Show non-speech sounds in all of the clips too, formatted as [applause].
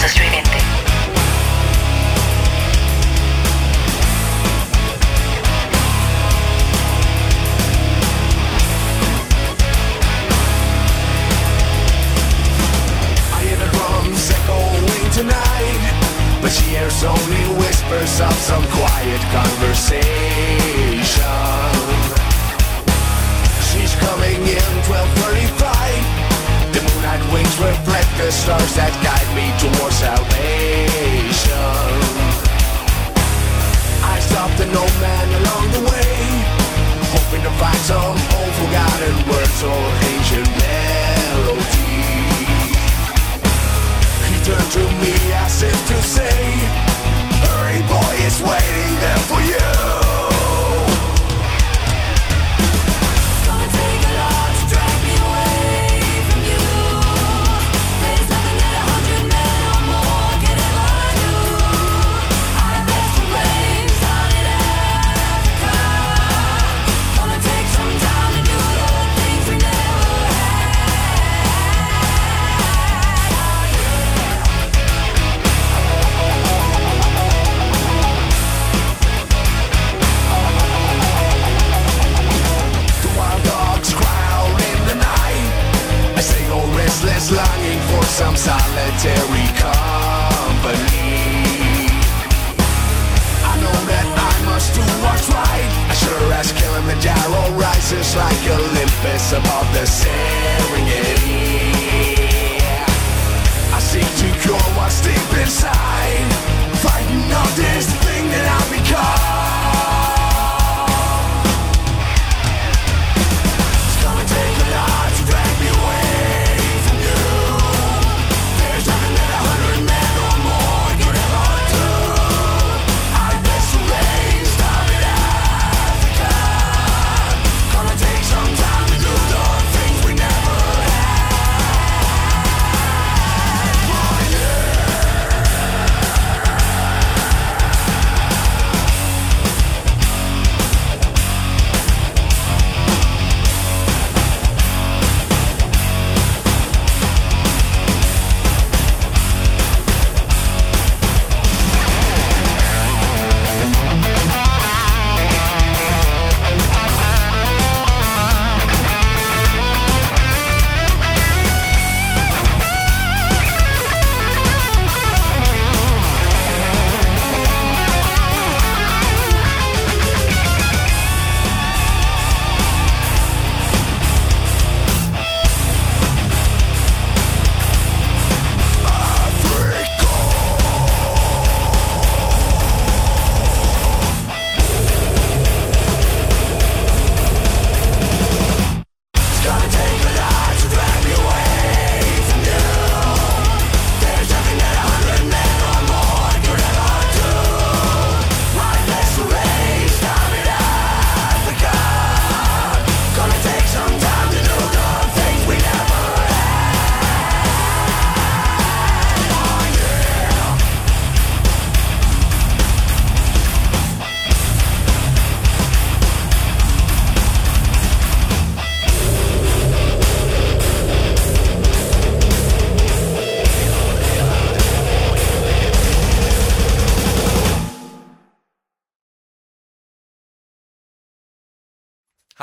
Sustituyente.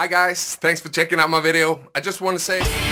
Hi guys, thanks for checking out my video. I just want to say...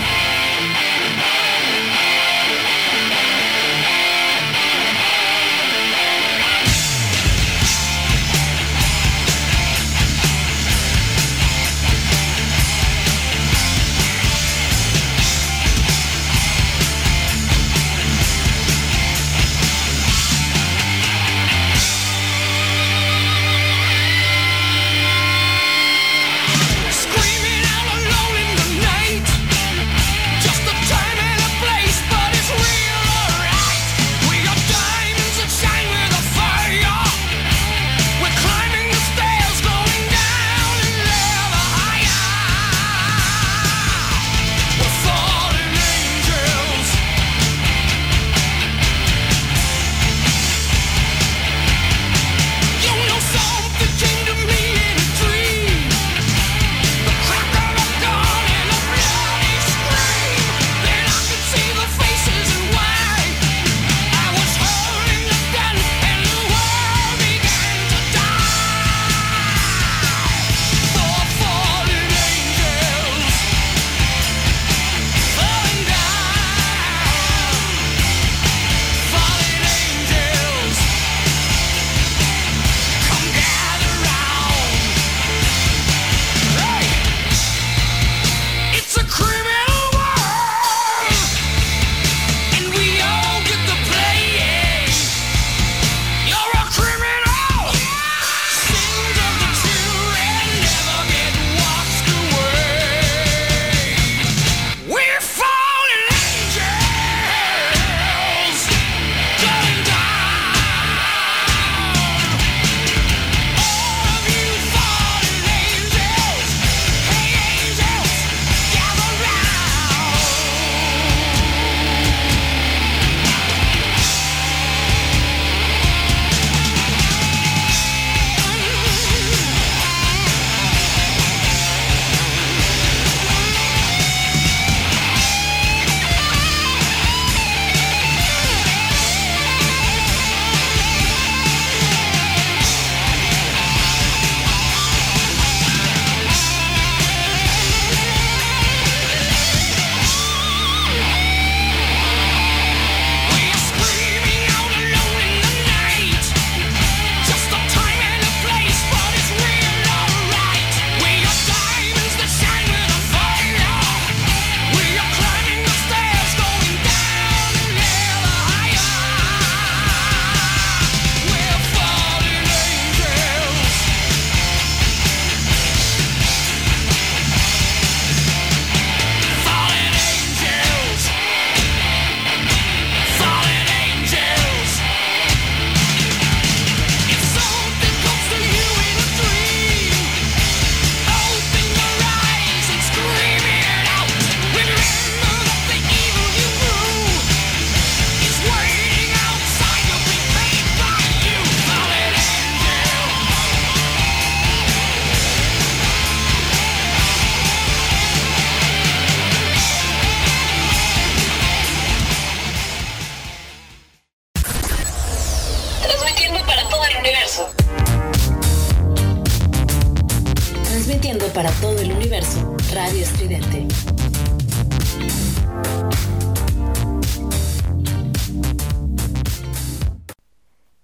Radio Estridente.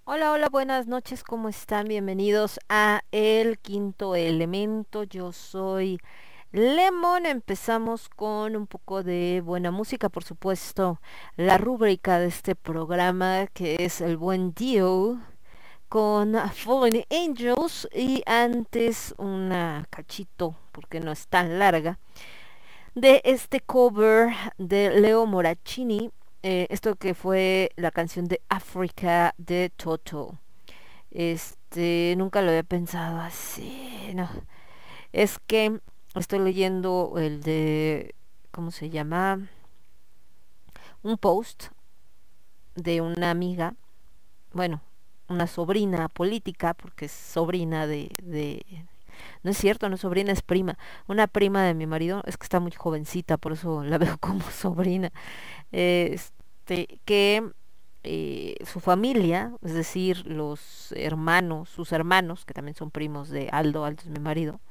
Hola, hola, buenas noches, ¿cómo están? Bienvenidos a El Quinto Elemento. Yo soy Lemon. Empezamos con un poco de buena música, por supuesto. La rúbrica de este programa que es el buen Dio con Fallen Angels y antes una cachito, porque no es tan larga, de este cover de Leo Moracini eh, esto que fue la canción de África de Toto. Este, nunca lo había pensado así, no. Es que estoy leyendo el de, ¿cómo se llama? Un post de una amiga, bueno, una sobrina política, porque es sobrina de, de, no es cierto, no es sobrina, es prima. Una prima de mi marido, es que está muy jovencita, por eso la [laughs] veo como sobrina. Este, que eh, su familia, es decir, los hermanos, sus hermanos, que también son primos de Aldo, Aldo es mi marido,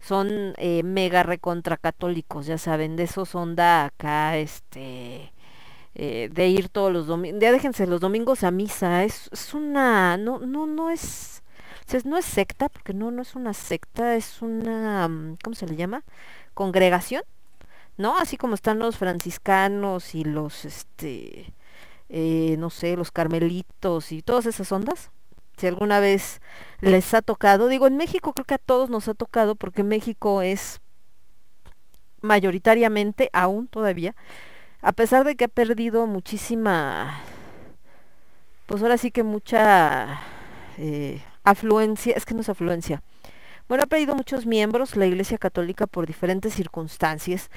son eh, mega recontra católicos, ya saben, de esos onda acá, este, eh, de ir todos los domingos, ya déjense los domingos a misa, es, es una, no, no, no es, no es secta, porque no, no es una secta, es una, mm, ¿cómo se le llama? Congregación, ¿no? Así como están los franciscanos y los, este, eh, no sé, los carmelitos y todas esas ondas. Si alguna vez les ha tocado, digo, en México creo que a todos nos ha tocado porque México es mayoritariamente, aún todavía, a pesar de que ha perdido muchísima, pues ahora sí que mucha eh, afluencia, es que no es afluencia, bueno, ha perdido muchos miembros la Iglesia Católica por diferentes circunstancias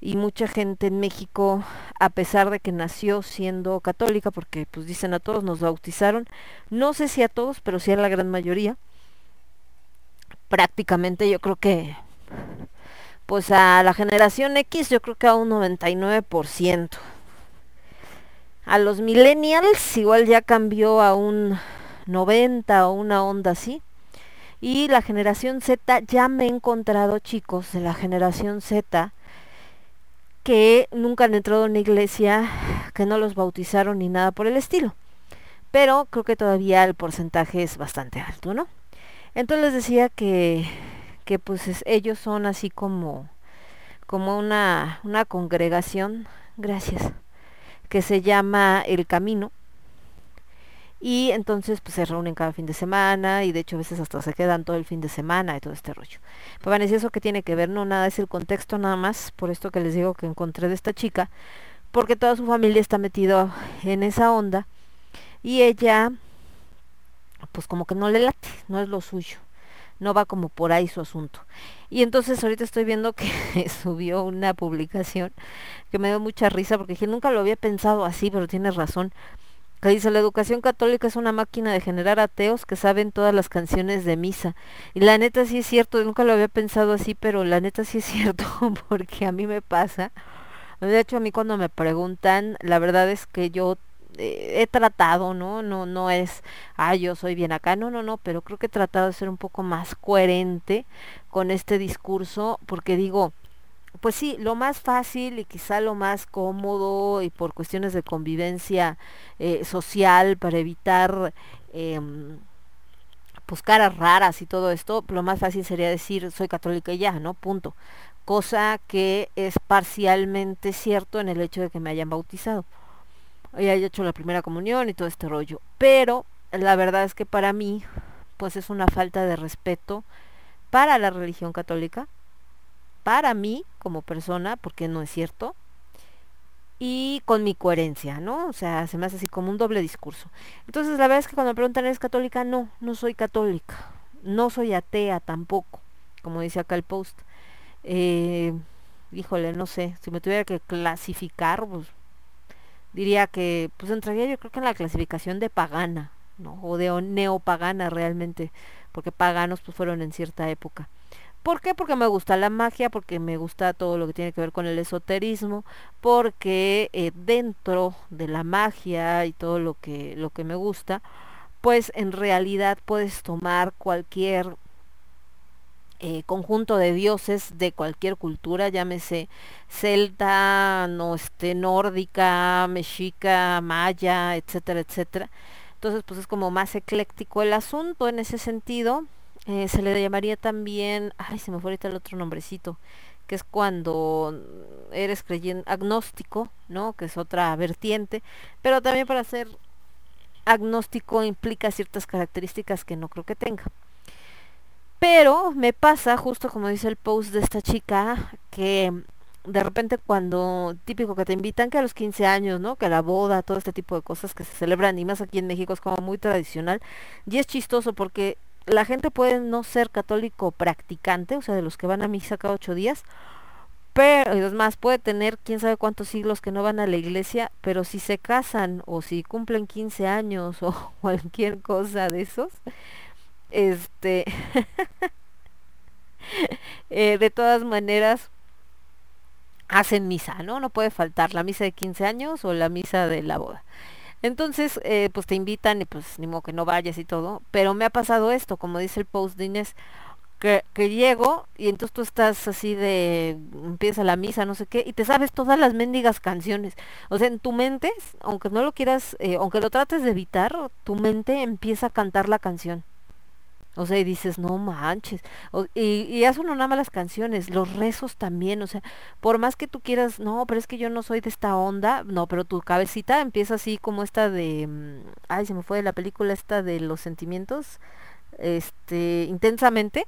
y mucha gente en México, a pesar de que nació siendo católica, porque pues dicen a todos nos bautizaron, no sé si a todos, pero sí a la gran mayoría, prácticamente yo creo que, pues a la generación X yo creo que a un 99%. A los millennials igual ya cambió a un 90 o una onda así. Y la generación Z, ya me he encontrado chicos de la generación Z que nunca han entrado en una iglesia, que no los bautizaron ni nada por el estilo. Pero creo que todavía el porcentaje es bastante alto, ¿no? Entonces les decía que, que pues es, ellos son así como, como una, una congregación, gracias, que se llama El Camino y entonces pues se reúnen cada fin de semana y de hecho a veces hasta se quedan todo el fin de semana y todo este rollo. Van a decir eso que tiene que ver, no nada, es el contexto nada más, por esto que les digo que encontré de esta chica, porque toda su familia está metido en esa onda y ella pues como que no le late, no es lo suyo, no va como por ahí su asunto. Y entonces ahorita estoy viendo que [laughs] subió una publicación que me dio mucha risa porque dije, nunca lo había pensado así, pero tiene razón que dice, la educación católica es una máquina de generar ateos que saben todas las canciones de misa. Y la neta sí es cierto, nunca lo había pensado así, pero la neta sí es cierto, [laughs] porque a mí me pasa. De hecho, a mí cuando me preguntan, la verdad es que yo he tratado, ¿no? No, no es, ah, yo soy bien acá, no, no, no, pero creo que he tratado de ser un poco más coherente con este discurso, porque digo, pues sí, lo más fácil y quizá lo más cómodo y por cuestiones de convivencia eh, social para evitar eh, caras raras y todo esto, lo más fácil sería decir soy católica y ya, ¿no? Punto. Cosa que es parcialmente cierto en el hecho de que me hayan bautizado y haya hecho la primera comunión y todo este rollo. Pero la verdad es que para mí, pues es una falta de respeto para la religión católica, para mí como persona, porque no es cierto, y con mi coherencia, ¿no? O sea, se me hace así como un doble discurso. Entonces, la verdad es que cuando me preguntan, ¿eres católica? No, no soy católica. No soy atea tampoco, como dice acá el post. Eh, híjole, no sé, si me tuviera que clasificar, pues diría que pues entraría yo creo que en la clasificación de pagana, ¿no? O de neopagana realmente, porque paganos pues fueron en cierta época. ¿Por qué? Porque me gusta la magia, porque me gusta todo lo que tiene que ver con el esoterismo, porque eh, dentro de la magia y todo lo que, lo que me gusta, pues en realidad puedes tomar cualquier eh, conjunto de dioses de cualquier cultura, llámese celta, no, este, nórdica, mexica, maya, etcétera, etcétera. Entonces, pues es como más ecléctico el asunto en ese sentido. Eh, se le llamaría también, ay, se me fue ahorita el otro nombrecito, que es cuando eres creyente agnóstico, ¿no? Que es otra vertiente, pero también para ser agnóstico implica ciertas características que no creo que tenga. Pero me pasa, justo como dice el post de esta chica, que de repente cuando, típico que te invitan que a los 15 años, ¿no? Que a la boda, todo este tipo de cosas que se celebran y más aquí en México es como muy tradicional. Y es chistoso porque la gente puede no ser católico practicante, o sea, de los que van a misa cada ocho días, pero, y es más, puede tener quién sabe cuántos siglos que no van a la iglesia, pero si se casan o si cumplen 15 años [laughs] o cualquier cosa de esos, este, [laughs] eh, de todas maneras, hacen misa, ¿no? No puede faltar la misa de 15 años o la misa de la boda. Entonces, eh, pues te invitan y pues ni modo que no vayas y todo. Pero me ha pasado esto, como dice el post de que, que llego y entonces tú estás así de, empieza la misa, no sé qué, y te sabes todas las mendigas canciones. O sea, en tu mente, aunque no lo quieras, eh, aunque lo trates de evitar, tu mente empieza a cantar la canción. O sea, y dices, no manches. Y, y eso no nada más las canciones, los rezos también. O sea, por más que tú quieras, no, pero es que yo no soy de esta onda. No, pero tu cabecita empieza así como esta de. mm, Ay, se me fue de la película esta de los sentimientos. Este, intensamente.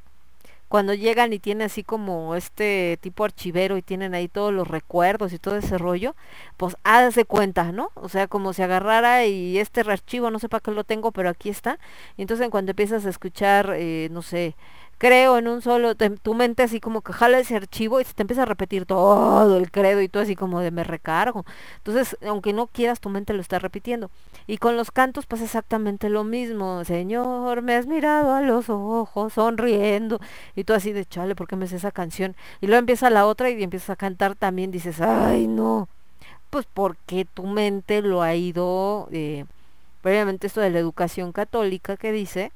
Cuando llegan y tiene así como este tipo archivero y tienen ahí todos los recuerdos y todo ese rollo, pues hágase cuenta, ¿no? O sea, como si agarrara y este archivo, no sé para qué lo tengo, pero aquí está. Y entonces cuando empiezas a escuchar, eh, no sé, creo en un solo, tu mente así como que jala ese archivo y te empieza a repetir todo el credo y tú así como de me recargo. Entonces, aunque no quieras, tu mente lo está repitiendo. Y con los cantos pasa exactamente lo mismo. Señor, me has mirado a los ojos, sonriendo. Y tú así de chale, ¿por qué me sé esa canción? Y luego empieza la otra y empiezas a cantar también, dices, ay no. Pues porque tu mente lo ha ido, eh, previamente esto de la educación católica que dice,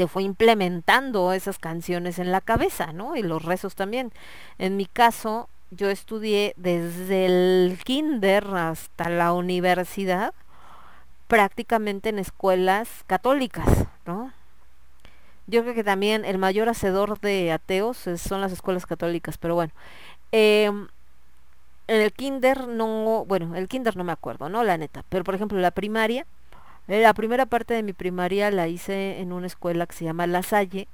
te fue implementando esas canciones en la cabeza, ¿no? Y los rezos también. En mi caso, yo estudié desde el kinder hasta la universidad, prácticamente en escuelas católicas, ¿no? Yo creo que también el mayor hacedor de ateos son las escuelas católicas, pero bueno. em, en el kinder no, bueno, el kinder no me acuerdo, ¿no? La neta. Pero por ejemplo, la primaria, la primera parte de mi primaria la hice en una escuela que se llama La Salle,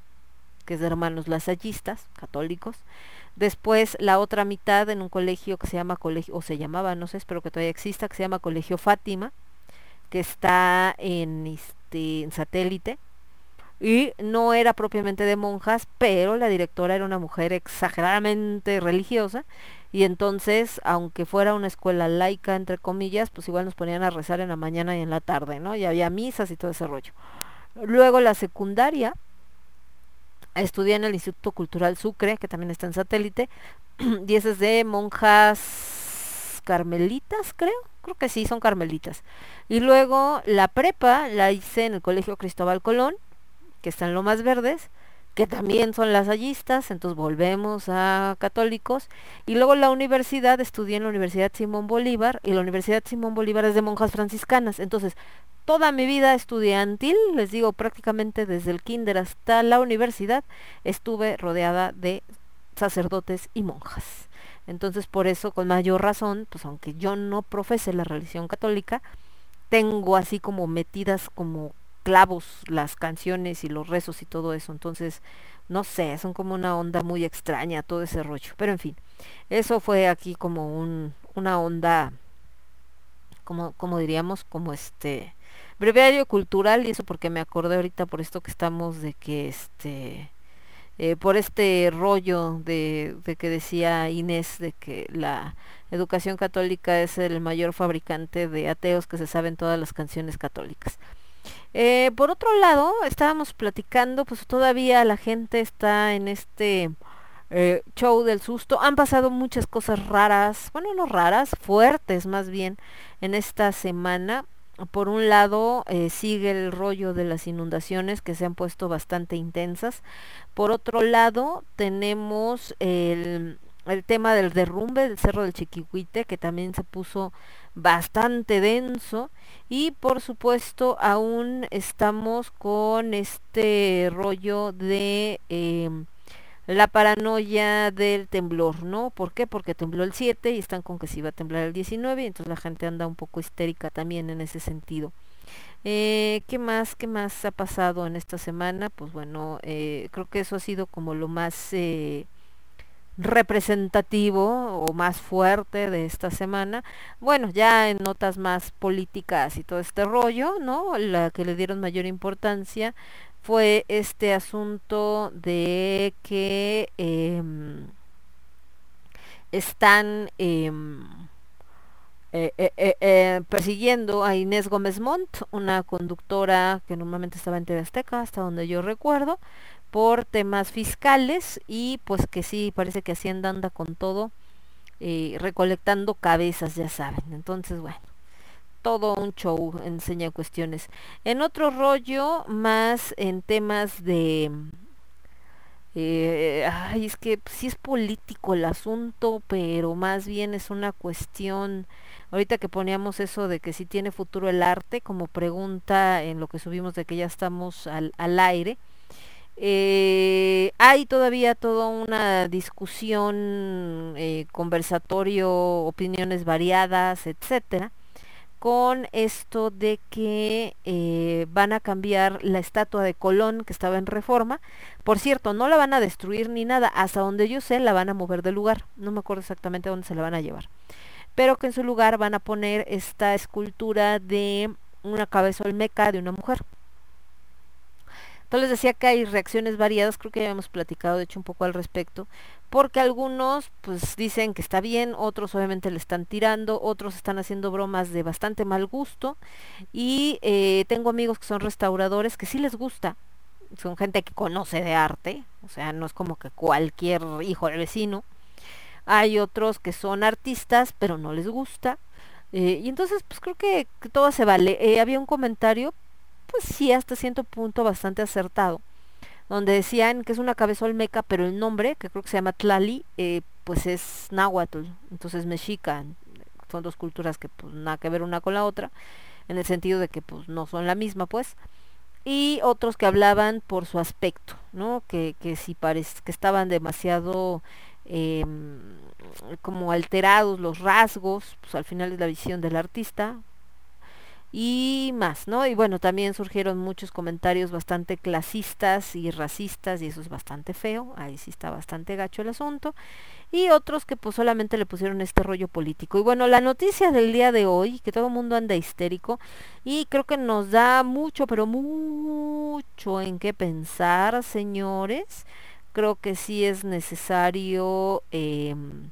que es de hermanos lasallistas, católicos. Después la otra mitad en un colegio que se llama colegio, o se llamaba, no sé, espero que todavía exista, que se llama Colegio Fátima, que está en este en satélite. Y no era propiamente de monjas, pero la directora era una mujer exageradamente religiosa. Y entonces, aunque fuera una escuela laica, entre comillas, pues igual nos ponían a rezar en la mañana y en la tarde, ¿no? Y había misas y todo ese rollo. Luego la secundaria, estudié en el Instituto Cultural Sucre, que también está en satélite, [clears throat] y ese es de monjas carmelitas, creo. Creo que sí, son carmelitas. Y luego la prepa la hice en el Colegio Cristóbal Colón, que está en Lomas Verdes, que también son lasallistas, entonces volvemos a católicos. Y luego la universidad, estudié en la Universidad Simón Bolívar, y la Universidad Simón Bolívar es de monjas franciscanas. Entonces, toda mi vida estudiantil, les digo prácticamente desde el kinder hasta la universidad, estuve rodeada de sacerdotes y monjas. Entonces, por eso, con mayor razón, pues aunque yo no profese la religión católica, tengo así como metidas como clavos las canciones y los rezos y todo eso. Entonces, no sé, son como una onda muy extraña todo ese rollo. Pero en fin, eso fue aquí como un, una onda, como, como diríamos, como este breviario cultural y eso porque me acordé ahorita por esto que estamos de que este eh, por este rollo de, de que decía Inés de que la educación católica es el mayor fabricante de ateos que se saben todas las canciones católicas. Eh, por otro lado, estábamos platicando, pues todavía la gente está en este eh, show del susto. Han pasado muchas cosas raras, bueno, no raras, fuertes más bien, en esta semana. por un lado eh, sigue el rollo de las inundaciones que se han puesto bastante intensas. Por otro lado tenemos el, el tema del derrumbe del Cerro del Chiquihuite que también se puso bastante denso y por supuesto aún estamos con este rollo de em, la paranoia del temblor, ¿no? ¿Por qué? Porque tembló el 7 y están con que se iba a temblar el 19 y entonces la gente anda un poco histérica también en ese sentido. Eh, ¿Qué más? ¿Qué más ha pasado en esta semana? Pues bueno, eh, creo que eso ha sido como lo más eh, representativo o más fuerte de esta semana. Bueno, ya en notas más políticas y todo este rollo, ¿no? La que le dieron mayor importancia fue este asunto de que em, están em, eh, eh, eh, persiguiendo a Inés Gómez Montt, una conductora que normalmente estaba en TV Azteca, hasta donde yo recuerdo, por temas fiscales y pues que sí, parece que Hacienda anda con todo, eh, recolectando cabezas, ya saben. Entonces, bueno, todo un show enseña cuestiones. En otro rollo, más en temas de... eh, ay, es que sí es político el asunto, pero más bien es una cuestión, ahorita que poníamos eso de que si tiene futuro el arte, como pregunta en lo que subimos de que ya estamos al, al aire, eh, hay todavía toda una discusión, eh, conversatorio, opiniones variadas, etcétera, con esto de que eh, van a cambiar la estatua de Colón que estaba en reforma. Por cierto, no la van a destruir ni nada, hasta donde yo sé la van a mover del lugar. No me acuerdo exactamente a dónde se la van a llevar. Pero que en su lugar van a poner esta escultura de una cabeza olmeca de una mujer. Entonces les decía que hay reacciones variadas, creo que ya hemos platicado de hecho un poco al respecto, porque algunos pues dicen que está bien, otros obviamente le están tirando, otros están haciendo bromas de bastante mal gusto y eh, tengo amigos que son restauradores que sí les gusta, son gente que conoce de arte, o sea, no es como que cualquier hijo del vecino. Hay otros que son artistas, pero no les gusta. eh, y entonces, pues creo que, todo se vale. Eh, había un comentario pues sí, hasta cierto punto bastante acertado, donde decían que es una cabeza olmeca, pero el nombre, que creo que se llama Tlali, eh, pues es náhuatl, entonces mexica, son dos culturas que pues nada que ver una con la otra, en el sentido de que pues no son la misma, pues, y otros que hablaban por su aspecto, ¿no? Que, que si parece que estaban demasiado eh, como alterados los rasgos, pues al final es la visión del artista, y más, ¿no? Y bueno, también surgieron muchos comentarios bastante clasistas y racistas y eso es bastante feo, ahí sí está bastante gacho el asunto, y otros que pues solamente le pusieron este rollo político. Y bueno, la noticia del día de hoy, que todo el mundo anda histérico y creo que nos da mucho, pero mucho en qué pensar, señores. Creo que sí es necesario em,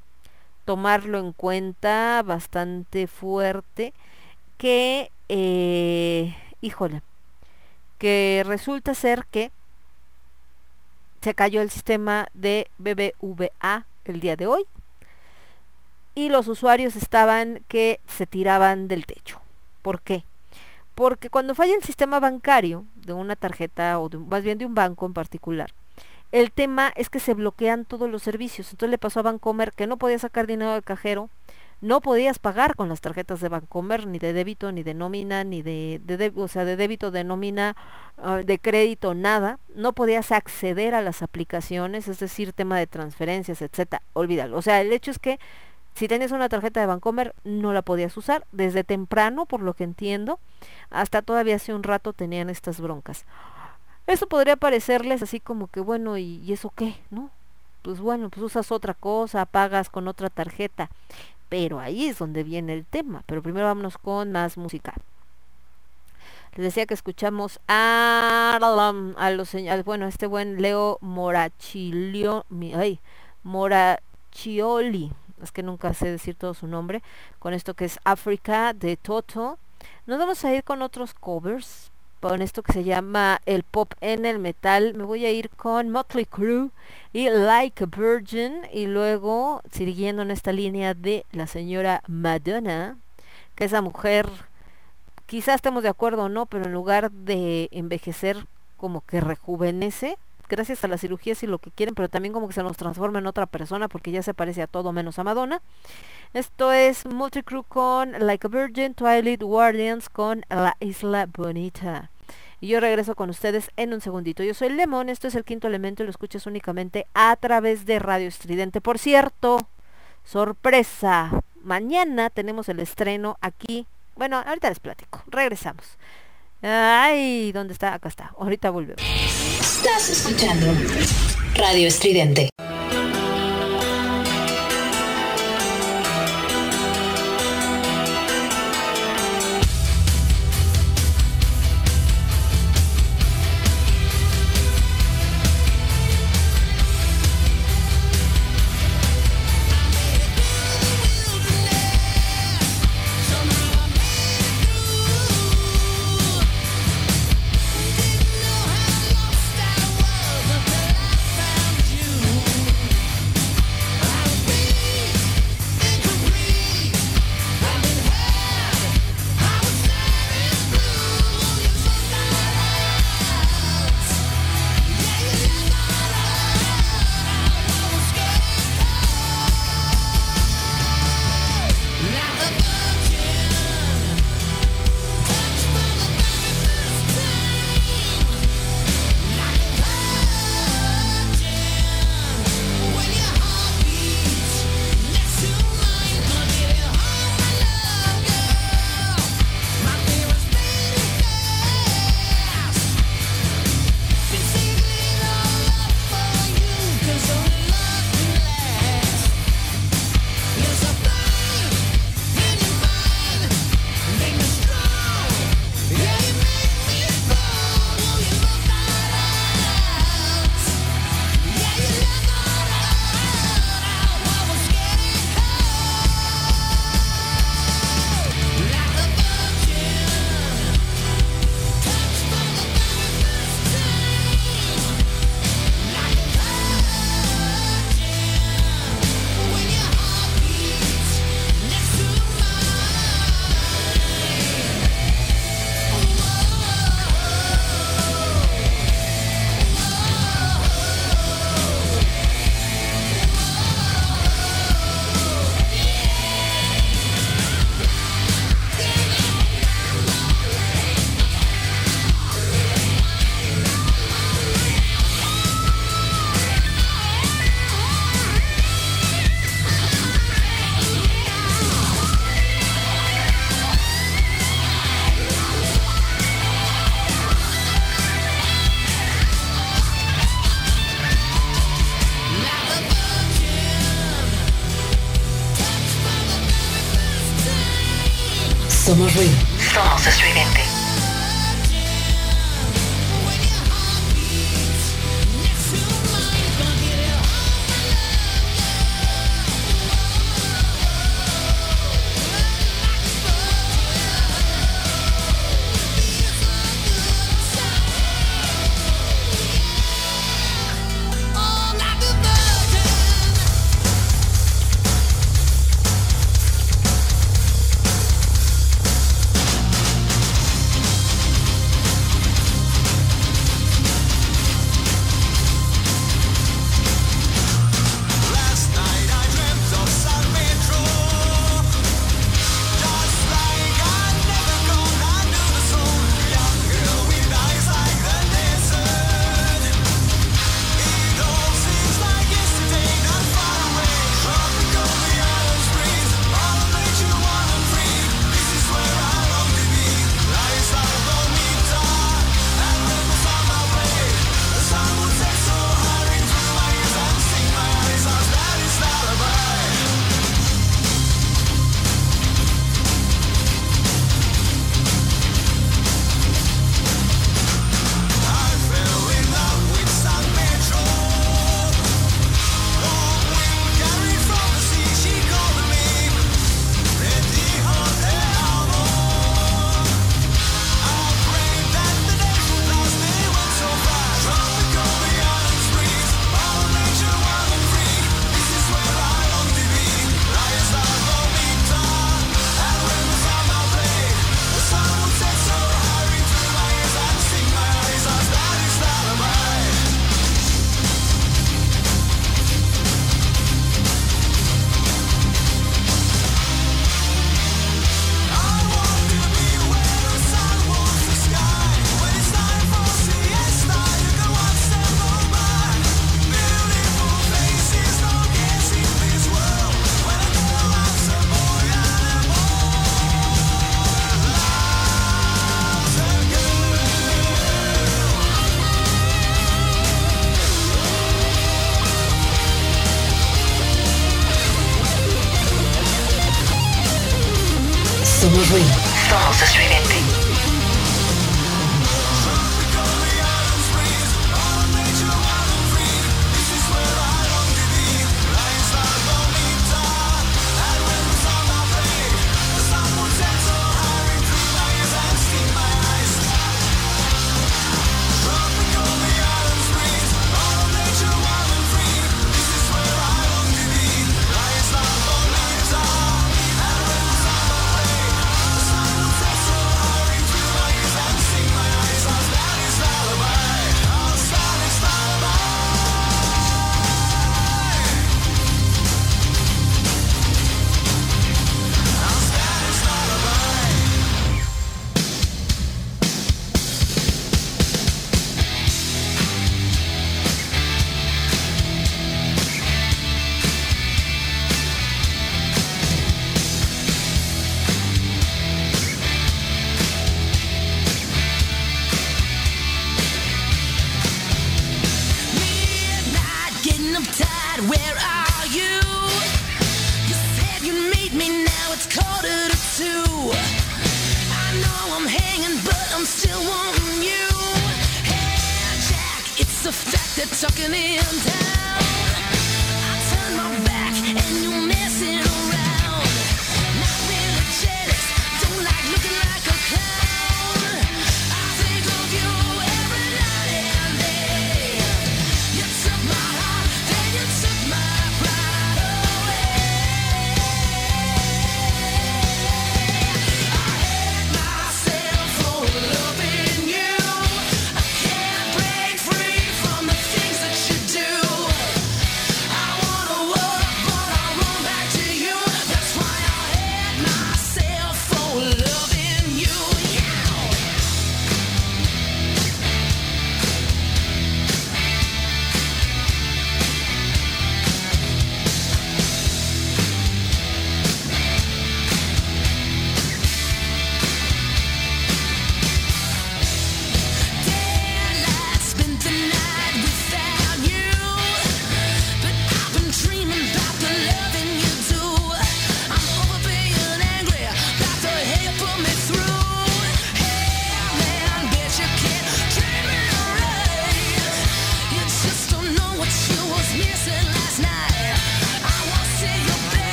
tomarlo en cuenta bastante fuerte que, eh, híjole, que resulta ser que se cayó el sistema de BBVA el día de hoy y los usuarios estaban que se tiraban del techo. ¿Por qué? Porque cuando falla el sistema bancario de una tarjeta o de, más bien de un banco en particular, el tema es que se bloquean todos los servicios. Entonces le pasó a Bancomer que no podía sacar dinero del cajero, no podías pagar con las tarjetas de Bancomer, ni de débito, ni de nómina, ni de, de, de o sea, de débito, de nómina, uh, de crédito, nada. No podías acceder a las aplicaciones, es decir, tema de transferencias, etcétera. Olvídalo. O sea, el hecho es que si tenías una tarjeta de Bancomer, no la podías usar. Desde temprano, por lo que entiendo, hasta todavía hace un rato tenían estas broncas. Eso podría parecerles así como que, bueno, ¿y, y eso qué? ¿No? Pues bueno, pues usas otra cosa, pagas con otra tarjeta pero ahí es donde viene el tema. Pero primero vámonos con más música. Les decía que escuchamos a, los señores, bueno, este buen Leo Morachilio, ay, Morachioli, es que nunca sé decir todo su nombre, con esto que es África de Toto. Nos vamos a ir con otros covers, con esto que se llama el pop en el metal. Me voy a ir con Motley Crue y Like a Virgin y luego siguiendo en esta línea de la señora Madonna, que esa mujer quizás estemos de acuerdo o no, pero en lugar de envejecer como que rejuvenece, gracias a la cirugía si lo que quieren, pero también como que se nos transforma en otra persona porque ya se parece a todo menos a Madonna. Esto es Multicrew con Like a Virgin, Twilight Guardians con La Isla Bonita. Y yo regreso con ustedes en un segundito. Yo soy Lemon, esto es el quinto elemento y lo escuchas únicamente a través de Radio Estridente. Por cierto, sorpresa, mañana tenemos el estreno aquí. Bueno, ahorita les platico. Regresamos. Ay, ¿dónde está? Acá está. Ahorita volvemos. Estás escuchando Radio Estridente.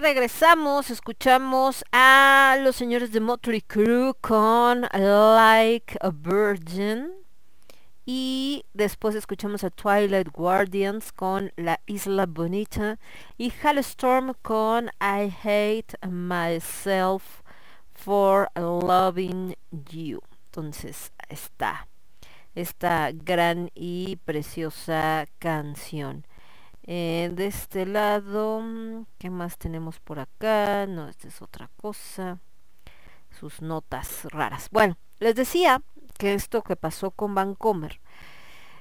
Regresamos, escuchamos a los señores de Motley Crue con Like a Virgin y después escuchamos a Twilight Guardians con La Isla Bonita y Hellstorm con I Hate Myself for Loving You. Entonces está esta gran y preciosa canción. Eh, de este lado, mm, ¿qué más tenemos por acá? No, esta es otra cosa. Sus notas raras. Bueno, les decía que esto que pasó con Vancomer,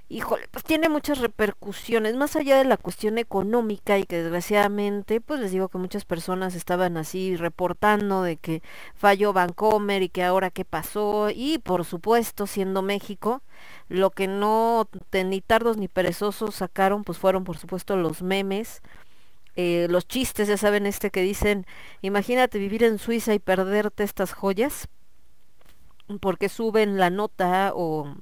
híjole, pues tiene muchas repercusiones, más allá de la cuestión económica y que desgraciadamente, pues les digo que muchas personas estaban así reportando de que falló Vancomer y que ahora qué pasó, y por supuesto, siendo México, lo que no ni tardos ni perezosos sacaron, pues fueron por supuesto los memes, eh, los chistes, ya saben, este que dicen, imagínate vivir en Suiza y perderte estas joyas, porque suben la nota o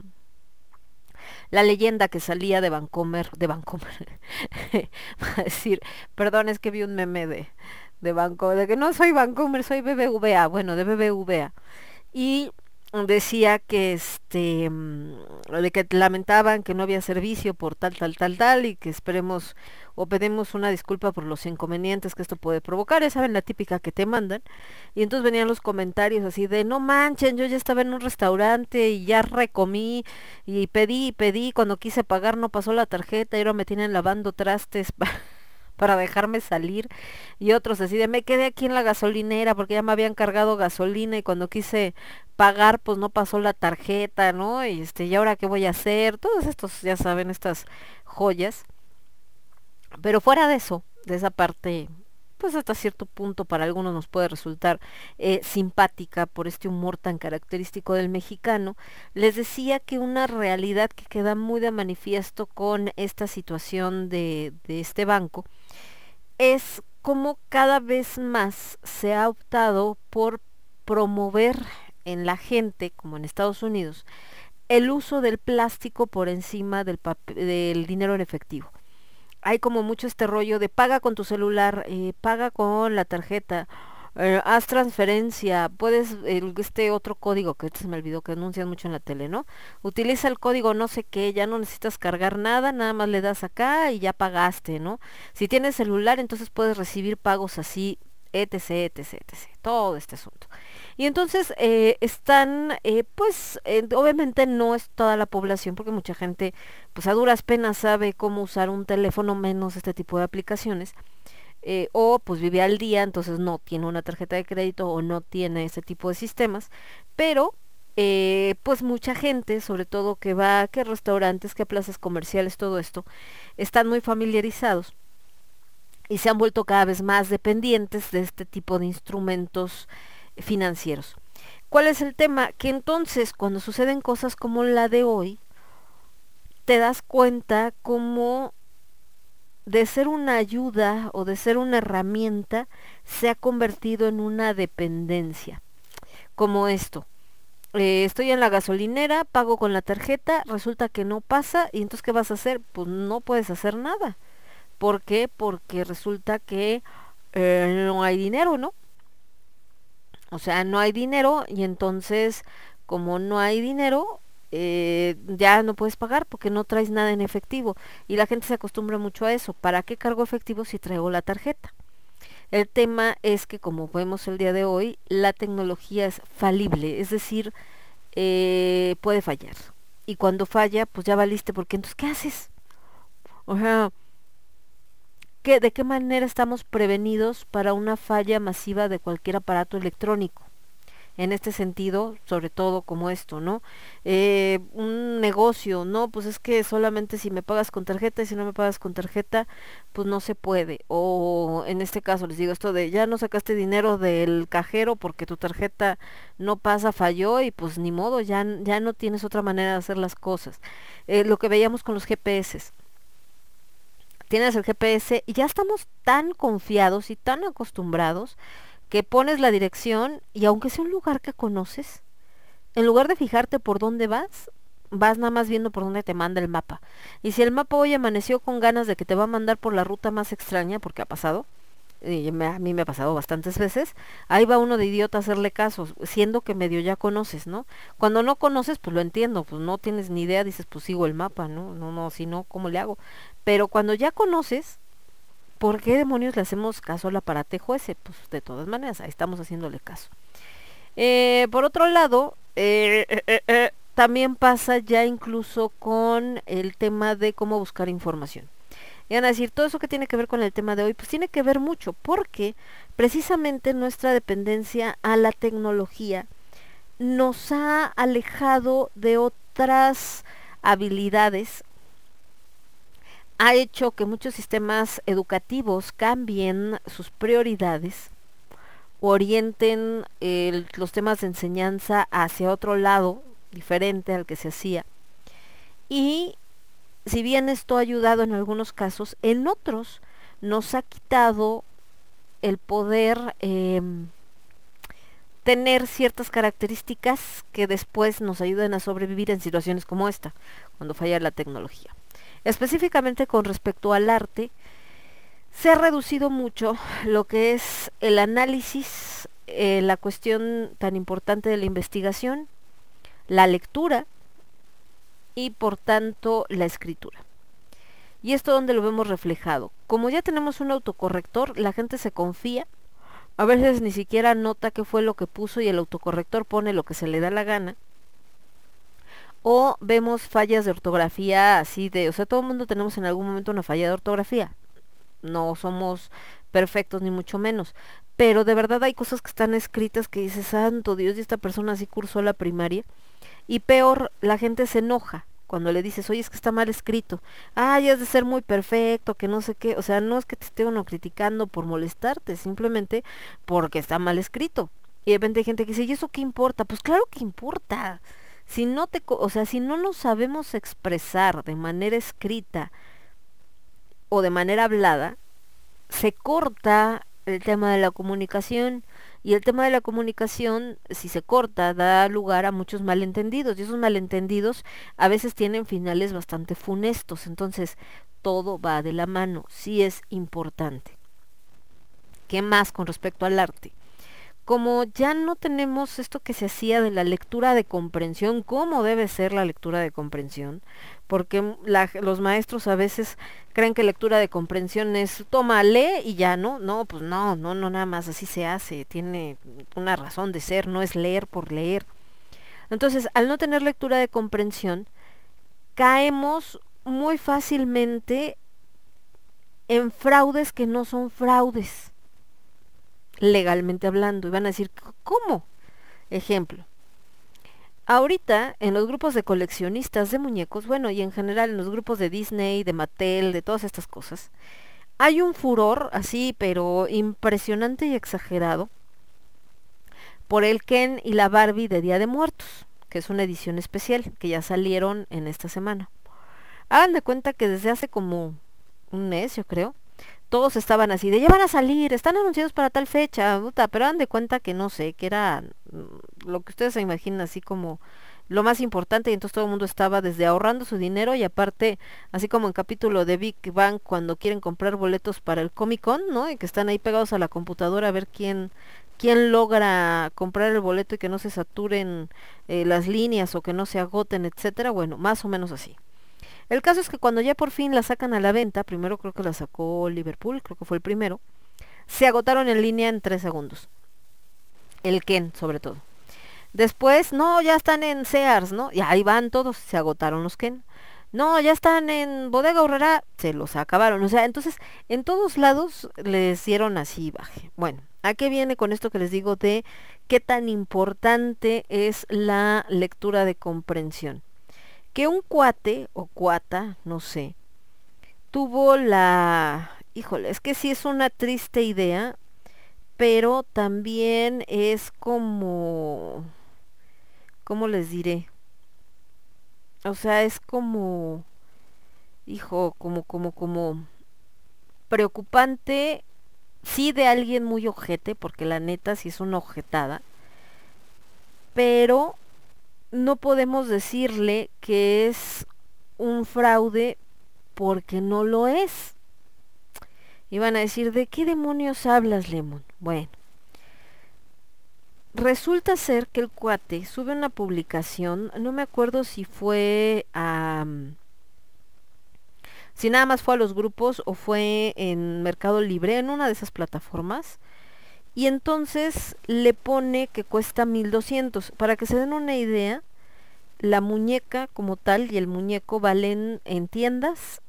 la leyenda que salía de Vancomer, de Vancomer, [laughs] va a decir, perdón, es que vi un meme de, de de que no soy Vancomer, soy BBVA, bueno, de BBVA. Y decía que este mm, de que lamentaban que no había servicio por tal tal tal tal y que esperemos o pedimos una disculpa por los inconvenientes que esto puede provocar, ya saben la típica que te mandan. Y entonces venían los comentarios así de no manchen, yo ya estaba en un restaurante y ya recomí y pedí y pedí, cuando quise pagar no pasó la tarjeta y ahora me tienen lavando trastes pa- [laughs] para dejarme salir y otros así de me quedé aquí en la gasolinera porque ya me habían cargado gasolina y cuando quise pagar pues no pasó la tarjeta, ¿no? Y este, ¿y ahora qué voy a hacer? Todos estos, ya saben, estas joyas. Pero fuera de eso, de esa parte, pues hasta cierto punto para algunos nos puede resultar eh, simpática por este humor tan característico del mexicano, les decía que una realidad que queda muy de manifiesto con esta situación de, este banco es como cada vez más se ha optado por promover en la gente, como en Estados Unidos, el uso del plástico por encima del dinero en efectivo. Hay como mucho este rollo de paga con tu celular, eh, paga con la tarjeta, eh, haz transferencia, puedes, este otro código que se me olvidó que anuncian mucho en la tele, ¿no? Utiliza el código no sé qué, ya no necesitas cargar nada, nada más le das acá y ya pagaste, ¿no? Si tienes celular, entonces puedes recibir pagos así, etc, etc, etc, todo este asunto. Y entonces eh, están, eh, pues, eh, obviamente no es toda la población, porque mucha gente, pues a duras penas sabe cómo usar un teléfono, menos este tipo de aplicaciones, o pues vive al día, entonces no tiene una tarjeta de crédito o no tiene ese tipo de sistemas, pero pues mucha gente, sobre todo que va, a restaurantes, que a plazas comerciales, todo esto, están muy familiarizados y se han vuelto cada vez más dependientes de este tipo de instrumentos financieros. ¿Cuál es el tema? Que entonces cuando suceden cosas como la de hoy, te das cuenta como de ser una ayuda o de ser una herramienta se ha convertido en una dependencia. Como esto. eh, estoy en la gasolinera, pago con la tarjeta, resulta que no pasa y entonces ¿qué vas a hacer? Pues no puedes hacer nada. ¿Por qué? Porque resulta que eh, no hay dinero, ¿no? O sea, no hay dinero y entonces como no hay dinero, eh, ya no puedes pagar porque no traes nada en efectivo. Y la gente se acostumbra mucho a eso. ¿Para qué cargo efectivo si traigo la tarjeta? El tema es que, como vemos el día de hoy, la tecnología es falible, es decir, eh, puede fallar. Y cuando falla, pues ya valiste, porque entonces, ¿qué haces? O ¿qué, ¿de qué manera estamos prevenidos para una falla masiva de cualquier aparato electrónico? en este sentido, sobre todo como esto, ¿no? Eh, un negocio, ¿no? Pues es que solamente si me pagas con tarjeta y si no me pagas con tarjeta, pues no se puede. O en este caso les digo esto de ya no sacaste dinero del cajero porque tu tarjeta no pasa, falló y pues ni modo, ya, ya no tienes otra manera de hacer las cosas. Eh, lo que veíamos con los GPS. Tienes el GPS y ya estamos tan confiados y tan acostumbrados que pones la dirección y aunque sea un lugar que conoces, en lugar de fijarte por dónde vas, vas nada más viendo por dónde te manda el mapa. Y si el mapa hoy amaneció con ganas de que te va a mandar por la ruta más extraña, porque ha pasado, y a mí me ha pasado bastantes veces, ahí va uno de idiota a hacerle caso, siendo que medio ya conoces, ¿no? Cuando no conoces, pues lo entiendo, pues no tienes ni idea, dices, pues sigo el mapa, ¿no? No, no, si no, ¿cómo le hago? Pero cuando ya conoces, ¿por qué demonios le hacemos caso al aparatejo ese? Pues de todas maneras, ahí estamos haciéndole caso. Eh, por otro lado, eh, eh, también pasa ya incluso con el tema de cómo buscar información. Y van a decir, todo eso que tiene que ver con el tema de hoy, pues tiene que ver mucho, porque precisamente nuestra dependencia a la tecnología nos ha alejado de otras habilidades, ha hecho que muchos sistemas educativos cambien sus prioridades, orienten el- los temas de enseñanza hacia otro lado diferente al que se hacía. Y si bien esto ha ayudado en algunos casos, en otros nos ha quitado el poder em, tener ciertas características que después nos ayuden a sobrevivir en situaciones como esta, cuando falla la tecnología. Específicamente con respecto al arte, se ha reducido mucho lo que es el análisis, eh, la cuestión tan importante de la investigación, la lectura y por tanto la escritura. Y esto donde lo vemos reflejado. Como ya tenemos un autocorrector, la gente se confía. A veces ni siquiera nota qué fue lo que puso y el autocorrector pone lo que se le da la gana. O vemos fallas de ortografía así de, o sea, todo el mundo tenemos en algún momento una falla de ortografía. No somos perfectos ni mucho menos. Pero de verdad hay cosas que están escritas que dices, santo Dios, y esta persona así cursó la primaria. Y peor, la gente se enoja cuando le dices, oye, es que está mal escrito. Ay, has de ser muy perfecto, que no sé qué. O sea, no es que te esté uno criticando por molestarte, simplemente porque está mal escrito. Y de repente hay gente que dice, ¿y eso qué importa? Pues claro que importa. Si no te, o sea, si no nos sabemos expresar de manera escrita o de manera hablada, se corta el tema de la comunicación y el tema de la comunicación, si se corta, da lugar a muchos malentendidos y esos malentendidos a veces tienen finales bastante funestos, entonces todo va de la mano, sí es importante. ¿Qué más con respecto al arte? Como ya no tenemos esto que se hacía de la lectura de comprensión, ¿cómo debe ser la lectura de comprensión? Porque los maestros a veces creen que lectura de comprensión es toma, lee y ya, ¿no? No, pues no, no, no, nada más así se hace, tiene una razón de ser, no es leer por leer. Entonces, al no tener lectura de comprensión, caemos muy fácilmente en fraudes que no son fraudes, legalmente hablando. Y van a decir, "C- ¿cómo? Ejemplo. Ahorita, en los grupos de coleccionistas de muñecos, bueno, y en general en los grupos de Disney, de Mattel, de todas estas cosas, hay un furor así, pero impresionante y exagerado, por el Ken y la Barbie de Día de Muertos, que es una edición especial, que ya salieron en esta semana. Hagan de cuenta que desde hace como un mes, yo creo, todos estaban así de ya van a salir, están anunciados para tal fecha, puta, pero hagan de cuenta que no sé, que era mm, lo que ustedes se imaginan así como lo más importante y entonces todo el mundo estaba desde ahorrando su dinero y aparte, así como en capítulo de Big Bang cuando quieren comprar boletos para el Comic Con, ¿no? Y que están ahí pegados a la computadora a ver quién quién logra comprar el boleto y que no se saturen eh, las líneas o que no se agoten, etcétera, bueno, más o menos así. El caso es que cuando ya por fin la sacan a la venta, primero creo que la sacó Liverpool, creo que fue el primero, se agotaron en línea en tres segundos. El Ken, sobre todo. Después, no, ya están en Sears, ¿no? Y ahí van todos, se agotaron los Ken. No, ya están en Bodega Horrera, se los acabaron. O sea, entonces, en todos lados les dieron así baje. Bueno, ¿a qué viene con esto que les digo de qué tan importante es la lectura de comprensión? Que un cuate o cuata, no sé, tuvo la... Híjole, es que sí es una triste idea, pero también es como... ¿Cómo les diré? O sea, es como... Hijo, como, como, como... Preocupante, sí de alguien muy ojete, porque la neta sí es una ojetada, pero no podemos decirle que es un fraude porque no lo es. Y van a decir, ¿de qué demonios hablas, Lemon? Bueno. Resulta ser que el cuate sube una publicación, no me acuerdo si fue a... mm, si nada más fue a los grupos o fue en Mercado Libre, en una de esas plataformas. Y entonces le pone que cuesta 1200. Para que se den una idea, la muñeca como tal y el muñeco valen en tiendas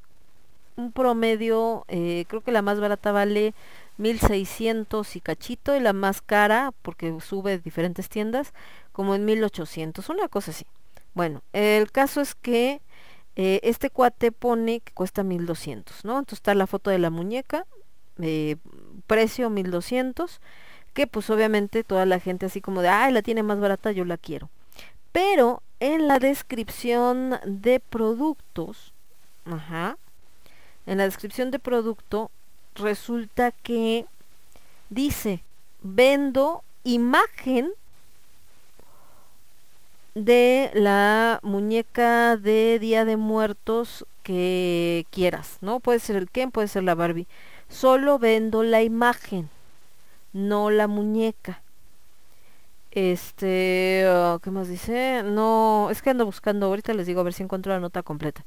un promedio, eh, creo que la más barata vale 1600 y cachito y la más cara, porque sube de diferentes tiendas, como en 1800, una cosa así. Bueno, el caso es que eh, este cuate pone que cuesta 1200, ¿no? Entonces está la foto de la muñeca, eh, precio 1200, que pues obviamente toda la gente así como de, ay, la tiene más barata, yo la quiero. Pero en la descripción de productos, ajá, en la descripción de producto resulta que dice, vendo imagen de la muñeca de Día de Muertos que quieras, ¿no? Puede ser el Ken, puede ser la Barbie. Solo vendo la imagen, no la muñeca. Este, ah, ¿qué más dice? No, es que ando buscando, ahorita les digo a ver si encuentro la nota completa.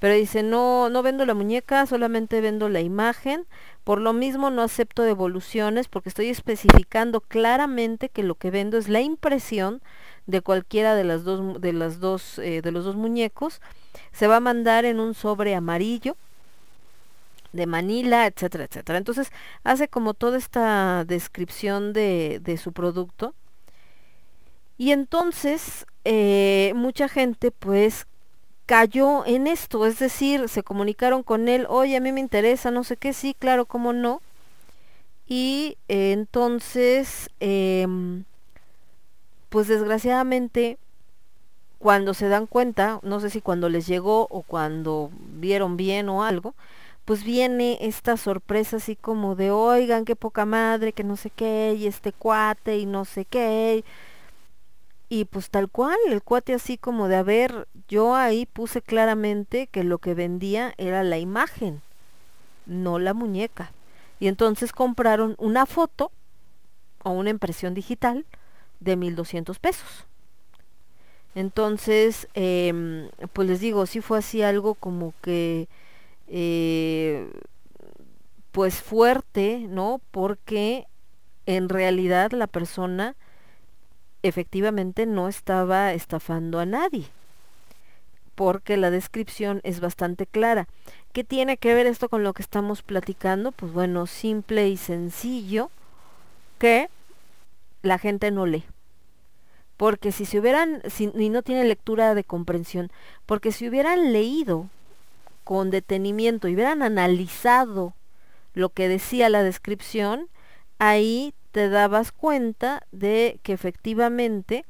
Pero dice, no, no vendo la muñeca, solamente vendo la imagen. Por lo mismo no acepto devoluciones porque estoy especificando claramente que lo que vendo es la impresión de cualquiera de las dos de las dos eh, de los dos muñecos. Se va a mandar en un sobre amarillo de Manila, etcétera, etcétera. Entonces hace como toda esta descripción de, de su producto. Y entonces eh, mucha gente pues cayó en esto, es decir, se comunicaron con él, oye, a mí me interesa, no sé qué, sí, claro, cómo no. Y eh, entonces, em, pues desgraciadamente, cuando se dan cuenta, no sé si cuando les llegó o cuando vieron bien o algo, pues viene esta sorpresa así como de, oigan, qué poca madre, que no sé qué, y este cuate, y no sé qué. Y pues tal cual, el cuate así como de, a ver, yo ahí puse claramente que lo que vendía era la imagen, no la muñeca. Y entonces compraron una foto o una impresión digital de 1200 pesos. Entonces, em, pues les digo, sí fue así algo como que, eh, pues fuerte, ¿no? Porque en realidad la persona efectivamente no estaba estafando a nadie, porque la descripción es bastante clara. ¿Qué tiene que ver esto con lo que estamos platicando? Pues bueno, simple y sencillo, que la gente no lee. Porque si se hubieran, si, y no tiene lectura de comprensión, porque si hubieran leído con detenimiento y hubieran analizado lo que decía la descripción, ahí te dabas cuenta de que efectivamente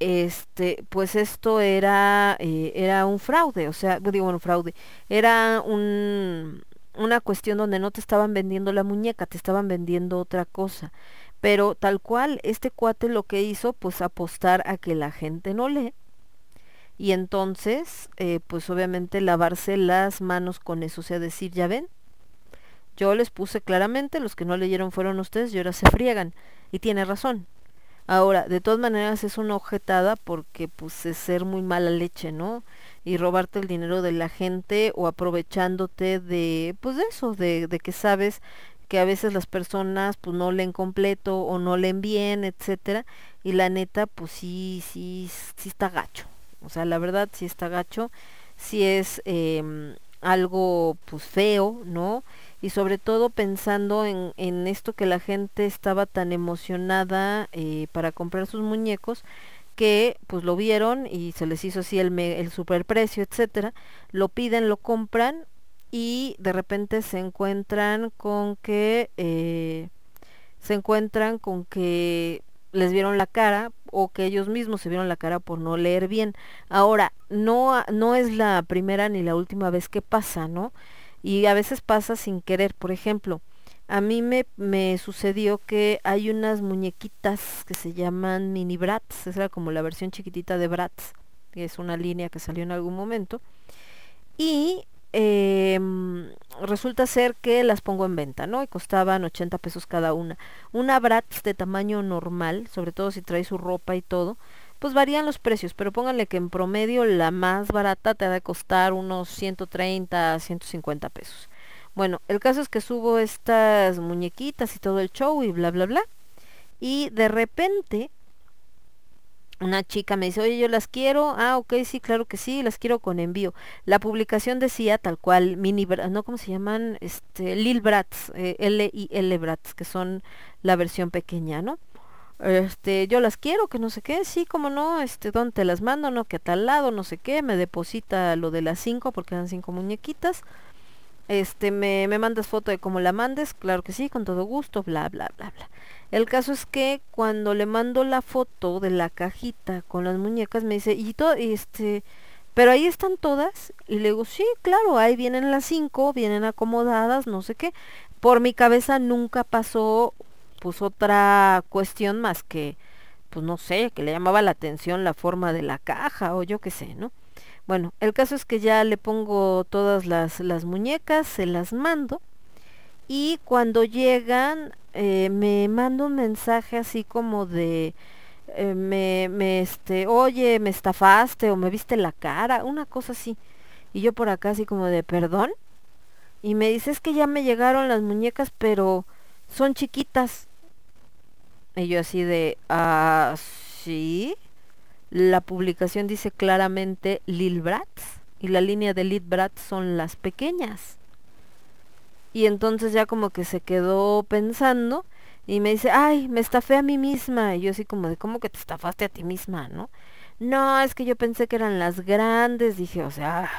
este pues esto era eh, era un fraude o sea digo un fraude era un una cuestión donde no te estaban vendiendo la muñeca te estaban vendiendo otra cosa. Pero tal cual este cuate lo que hizo pues apostar a que la gente no lee y entonces eh, pues obviamente lavarse las manos con eso o sea decir ya ven yo les puse claramente, los que no leyeron fueron ustedes y ahora se friegan. Y tiene razón. Ahora, de todas maneras es una objetada porque pues es ser muy mala leche, ¿no? Y robarte el dinero de la gente o aprovechándote de, pues de eso, de, de que sabes que a veces las personas pues no leen completo o no leen bien, etcétera, y la neta pues sí, sí, sí está gacho. O sea, la verdad sí está gacho, sí es em, algo pues feo, ¿no? y sobre todo pensando en, en esto que la gente estaba tan emocionada eh, para comprar sus muñecos que pues lo vieron y se les hizo así el, el superprecio, etcétera, lo piden, lo compran y de repente se encuentran con que eh, se encuentran con que les vieron la cara o que ellos mismos se vieron la cara por no leer bien. Ahora, no, no es la primera ni la última vez que pasa, ¿no? y a veces pasa sin querer. Por ejemplo, a mí me, me sucedió que hay unas muñequitas que se llaman mini Bratz, esa era como la versión chiquitita de Bratz, que es una línea que salió en algún momento, y em, resulta ser que las pongo en venta, ¿no? Y costaban 80 pesos cada una. Una Bratz de tamaño normal, sobre todo si trae su ropa y todo, pues varían los precios, pero pónganle que en promedio la más barata te ha de costar unos 130 150 pesos. Bueno, el caso es que subo estas muñequitas y todo el show y bla, bla, bla. Y de repente una chica me dice, oye, yo las quiero. Ah, ok, sí, claro que sí, las quiero con envío. La publicación decía tal cual, mini, no, ¿cómo se llaman? Este, Lil Brats, L y L Brats, que son la versión pequeña, ¿no? Este, yo las quiero, que no sé qué, sí, como no, este, ¿dónde te las mando? No, que a tal lado, no sé qué, me deposita lo de las cinco, porque eran cinco muñequitas. Este, me, me mandas foto de cómo la mandes, claro que sí, con todo gusto, bla, bla, bla, bla. El caso es que cuando le mando la foto de la cajita con las muñecas, me dice, y todo, este, pero ahí están todas. Y le digo, sí, claro, ahí vienen las cinco, vienen acomodadas, no sé qué. Por mi cabeza nunca pasó, pues, otra cuestión más que, pues, no sé, que le llamaba la atención la forma de la caja o yo qué sé, ¿no? Bueno, el caso es que ya le pongo todas las, las muñecas, se las mando y cuando llegan eh, me manda un mensaje así como de eh, me, me este, oye, me estafaste o me viste la cara, una cosa así. Y yo por acá así como de perdón. Y me dice es que ya me llegaron las muñecas, pero son chiquitas. Y yo así de, ah, sí. La publicación dice claramente Lil Bratz y la línea de Lil Bratz son las pequeñas. Y entonces ya como que se quedó pensando y me dice, ay, me estafé a mí misma. Y yo así como de, ¿cómo que te estafaste a ti misma, no? No, es que yo pensé que eran las grandes. Dije, o sea,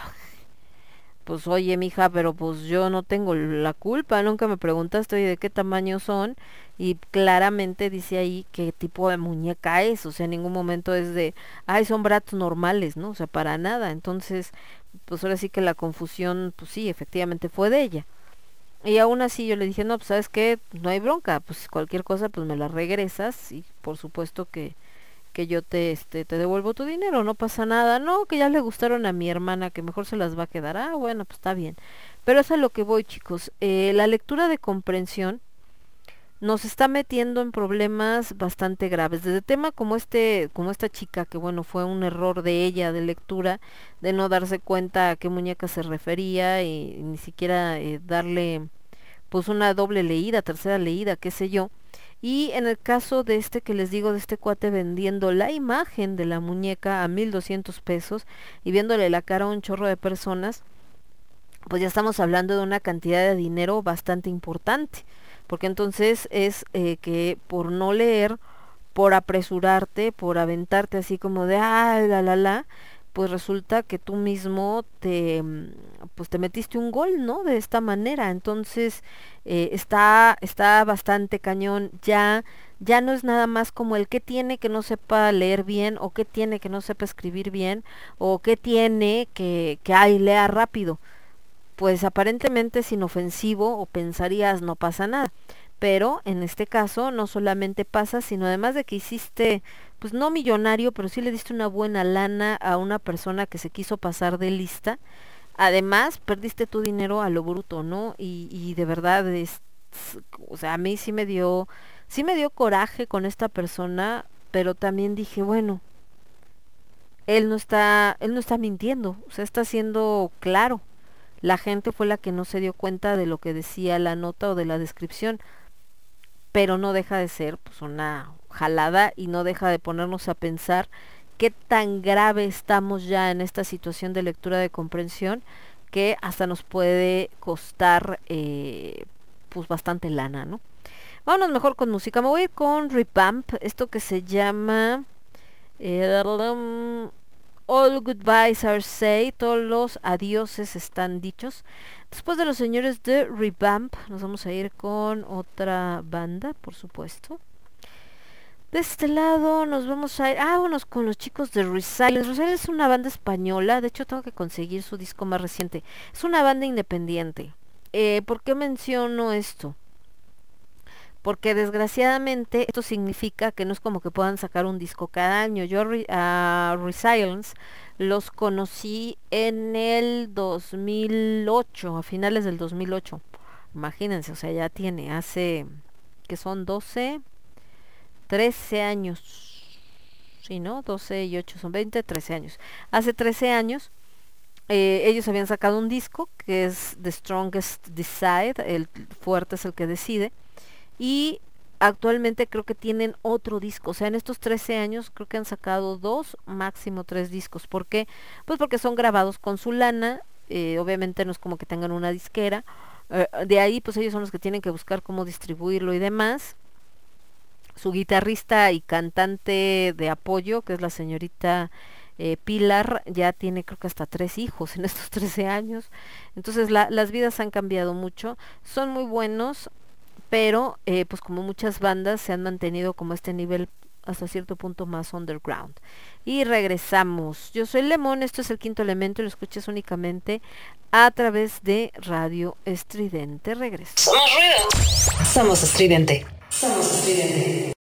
pues oye, mija, pero pues yo no tengo la culpa. Nunca me preguntaste, oye, de qué tamaño son. Y claramente dice ahí qué tipo de muñeca es. O sea, en ningún momento es de, ay, son bratos normales, ¿no? O sea, para nada. Entonces, pues ahora sí que la confusión, pues sí, efectivamente fue de ella. Y aún así yo le dije, no, pues sabes qué, no hay bronca, pues cualquier cosa pues me la regresas y por supuesto que, que yo te, este, te devuelvo tu dinero, no pasa nada, no, que ya le gustaron a mi hermana, que mejor se las va a quedar, ah, bueno, pues está bien. Pero es a lo que voy chicos, eh, la lectura de comprensión nos está metiendo en problemas bastante graves. Desde tema como este, como esta chica, que bueno, fue un error de ella de lectura, de no darse cuenta a qué muñeca se refería y, ni siquiera eh, darle pues una doble leída, tercera leída, qué sé yo. Y en el caso de este que les digo, de este cuate vendiendo la imagen de la muñeca a 1200 pesos y viéndole la cara a un chorro de personas, pues ya estamos hablando de una cantidad de dinero bastante importante porque entonces es eh, que por no leer, por apresurarte, por aventarte así como de ah, la la la, pues resulta que tú mismo te mm, pues te metiste un gol, ¿no? De esta manera. Entonces, eh, está, está bastante cañón. Ya, ya no es nada más como el que tiene que no sepa leer bien, o que tiene que no sepa escribir bien, o que tiene que, que ay, lea rápido pues aparentemente es inofensivo o pensarías no pasa nada. Pero en este caso no solamente pasa, sino además de que hiciste, pues no millonario, pero sí le diste una buena lana a una persona que se quiso pasar de lista. Además, perdiste tu dinero a lo bruto, ¿no? Y, y de verdad, es, o sea, a mí sí me dio, sí me dio coraje con esta persona, pero también dije, bueno, él no está, él no está mintiendo, o sea, está siendo claro la gente fue la que no se dio cuenta de lo que decía la nota o de la descripción, pero no deja de ser pues una jalada y no deja de ponernos a pensar qué tan grave estamos ya en esta situación de lectura de comprensión que hasta nos puede costar eh, pues bastante lana, ¿no? Vámonos mejor con música. Me voy con Revamp, esto que se llama eh, All goodbyes are say, todos los adioses están dichos. Después de los señores de Revamp, nos vamos a ir con otra banda, por supuesto. De este lado nos vamos a ir, ah, vámonos con los chicos de Resilience. Resilience es una banda española, de hecho tengo que conseguir su disco más reciente. Es una banda independiente. Eh, ¿Por qué menciono esto? Porque desgraciadamente esto significa que no es como que puedan sacar un disco cada año. Yo a Re- a Resilience los conocí en el 2008, a finales del 2008. Imagínense, o sea, ya tiene hace que son 12, 13 años. Sí, ¿no? 12 y 8 son 20, 13 años. Hace 13 años eh, ellos habían sacado un disco que es The Strongest Decide, el fuerte es el que decide, y actualmente creo que tienen otro disco, o sea, en estos 13 años creo que han sacado dos, máximo tres discos, ¿por qué? Pues porque son grabados con su lana, eh, obviamente no es como que tengan una disquera, eh, de ahí pues ellos son los que tienen que buscar cómo distribuirlo y demás, su guitarrista y cantante de apoyo, que es la señorita eh, Pilar, ya tiene creo que hasta tres hijos en [laughs] estos 13 años. Entonces la- las vidas han cambiado mucho. Son muy buenos, pero eh, pues como muchas bandas se han mantenido como este nivel hasta cierto punto más underground. Y regresamos. Yo soy Lemón, esto es el quinto elemento y lo escuchas únicamente a través de Radio Estridente. Regreso. Somos ruido. Somos estridente. Somos estridente.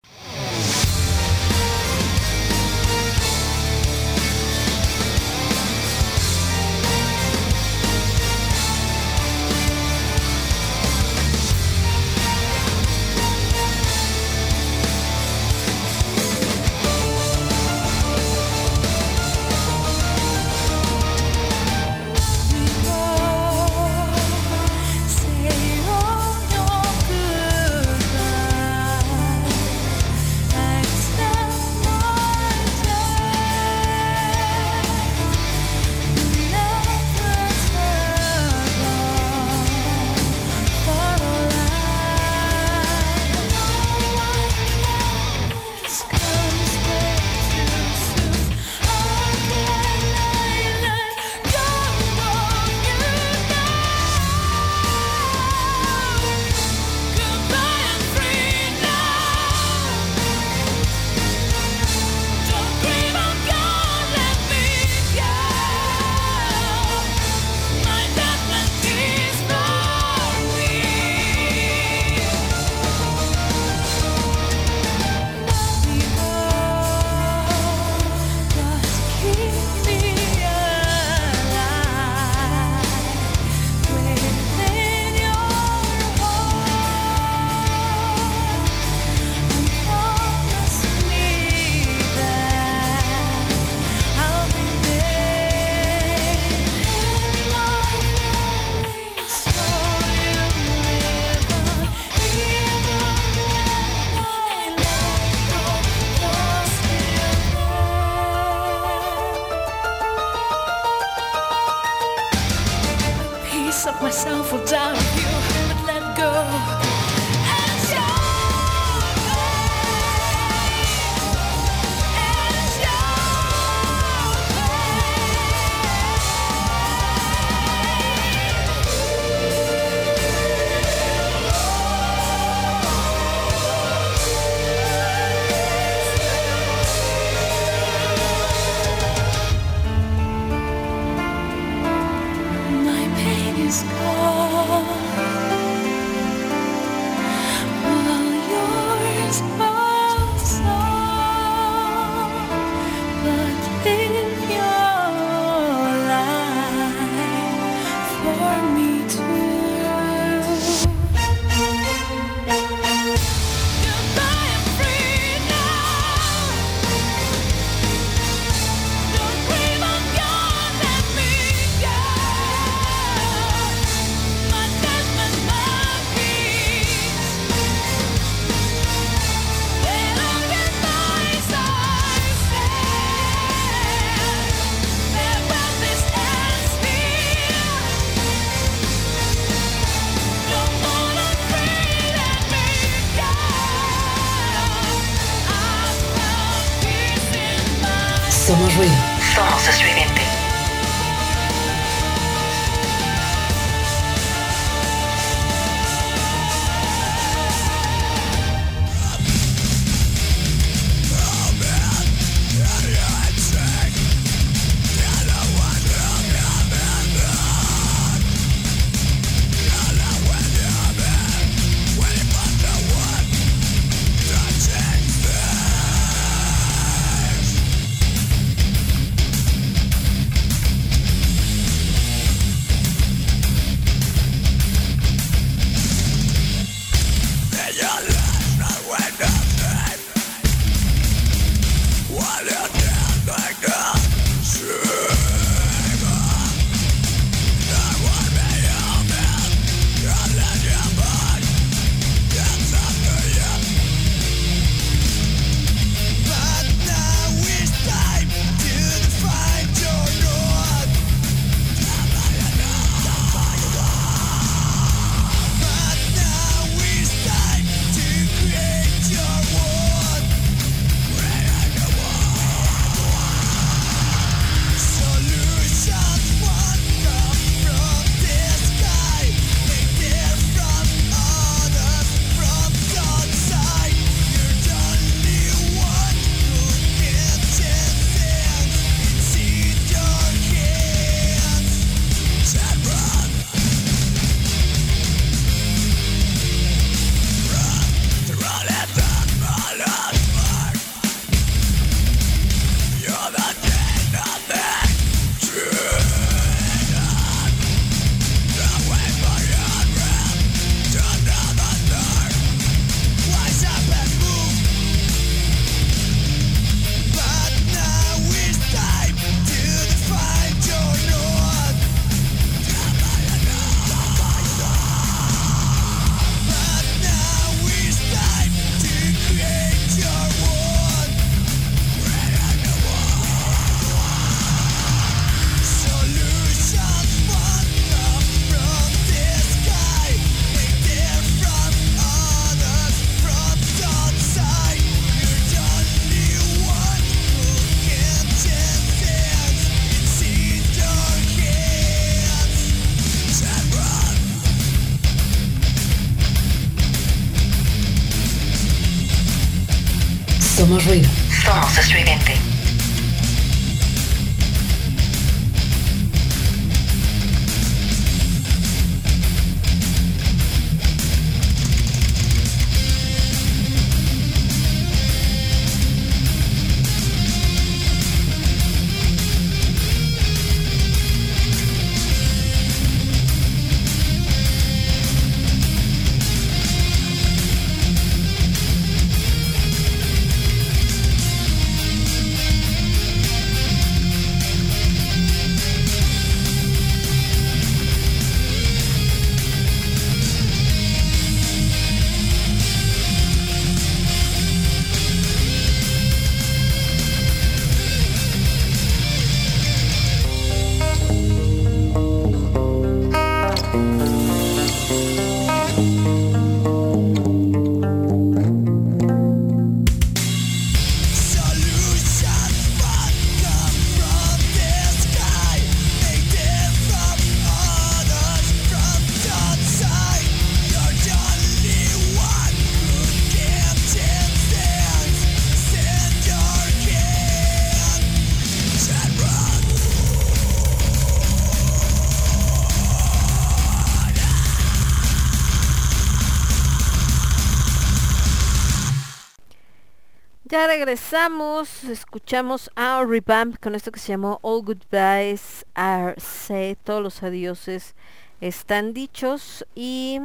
Regresamos, escuchamos a Revamp con esto que se llamó All Goodbyes Are Said, todos los adioses están dichos y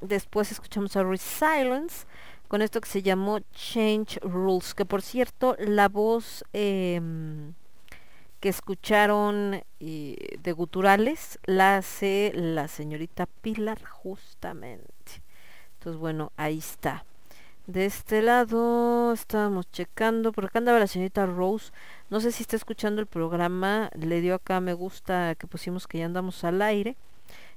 después escuchamos a Resilience con esto que se llamó Change Rules, que por cierto la voz em, que escucharon eh, de guturales la hace la señorita Pilar justamente. Entonces bueno, ahí está. De este lado estábamos checando, por acá andaba la señorita Rose, no sé si está escuchando el programa, le dio acá me gusta que pusimos que ya andamos al aire.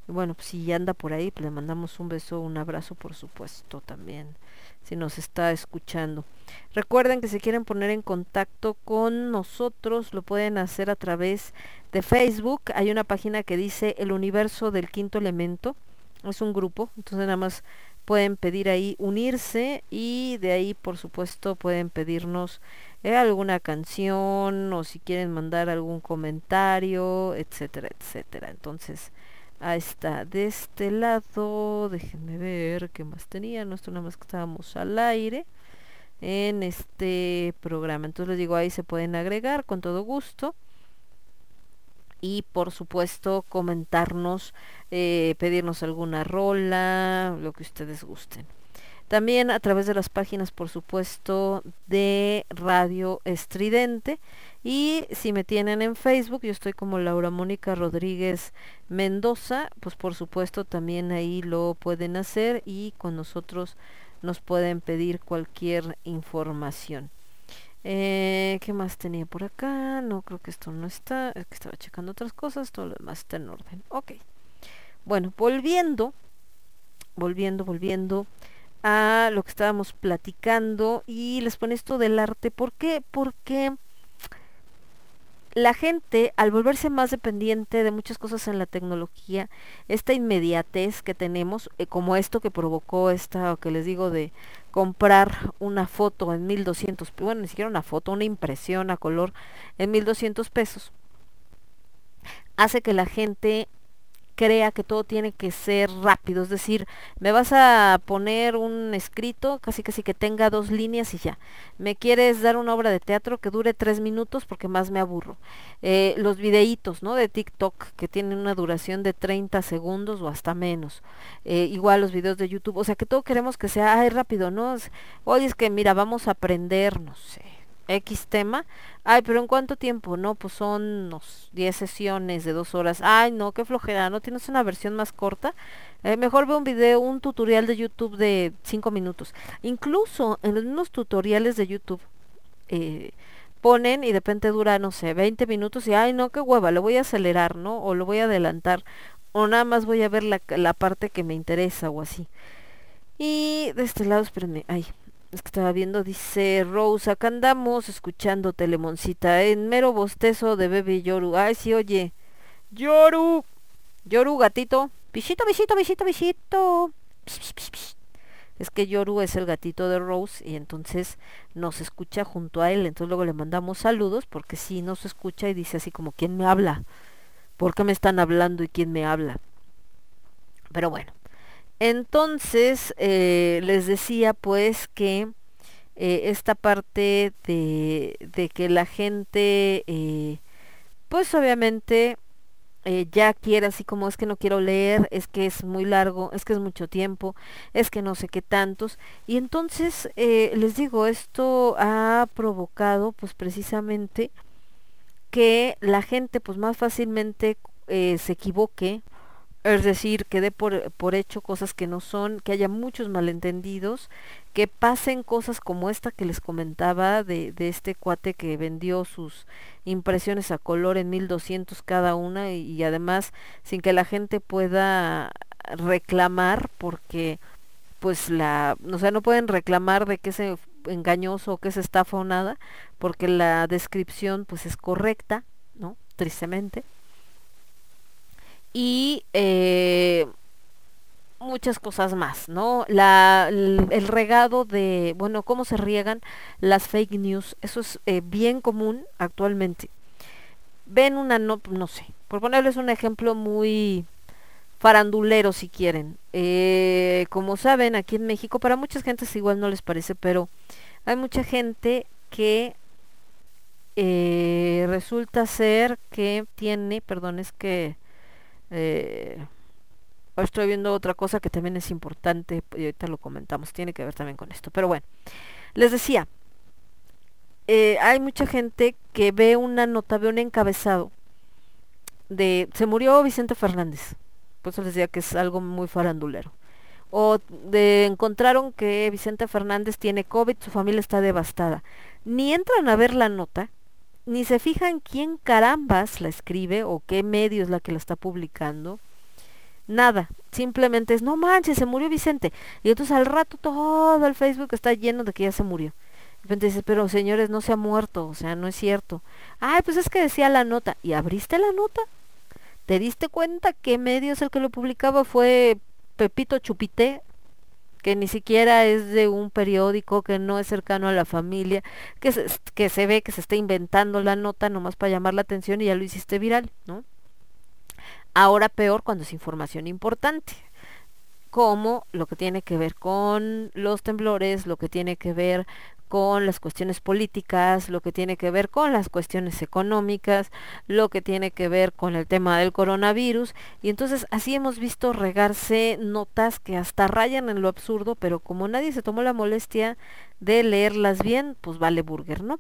Y bueno, pues si ya anda por ahí, pues le mandamos un beso, un abrazo por supuesto también, si nos está escuchando. Recuerden que si quieren poner en contacto con nosotros, lo pueden hacer a través de Facebook. Hay una página que dice El Universo del Quinto Elemento. Es un grupo, entonces nada más pueden pedir ahí unirse y de ahí por supuesto pueden pedirnos eh, alguna canción o si quieren mandar algún comentario, etcétera, etcétera. Entonces, ahí está. De este lado, déjenme ver qué más tenía. No esto nada más que estábamos al aire en este programa. Entonces les digo, ahí se pueden agregar con todo gusto. Y por supuesto comentarnos, eh, pedirnos alguna rola, lo que ustedes gusten. También a través de las páginas, por supuesto, de Radio Estridente. Y si me tienen en Facebook, yo estoy como Laura Mónica Rodríguez Mendoza, pues por supuesto también ahí lo pueden hacer y con nosotros nos pueden pedir cualquier información. Eh, ¿Qué más tenía por acá? No, creo que esto no está. Es que estaba checando otras cosas. Todo lo demás está en orden. Ok. Bueno, volviendo. Volviendo, volviendo a lo que estábamos platicando. Y les pone esto del arte. ¿Por qué? Porque la gente, al volverse más dependiente de muchas cosas en la tecnología, esta inmediatez que tenemos, eh, como esto que provocó esta, que les digo, de comprar una foto en 1200, bueno, ni siquiera una foto, una impresión a color en 1200 pesos, hace que la gente crea que todo tiene que ser rápido, es decir, me vas a poner un escrito, casi casi que tenga dos líneas y ya. Me quieres dar una obra de teatro que dure tres minutos porque más me aburro. Eh, los videitos, ¿no? De TikTok que tienen una duración de 30 segundos o hasta menos. Eh, igual los videos de YouTube, o sea que todo queremos que sea, ay, rápido, ¿no? Oye, es que mira, vamos a aprender, no sé, X tema. Ay, pero ¿en cuánto tiempo? No, pues son unos 10 sesiones de dos horas. Ay, no, qué flojera, ¿no tienes una versión más corta? Eh, mejor ve un video, un tutorial de YouTube de 5 minutos. Incluso en mismos tutoriales de YouTube eh, ponen y de repente dura, no sé, 20 minutos y, ay, no, qué hueva, lo voy a acelerar, ¿no? O lo voy a adelantar. O nada más voy a ver la, la parte que me interesa o así. Y de este lado, espérenme, ay, es que estaba viendo, dice Rose, acá andamos escuchando Telemoncita en mero bostezo de bebé Yoru. Ay, sí, oye. Yoru. Yoru, gatito. Pish, pish, pish, pish. es que Yoru es el gatito de Rose y entonces nos escucha junto a él, entonces luego le mandamos saludos porque sí nos escucha y dice así como, ¿quién me habla? ¿Por qué me están hablando y quién me habla? Pero bueno, entonces eh, les decía pues que eh, esta parte de, de que la gente eh, pues obviamente ya quiere así como es que no quiero leer, es que es muy largo, es que es mucho tiempo, es que no sé qué tantos. Y entonces les digo, esto ha provocado pues precisamente que la gente pues más fácilmente se equivoque, es decir, que dé por, por hecho cosas que no son, que haya muchos malentendidos, que pasen cosas como esta que les comentaba de, de este cuate que vendió sus impresiones a color en 1200 cada una y, y además sin que la gente pueda reclamar porque pues la, o sea, no pueden reclamar de que es engañoso o que es estafa o nada, porque la descripción pues es correcta, ¿no? Tristemente. Y eh, muchas cosas más, ¿no? La, el, regado de, bueno, cómo se riegan las fake news, eso es eh, bien común actualmente. Ven una, no, no sé, por ponerles un ejemplo muy farandulero si quieren. Eh, como saben, aquí en México, para muchas gentes igual no les parece, pero hay mucha gente que eh, resulta ser que tiene, perdón, es que eh, estoy viendo otra cosa que también es importante y ahorita lo comentamos, tiene que ver también con esto. Pero bueno, les decía, eh, hay mucha gente que ve una nota, ve un encabezado de se murió Vicente Fernández. Por eso les decía que es algo muy farandulero. O de encontraron que Vicente Fernández tiene COVID, su familia está devastada. Ni entran a ver la nota, ni se fijan quién carambas la escribe o qué medio es la que la está publicando. Nada, simplemente es, no manches, se murió Vicente. Y entonces al rato todo el Facebook está lleno de que ya se murió. De pero señores, no se ha muerto, o sea, no es cierto. Ay, pues es que decía la nota. ¿Y abriste la nota? ¿Te diste cuenta qué medio es el que lo publicaba? Fue Pepito Chupité, que ni siquiera es de un periódico, que no es cercano a la familia, que se, que se ve que se está inventando la nota nomás para llamar la atención y ya lo hiciste viral, ¿no? Ahora peor cuando es información importante, como lo que tiene que ver con los temblores, lo que tiene que ver con las cuestiones políticas, lo que tiene que ver con las cuestiones económicas, lo que tiene que ver con el tema del coronavirus. Y entonces así hemos visto regarse notas que hasta rayan en lo absurdo, pero como nadie se tomó la molestia de leerlas bien, pues vale burger, ¿no?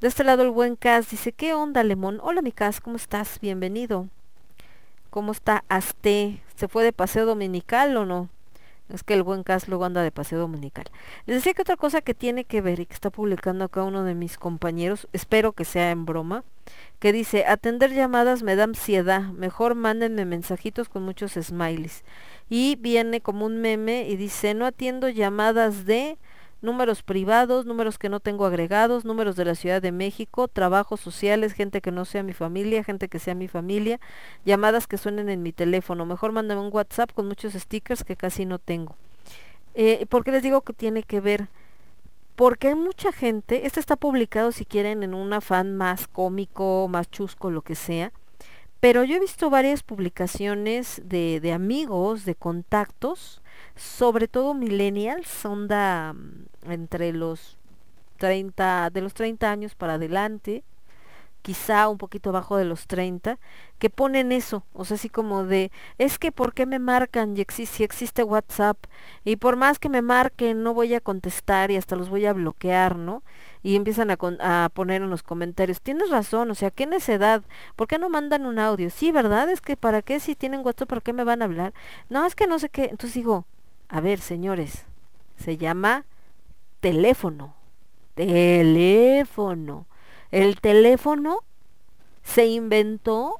De este lado el buen Cas dice, ¿qué onda, Lemón? Hola, mi Cas, ¿cómo estás? Bienvenido. ¿Cómo está Aste? ¿Se fue de paseo dominical o no? Es que el buen Cas luego anda de paseo dominical. Les decía que otra cosa que tiene que ver y que está publicando acá uno de mis compañeros, espero que sea en broma, que dice, atender llamadas me da ansiedad, mejor mándenme mensajitos con muchos smileys. Y viene como un meme y dice, no atiendo llamadas de números privados, números que no tengo agregados, números de la Ciudad de México, trabajos sociales, gente que no sea mi familia, gente que sea mi familia, llamadas que suenen en mi teléfono. Mejor mándame un WhatsApp con muchos stickers que casi no tengo. Eh, ¿Por qué les digo que tiene que ver? Porque hay mucha gente, este está publicado si quieren en un afán más cómico, más chusco, lo que sea, pero yo he visto varias publicaciones de, de amigos, de contactos, sobre todo millennials, onda mm, entre los 30, de los 30 años para adelante, quizá un poquito abajo de los 30, que ponen eso, o sea, así como de, es que ¿por qué me marcan y si existe WhatsApp? Y por más que me marquen, no voy a contestar y hasta los voy a bloquear, ¿no? Y empiezan a, con- a poner en los comentarios, tienes razón, o sea, ¿qué necedad? ¿Por qué no mandan un audio? Sí, ¿verdad? Es que ¿para qué si tienen WhatsApp, para qué me van a hablar? No, es que no sé qué. Entonces digo, a ver, señores, se llama teléfono. Teléfono. El teléfono se inventó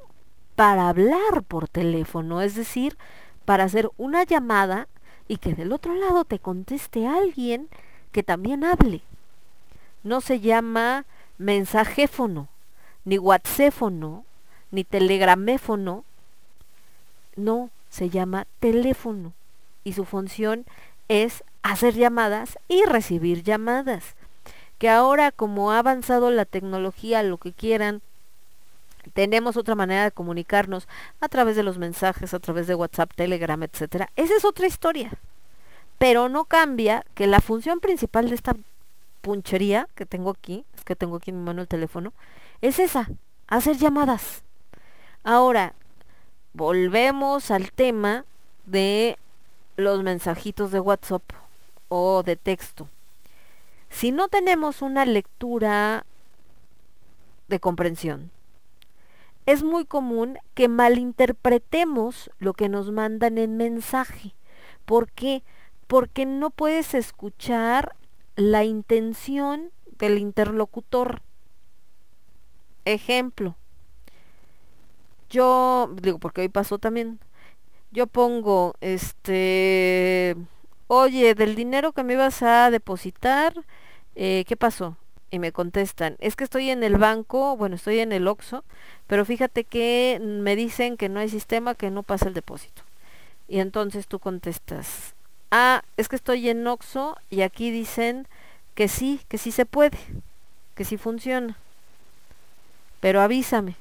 para hablar por teléfono, es decir, para hacer una llamada y que del otro lado te conteste alguien que también hable. No se llama mensajéfono, ni whatséfono, ni telegraméfono. No, se llama teléfono y su función es hacer llamadas y recibir llamadas. Que ahora como ha avanzado la tecnología, lo que quieran, tenemos otra manera de comunicarnos a través de los mensajes, a través de WhatsApp, Telegram, etcétera. Esa es otra historia. Pero no cambia que la función principal de esta punchería que tengo aquí, es que tengo aquí en mi mano el teléfono, es esa, hacer llamadas. Ahora, volvemos al tema de los mensajitos de WhatsApp o de texto. Si no tenemos una lectura de comprensión, es muy común que malinterpretemos lo que nos mandan en mensaje. ¿Por qué? Porque no puedes escuchar la intención del interlocutor. Ejemplo. Yo, digo, porque hoy pasó también. Yo pongo, este, oye, del dinero que me ibas a depositar, eh, ¿qué pasó? Y me contestan, es que estoy en el banco, bueno, estoy en el OXXO, pero fíjate que me dicen que no hay sistema, que no pasa el depósito. Y entonces tú contestas, ah, es que estoy en OXXO y aquí dicen que sí, que sí se puede, que sí funciona. Pero avísame.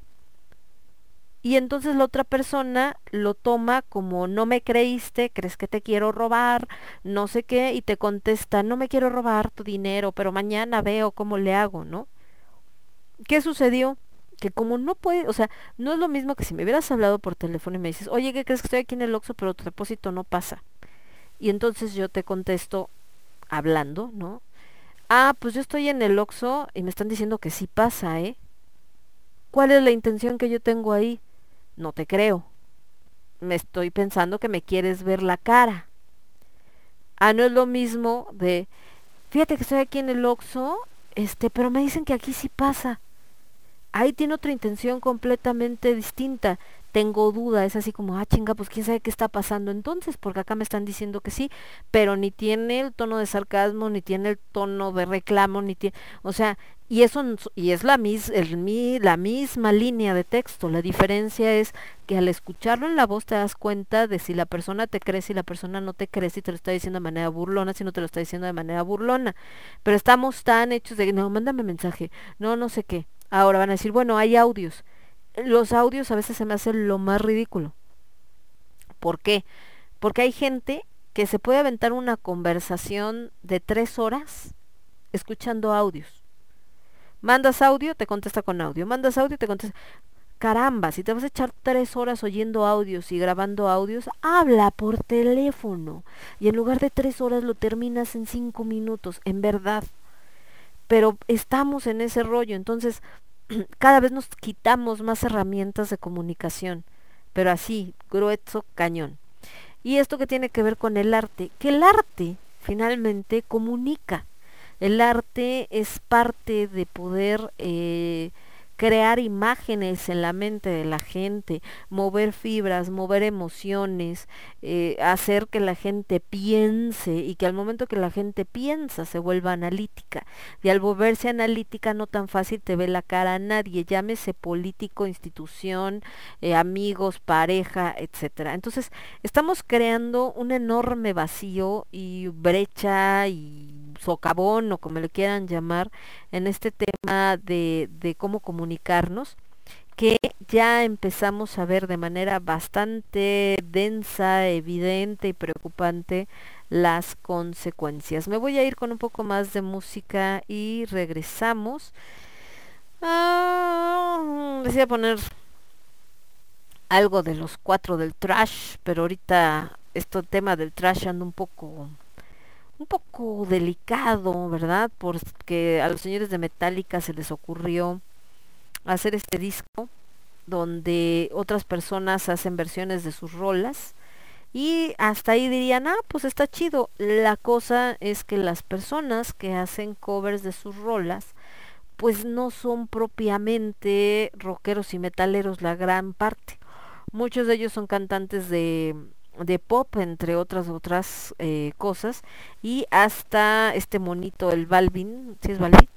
Y entonces la otra persona lo toma como no me creíste, crees que te quiero robar, no sé qué, y te contesta, no me quiero robar tu dinero, pero mañana veo cómo le hago, ¿no? ¿Qué sucedió? Que como no puede, o sea, no es lo mismo que si me hubieras hablado por teléfono y me dices, oye, ¿qué crees que estoy aquí en el Oxxo, pero tu depósito no pasa? Y entonces yo te contesto hablando, ¿no? Ah, pues yo estoy en el Oxxo y me están diciendo que sí pasa, ¿eh? ¿Cuál es la intención que yo tengo ahí? No te creo. Me estoy pensando que me quieres ver la cara. Ah, no es lo mismo de, fíjate que estoy aquí en el Oxxo, este, pero me dicen que aquí sí pasa. Ahí tiene otra intención completamente distinta. Tengo duda, es así como, ah, chinga, pues quién sabe qué está pasando entonces, porque acá me están diciendo que sí, pero ni tiene el tono de sarcasmo, ni tiene el tono de reclamo, ni tiene, o sea, y eso y es la mis, el, la misma línea de texto. La diferencia es que al escucharlo en la voz te das cuenta de si la persona te cree, si la persona no te cree, si te lo está diciendo de manera burlona, si no te lo está diciendo de manera burlona. Pero estamos tan hechos de, no, mándame mensaje, no, no sé qué. Ahora van a decir, bueno, hay audios. Los audios a veces se me hacen lo más ridículo. ¿Por qué? Porque hay gente que se puede aventar una conversación de tres horas escuchando audios. Mandas audio, te contesta con audio. Mandas audio, te contesta. Caramba, si te vas a echar tres horas oyendo audios y grabando audios, habla por teléfono. Y en lugar de tres horas lo terminas en cinco minutos, en verdad. Pero estamos en ese rollo, entonces cada vez nos quitamos más herramientas de comunicación. Pero así, grueso, cañón. Y esto que tiene que ver con el arte, que el arte finalmente comunica. El arte es parte de poder eh, crear imágenes en la mente de la gente, mover fibras, mover emociones, eh, hacer que la gente piense y que al momento que la gente piensa se vuelva analítica. Y al volverse analítica no tan fácil te ve la cara a nadie, llámese político, institución, eh, amigos, pareja, etcétera. Entonces estamos creando un enorme vacío y brecha y socavón o como le quieran llamar en este tema de, de cómo que ya empezamos a ver de manera bastante densa, evidente y preocupante las consecuencias. Me voy a ir con un poco más de música y regresamos. Ah, decía poner algo de los cuatro del trash, pero ahorita este tema del trash anda un poco un poco delicado, ¿verdad? Porque a los señores de Metallica se les ocurrió hacer este disco donde otras personas hacen versiones de sus rolas y hasta ahí dirían, ah, pues está chido. La cosa es que las personas que hacen covers de sus rolas, pues no son propiamente rockeros y metaleros la gran parte. Muchos de ellos son cantantes de, de pop, entre otras otras eh, cosas, y hasta este monito, el Balvin, ¿sí es Balvin?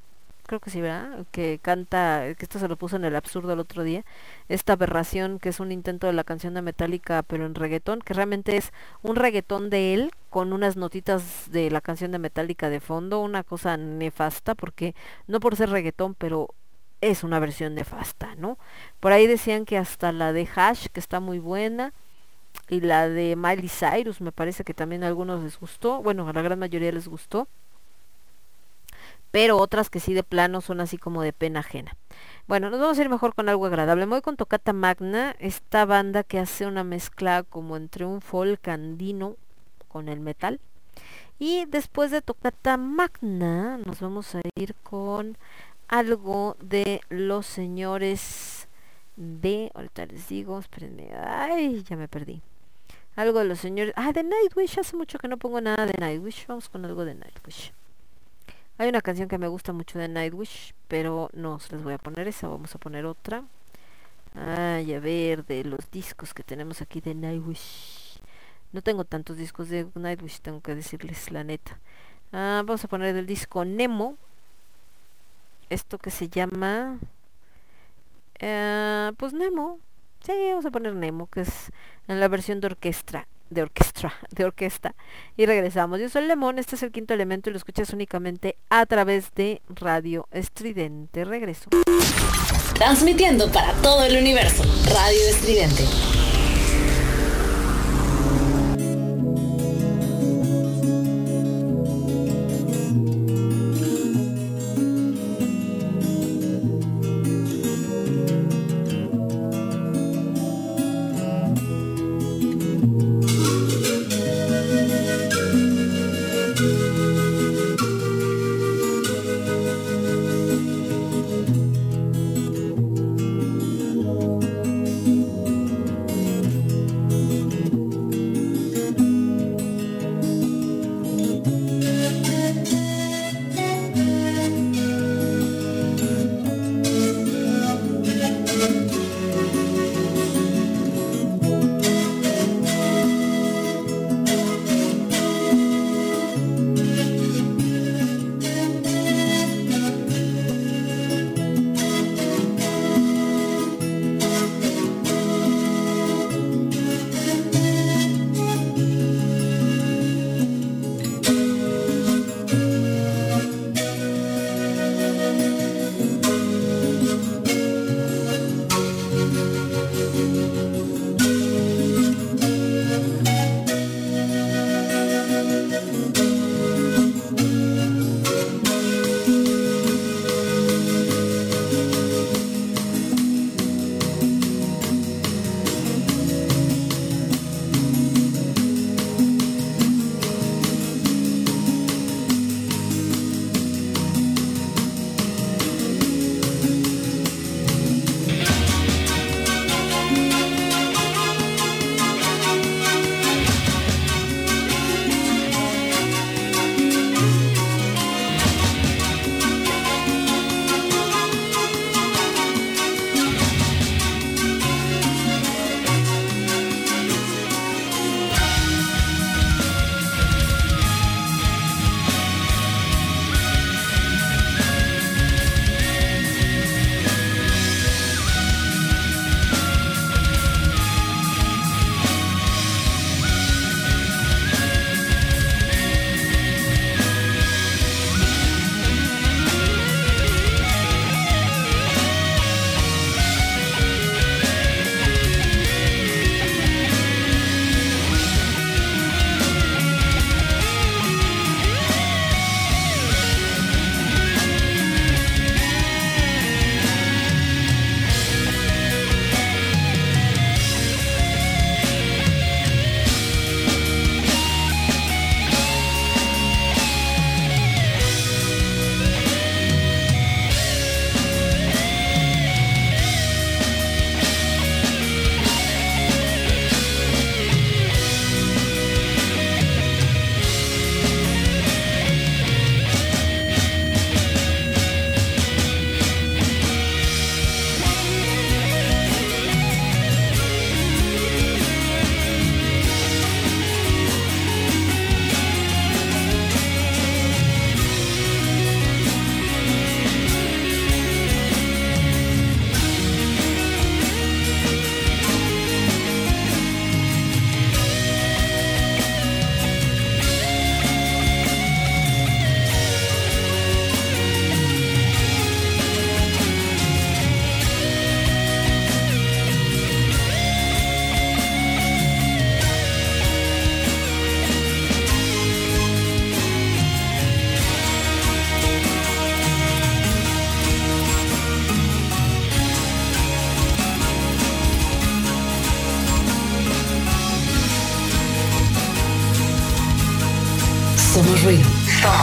Creo que sí, ¿verdad? Que canta, que esto se lo puso en el absurdo el otro día, esta aberración que es un intento de la canción de Metallica, pero en reggaetón, que realmente es un reggaetón de él con unas notitas de la canción de Metallica de fondo, una cosa nefasta, porque no por ser reggaetón, pero es una versión nefasta, ¿no? Por ahí decían que hasta la de Hash, que está muy buena, y la de Miley Cyrus, me parece que también a algunos les gustó, bueno, a la gran mayoría les gustó, pero otras que sí de plano son así como de pena ajena. Bueno, nos vamos a ir mejor con algo agradable. Me voy con Tocata Magna, esta banda que hace una mezcla como entre un folk andino con el metal. Y después de Tocata Magna nos vamos a ir con algo de los señores de... Ahorita les digo, espérenme. Ay, ya me perdí. Algo de los señores... Ah, de Nightwish. Hace mucho que no pongo nada de Nightwish. Vamos con algo de Nightwish. Hay una canción que me gusta mucho de Nightwish, pero no les voy a poner esa, vamos a poner otra. Ay, a ver, de los discos que tenemos aquí de Nightwish. No tengo tantos discos de Nightwish, tengo que decirles la neta. Ah, vamos a poner del disco Nemo. Esto que se llama... eh, pues Nemo. Sí, vamos a poner Nemo, que es en la versión de orquesta de orquesta, [laughs] de orquesta. Y regresamos. Yo soy Lemón, este es el quinto elemento y lo escuchas únicamente a través de Radio Estridente. Regreso. Transmitiendo para todo el universo. Radio Estridente.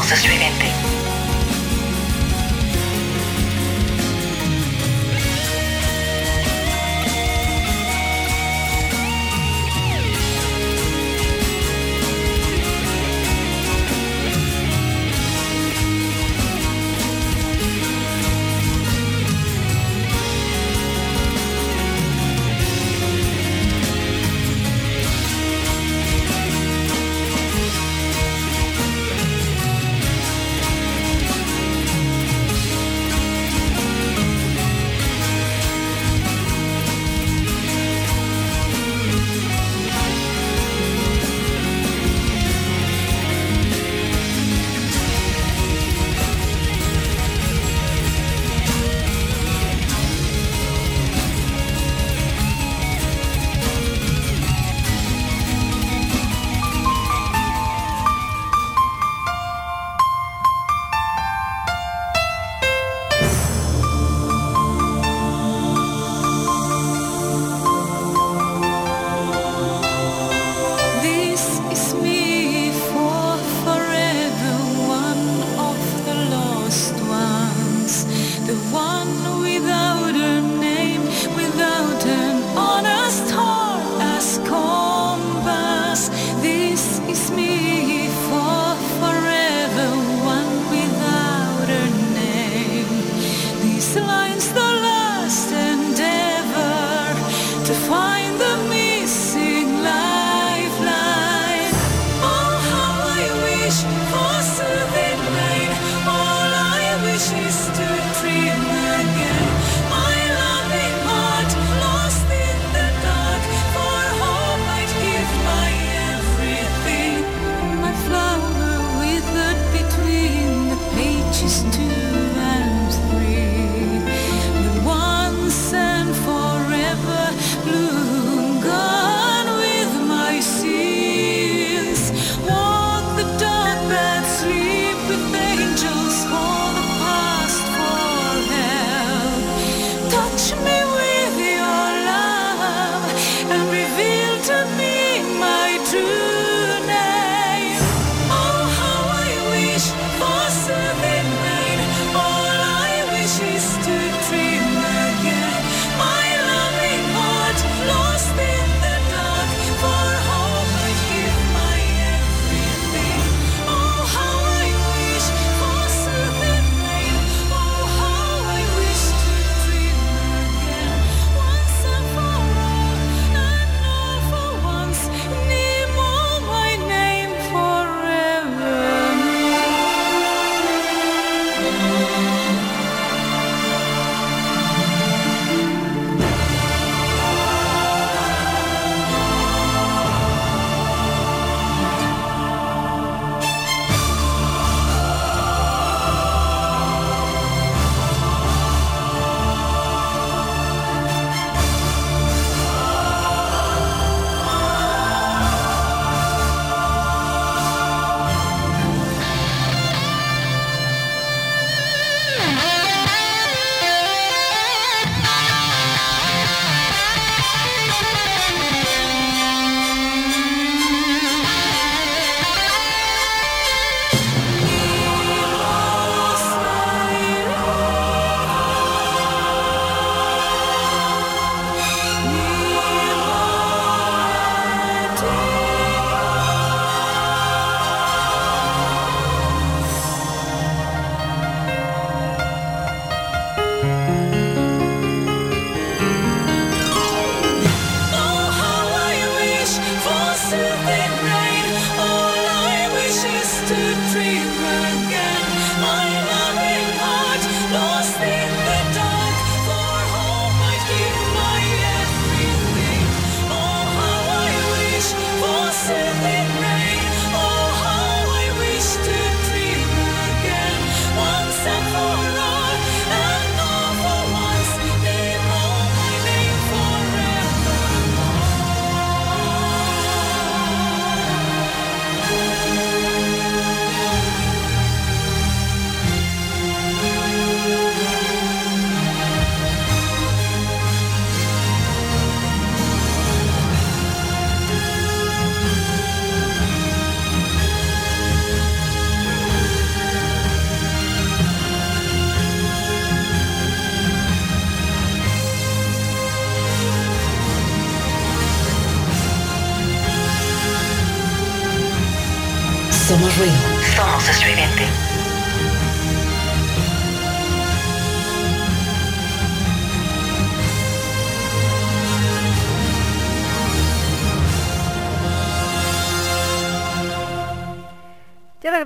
Somos estridente.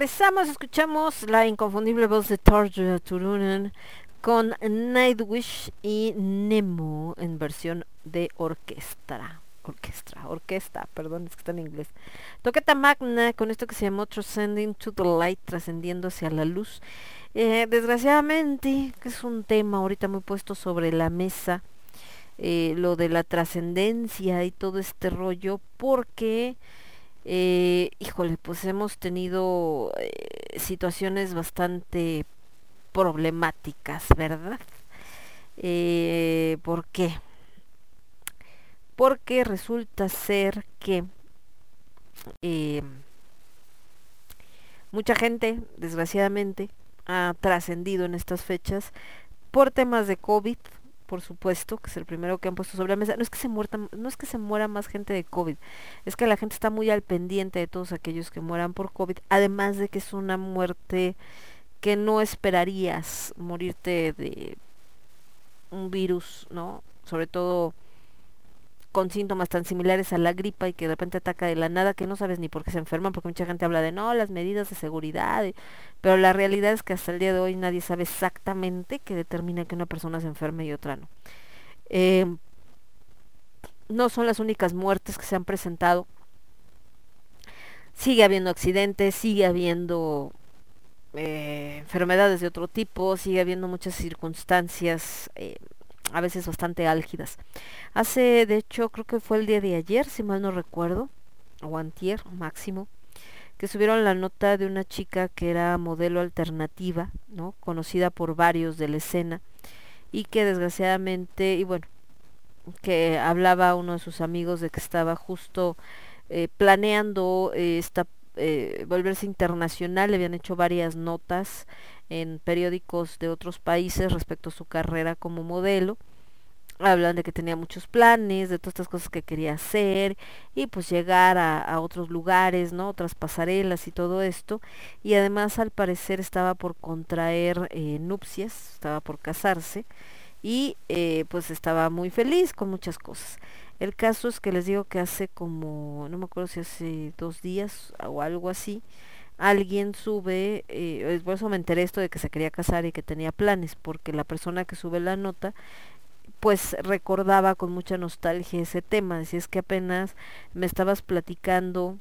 Regresamos, escuchamos la inconfundible voz de Tarja Turunen con Nightwish y Nemo en versión de orquestra. Orquestra, orquesta, perdón, es que está en inglés. Toqueta magna con esto que se llamó Transcending to the Light, trascendiendo hacia la luz. Eh, desgraciadamente, que es un tema ahorita muy puesto sobre la mesa, eh, lo de la trascendencia y todo este rollo, porque eh, híjole, pues hemos tenido eh, situaciones bastante problemáticas, ¿verdad? Eh, ¿Por qué? Porque resulta ser que eh, mucha gente, desgraciadamente, ha trascendido en estas fechas por temas de COVID, por supuesto, que es el primero que han puesto sobre la mesa. No es que se muerta, no es que se muera más gente de COVID, es que la gente está muy al pendiente de todos aquellos que mueran por COVID, además de que es una muerte que no esperarías morirte de un virus, ¿no? Sobre todo con síntomas tan similares a la gripa y que de repente ataca de la nada que no sabes ni por qué se enferman, porque mucha gente habla de no, las medidas de seguridad, pero la realidad es que hasta el día de hoy nadie sabe exactamente qué determina que una persona se enferme y otra no. Eh, no son las únicas muertes que se han presentado. Sigue habiendo accidentes, sigue habiendo eh, enfermedades de otro tipo, sigue habiendo muchas circunstancias eh, a veces bastante álgidas. Hace, de hecho, creo que fue el día de ayer, si mal no recuerdo, o antier, máximo, que subieron la nota de una chica que era modelo alternativa, ¿no? Conocida por varios de la escena y que desgraciadamente, y bueno, que hablaba uno de sus amigos de que estaba justo eh, planeando esta eh, volverse internacional, le habían hecho varias notas en periódicos de otros países respecto a su carrera como modelo. Hablan de que tenía muchos planes, de todas estas cosas que quería hacer y pues llegar a, otros lugares, ¿no? Otras pasarelas y todo esto. Y además al parecer estaba por contraer eh, nupcias, estaba por casarse y eh, pues estaba muy feliz con muchas cosas. El caso es que les digo que hace como, no me acuerdo si hace dos días o algo así, alguien sube, eh, por eso me enteré esto de que se quería casar y que tenía planes, porque la persona que sube la nota pues recordaba con mucha nostalgia ese tema, decía es que apenas me estabas platicando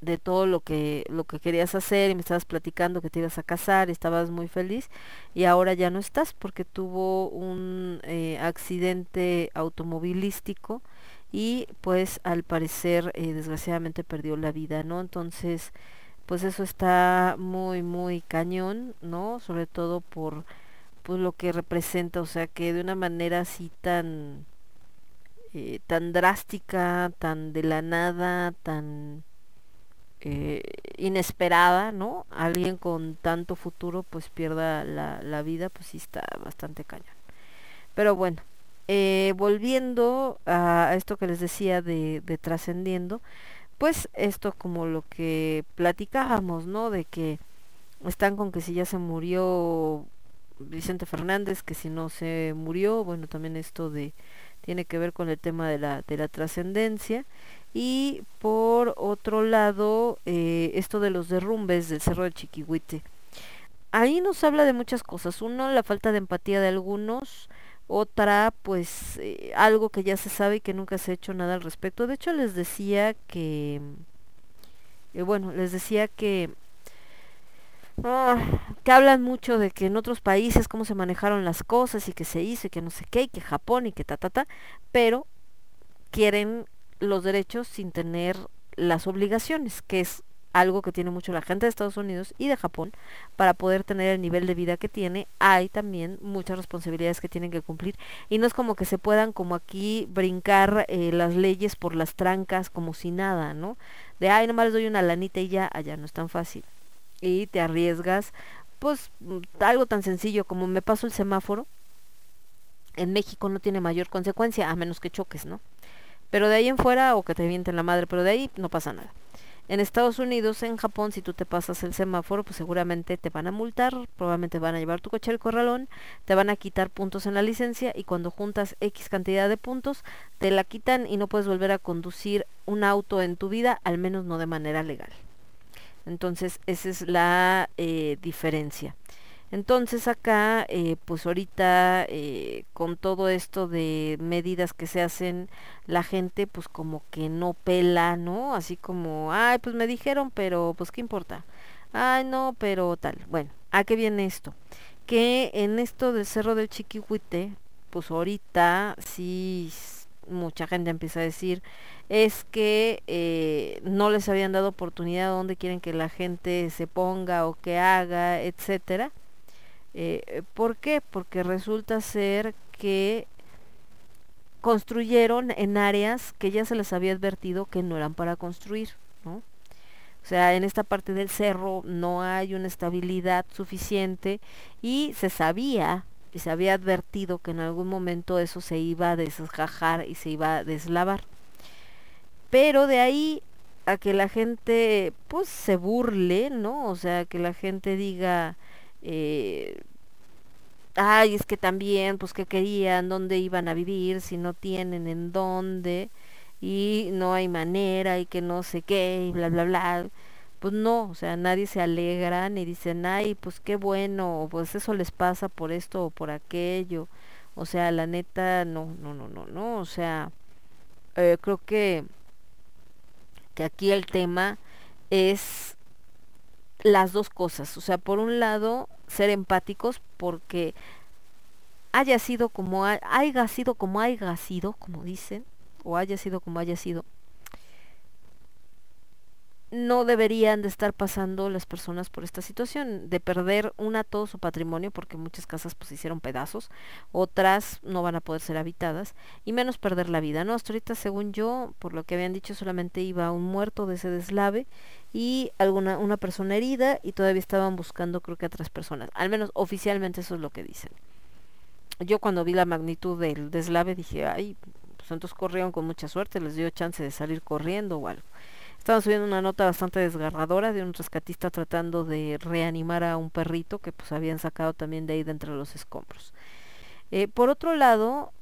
de todo lo que lo que querías hacer y me estabas platicando que te ibas a casar y estabas muy feliz y ahora ya no estás porque tuvo un eh, accidente automovilístico y pues al parecer eh, desgraciadamente perdió la vida, ¿no? Entonces pues eso está muy muy cañón, ¿no? Sobre todo por pues lo que representa, o sea que de una manera así tan eh, tan drástica, tan de la nada, tan eh, inesperada, ¿no? Alguien con tanto futuro pues pierda la, la vida, pues sí está bastante cañón. Pero bueno, eh, volviendo a esto que les decía de, trascendiendo, pues esto como lo que platicábamos, ¿no? De que están con que si ya se murió Vicente Fernández, que si no se murió, bueno, también esto de tiene que ver con el tema de la, de la trascendencia y por otro lado eh, esto de los derrumbes del Cerro del Chiquihuite. Ahí nos habla de muchas cosas. Uno, la falta de empatía de algunos. Otra, pues eh, algo que ya se sabe y que nunca se ha hecho nada al respecto. De hecho, les decía que, eh, bueno, les decía que ah, que hablan mucho de que en otros países cómo se manejaron las cosas y que se hizo y que no sé qué y que Japón y que ta ta ta, pero quieren los derechos sin tener las obligaciones, que es algo que tiene mucho la gente de Estados Unidos y de Japón para poder tener el nivel de vida que tiene, hay también muchas responsabilidades que tienen que cumplir y no es como que se puedan como aquí brincar eh, las leyes por las trancas como si nada, ¿no? De ay, nomás les doy una lanita y ya, allá no es tan fácil. Y te arriesgas, pues mm, algo tan sencillo como me paso el semáforo, en México no tiene mayor consecuencia, a menos que choques, ¿no? Pero de ahí en fuera o que te vienten la madre, pero de ahí no pasa nada. En Estados Unidos, en Japón, si tú te pasas el semáforo, pues seguramente te van a multar, probablemente van a llevar tu coche al corralón, te van a quitar puntos en la licencia y cuando juntas X cantidad de puntos, te la quitan y no puedes volver a conducir un auto en tu vida, al menos no de manera legal. Entonces, esa es la eh, diferencia. Entonces acá, eh, pues ahorita eh, con todo esto de medidas que se hacen, la gente pues como que no pela, ¿no? Así como, ay, pues me dijeron, pero pues qué importa. Ay, no, pero tal. Bueno, ¿a qué viene esto? Que en esto del Cerro del Chiquihuite, pues ahorita sí mucha gente empieza a decir es que eh, no les habían dado oportunidad donde quieren que la gente se ponga o que haga, etcétera. Eh, ¿Por qué? Porque resulta ser que construyeron en áreas que ya se les había advertido que no eran para construir, ¿no? O sea, en esta parte del cerro no hay una estabilidad suficiente y se sabía y se había advertido que en algún momento eso se iba a desgajar y se iba a deslavar. Pero de ahí a que la gente pues se burle, ¿no? O sea, que la gente diga, eh, ay, es que también, pues que querían, dónde iban a vivir, si no tienen en dónde, y no hay manera, y que no sé qué, y bla, bla, bla. Pues no, o sea, nadie se alegra ni dicen, ay, pues qué bueno, pues eso les pasa por esto o por aquello. O sea, la neta, no, no, no, no, no, o sea, eh, creo que, que aquí el tema es las dos cosas. O sea, por un lado, ser empáticos porque haya sido como ha- haya sido como haya sido, como dicen, o haya sido como haya sido, no deberían de estar pasando las personas por esta situación, de perder una todo su patrimonio, porque muchas casas pues hicieron pedazos, otras no van a poder ser habitadas, y menos perder la vida, ¿no? Hasta ahorita, según yo, por lo que habían dicho, solamente iba un muerto de ese deslave y alguna una persona herida y todavía estaban buscando creo que a tres personas. Al menos oficialmente eso es lo que dicen. Yo cuando vi la magnitud del deslave dije, ay, pues entonces corrieron con mucha suerte, les dio chance de salir corriendo o algo. Estaban subiendo una nota bastante desgarradora de un rescatista tratando de reanimar a un perrito que pues habían sacado también de ahí de entre los escombros. Eh, por otro lado,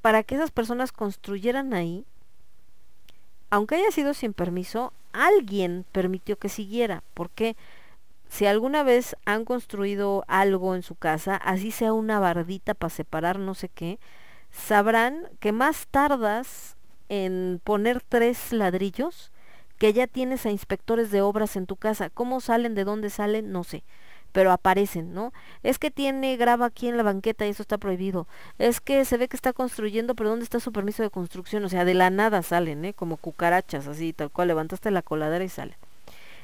para que esas personas construyeran ahí, aunque haya sido sin permiso, alguien permitió que siguiera. Porque si alguna vez han construido algo en su casa, así sea una bardita para separar no sé qué, sabrán que más tardas en poner tres ladrillos que ya tienes a inspectores de obras en tu casa. ¿Cómo salen? ¿De dónde salen? No sé. Pero aparecen, ¿no? Es que tiene grava aquí en la banqueta y eso está prohibido. Es que se ve que está construyendo, pero ¿dónde está su permiso de construcción? O sea, de la nada salen, ¿eh? Como cucarachas, así, tal cual, levantaste la coladera y salen.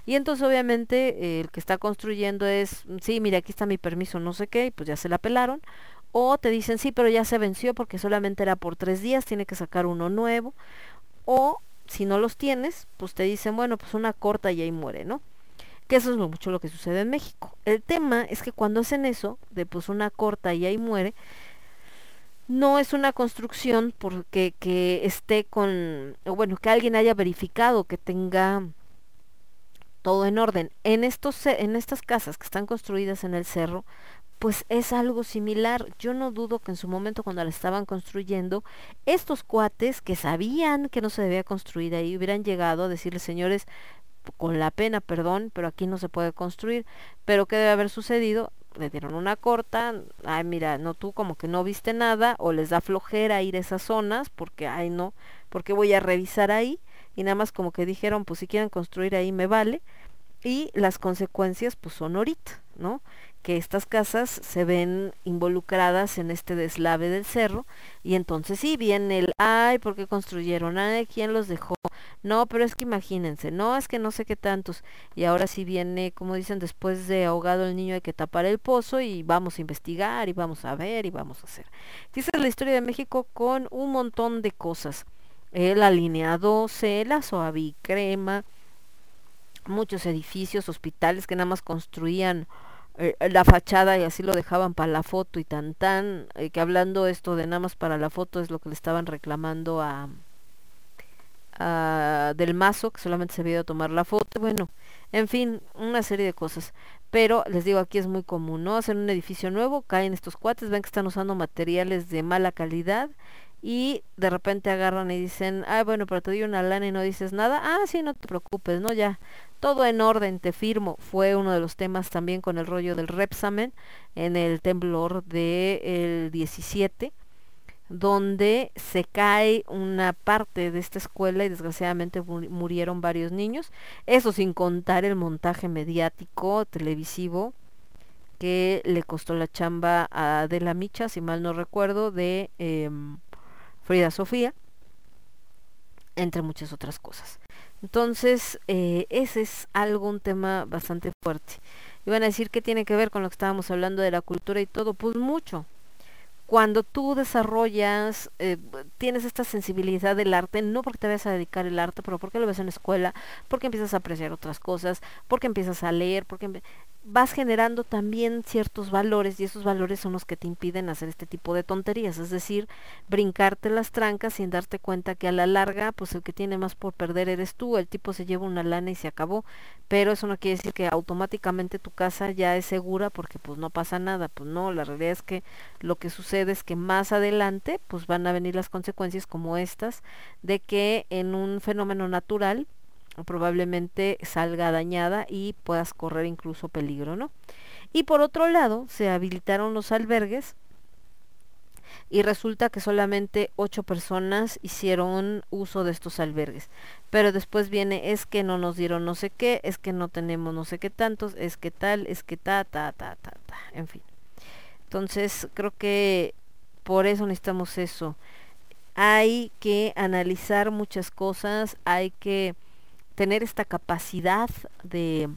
Y entonces obviamente eh, el que está construyendo es, sí, mira, aquí está mi permiso, no sé qué, y pues ya se la pelaron. O te dicen, sí, pero ya se venció porque solamente era por tres días, tiene que sacar uno nuevo. O si no los tienes, pues te dicen, bueno, pues una corta y ahí muere, ¿no? Que eso es lo mucho lo que sucede en México. El tema es que cuando hacen eso, de pues una corta y ahí muere, no es una construcción porque que esté con, bueno, que alguien haya verificado que tenga todo en orden. En estos en estas casas que están construidas en el cerro, pues es algo similar. Yo no dudo que en su momento cuando la estaban construyendo, estos cuates que sabían que no se debía construir ahí hubieran llegado a decirles, señores, con la pena, perdón, pero aquí no se puede construir. Pero ¿qué debe haber sucedido? Le dieron una corta, ay mira, no tú como que no viste nada, o les da flojera ir a esas zonas, porque ay no, porque voy a revisar ahí, y nada más como que dijeron, pues si quieren construir ahí me vale, y las consecuencias pues son ahorita, ¿no? Que estas casas se ven involucradas en este deslave del cerro y entonces sí viene el, ay, ¿por qué construyeron? ¿quién los dejó? No, pero es que imagínense, no, es que no sé qué tantos. Y ahora sí viene, como dicen, después de ahogado el niño hay que tapar el pozo y vamos a investigar y vamos a ver y vamos a hacer. Esa es la historia de México con un montón de cosas. Eh, la línea 12, la Crema, muchos edificios, hospitales que nada más construían eh, la fachada y así lo dejaban para la foto y tan tan, eh, que hablando esto de nada más para la foto es lo que le estaban reclamando a ah, del mazo que solamente se había ido a tomar la foto, bueno, en fin, una serie de cosas. Pero les digo, aquí es muy común, ¿no? Hacen un edificio nuevo, caen estos cuates, ven que están usando materiales de mala calidad y de repente agarran y dicen, ah, bueno, pero te doy una lana y no dices nada. Ah, sí, no te preocupes, ¿no? Ya, todo en orden, te firmo. Fue uno de los temas también con el rollo del Repsamen en el temblor del 17 donde se cae una parte de esta escuela y desgraciadamente mu- murieron varios niños. Eso sin contar el montaje mediático, televisivo, que le costó la chamba a De la Micha, si mal no recuerdo, de em, Frida Sofía, entre muchas otras cosas. Entonces, eh, ese es algo, un tema bastante fuerte. Iban a decir que tiene que ver con lo que estábamos hablando de la cultura y todo, pues mucho. Cuando tú desarrollas, eh, tienes esta sensibilidad del arte, no porque te vayas a dedicar el arte, pero porque lo ves en la escuela, porque empiezas a apreciar otras cosas, porque empiezas a leer, porque vas generando también ciertos valores y esos valores son los que te impiden hacer este tipo de tonterías, es decir, brincarte las trancas sin darte cuenta que a la larga, pues el que tiene más por perder eres tú, el tipo se lleva una lana y se acabó, pero eso no quiere decir que automáticamente tu casa ya es segura porque pues no pasa nada, pues no, la realidad es que lo que sucede que más adelante pues van a venir las consecuencias como estas de que en un fenómeno natural probablemente salga dañada y puedas correr incluso peligro, ¿no? Y por otro lado, se habilitaron los albergues y resulta que solamente ocho personas hicieron uso de estos albergues. Pero después viene, es que no nos dieron no sé qué, es que no tenemos no sé qué tantos, es que tal, es que ta, ta, ta, ta, ta, en fin. Entonces, creo que por eso necesitamos eso. Hay que analizar muchas cosas, hay que tener esta capacidad de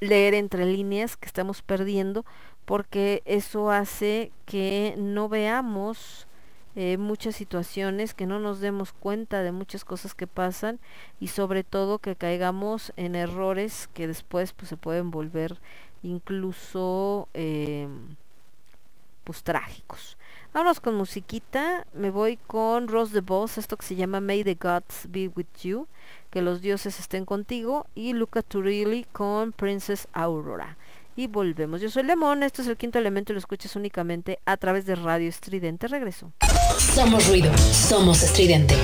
leer entre líneas que estamos perdiendo porque eso hace que no veamos eh, muchas situaciones, que no nos demos cuenta de muchas cosas que pasan y sobre todo que caigamos en errores que después pues se pueden volver incluso eh, trágicos. Vámonos con musiquita, me voy con Rose the Boss, esto que se llama May the Gods Be With You, que los dioses estén contigo, y Luca Turilli con Princess Aurora. Y volvemos. Yo soy Lemón, esto es el quinto elemento y lo escuchas únicamente a través de Radio Estridente. Regreso. Somos ruido, somos estridente.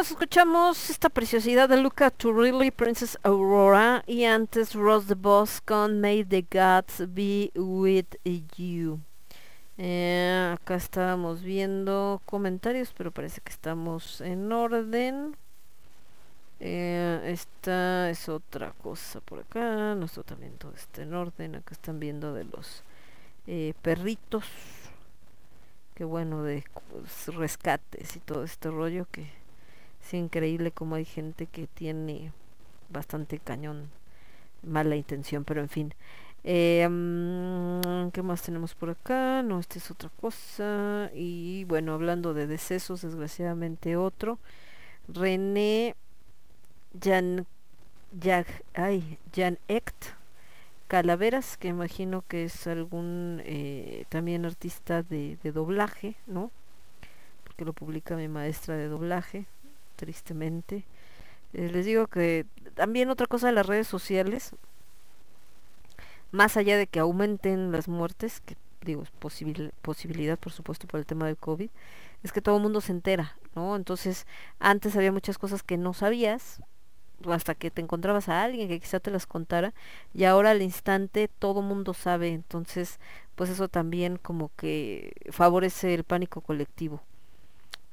Regresamos, escuchamos esta preciosidad de Luca Turilli, Princess Aurora, y antes Rose the Boss con May the Gods Be With You. Eh, acá estábamos viendo comentarios, pero parece que estamos en orden. Eh, esta es otra cosa por acá, nuestro también todo está en orden. Acá están viendo de los eh, perritos que bueno de rescates y todo este rollo que increíble como hay gente que tiene bastante cañón mala intención pero en fin Eh, mm, ¿qué más tenemos por acá? no esta es otra cosa y bueno hablando de decesos desgraciadamente otro René Jan Jag- ay, Jan Echt Calaveras, que imagino que es algún eh, también artista de, de doblaje, ¿no? Porque lo publica mi maestra de doblaje, tristemente. Eh, les digo que también otra cosa de las redes sociales, más allá de que aumenten las muertes, que digo, es posibil- posibilidad por supuesto por el tema del COVID, es que todo el mundo se entera, ¿no? Entonces, antes había muchas cosas que no sabías, hasta que te encontrabas a alguien que quizá te las contara, y ahora al instante todo mundo sabe, entonces pues eso también como que favorece el pánico colectivo.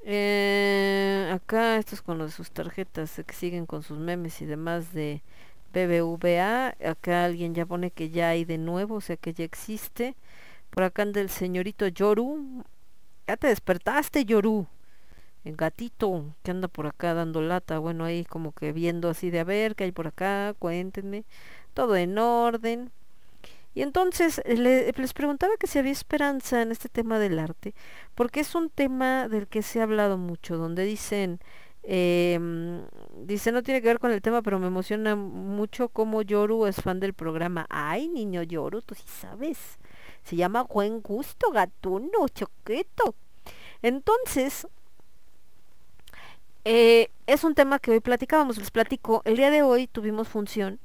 Eh, acá estos con lo de sus tarjetas que siguen con sus memes y demás de BBVA, acá alguien ya pone que ya hay de nuevo, o sea que ya existe. Por acá anda el señorito Yoru. Ya te despertaste, Yoru el gatito que anda por acá dando lata, bueno, ahí como que viendo así de a ver qué hay por acá, cuéntenme, todo en orden. Y entonces eh, le- les preguntaba que si había esperanza en este tema del arte, porque es un tema del que se ha hablado mucho, donde dicen, em, dice no tiene que ver con el tema, pero me emociona mucho como Yoru es fan del programa. Ay, niño Yoru, tú sí sabes. Se llama Buen Gusto, gatuno, choqueto. Entonces, eh, es un tema que hoy platicábamos, les platico. El día de hoy tuvimos función.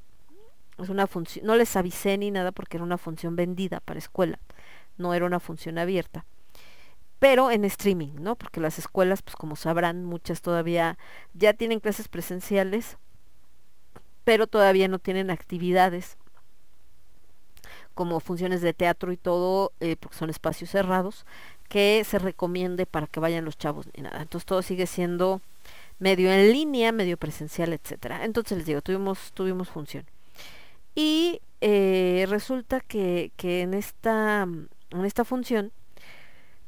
Es una función, no les avisé ni nada porque era una función vendida para escuela. No era una función abierta. Pero en streaming, ¿no? Porque las escuelas, pues como sabrán, muchas todavía ya tienen clases presenciales, pero todavía no tienen actividades como funciones de teatro y todo, eh, porque son espacios cerrados, que se recomiende para que vayan los chavos ni nada. Entonces todo sigue siendo medio en línea, medio presencial, etcétera. Entonces les digo, tuvimos, tuvimos función. Y eh, resulta que, que en esta, en esta función,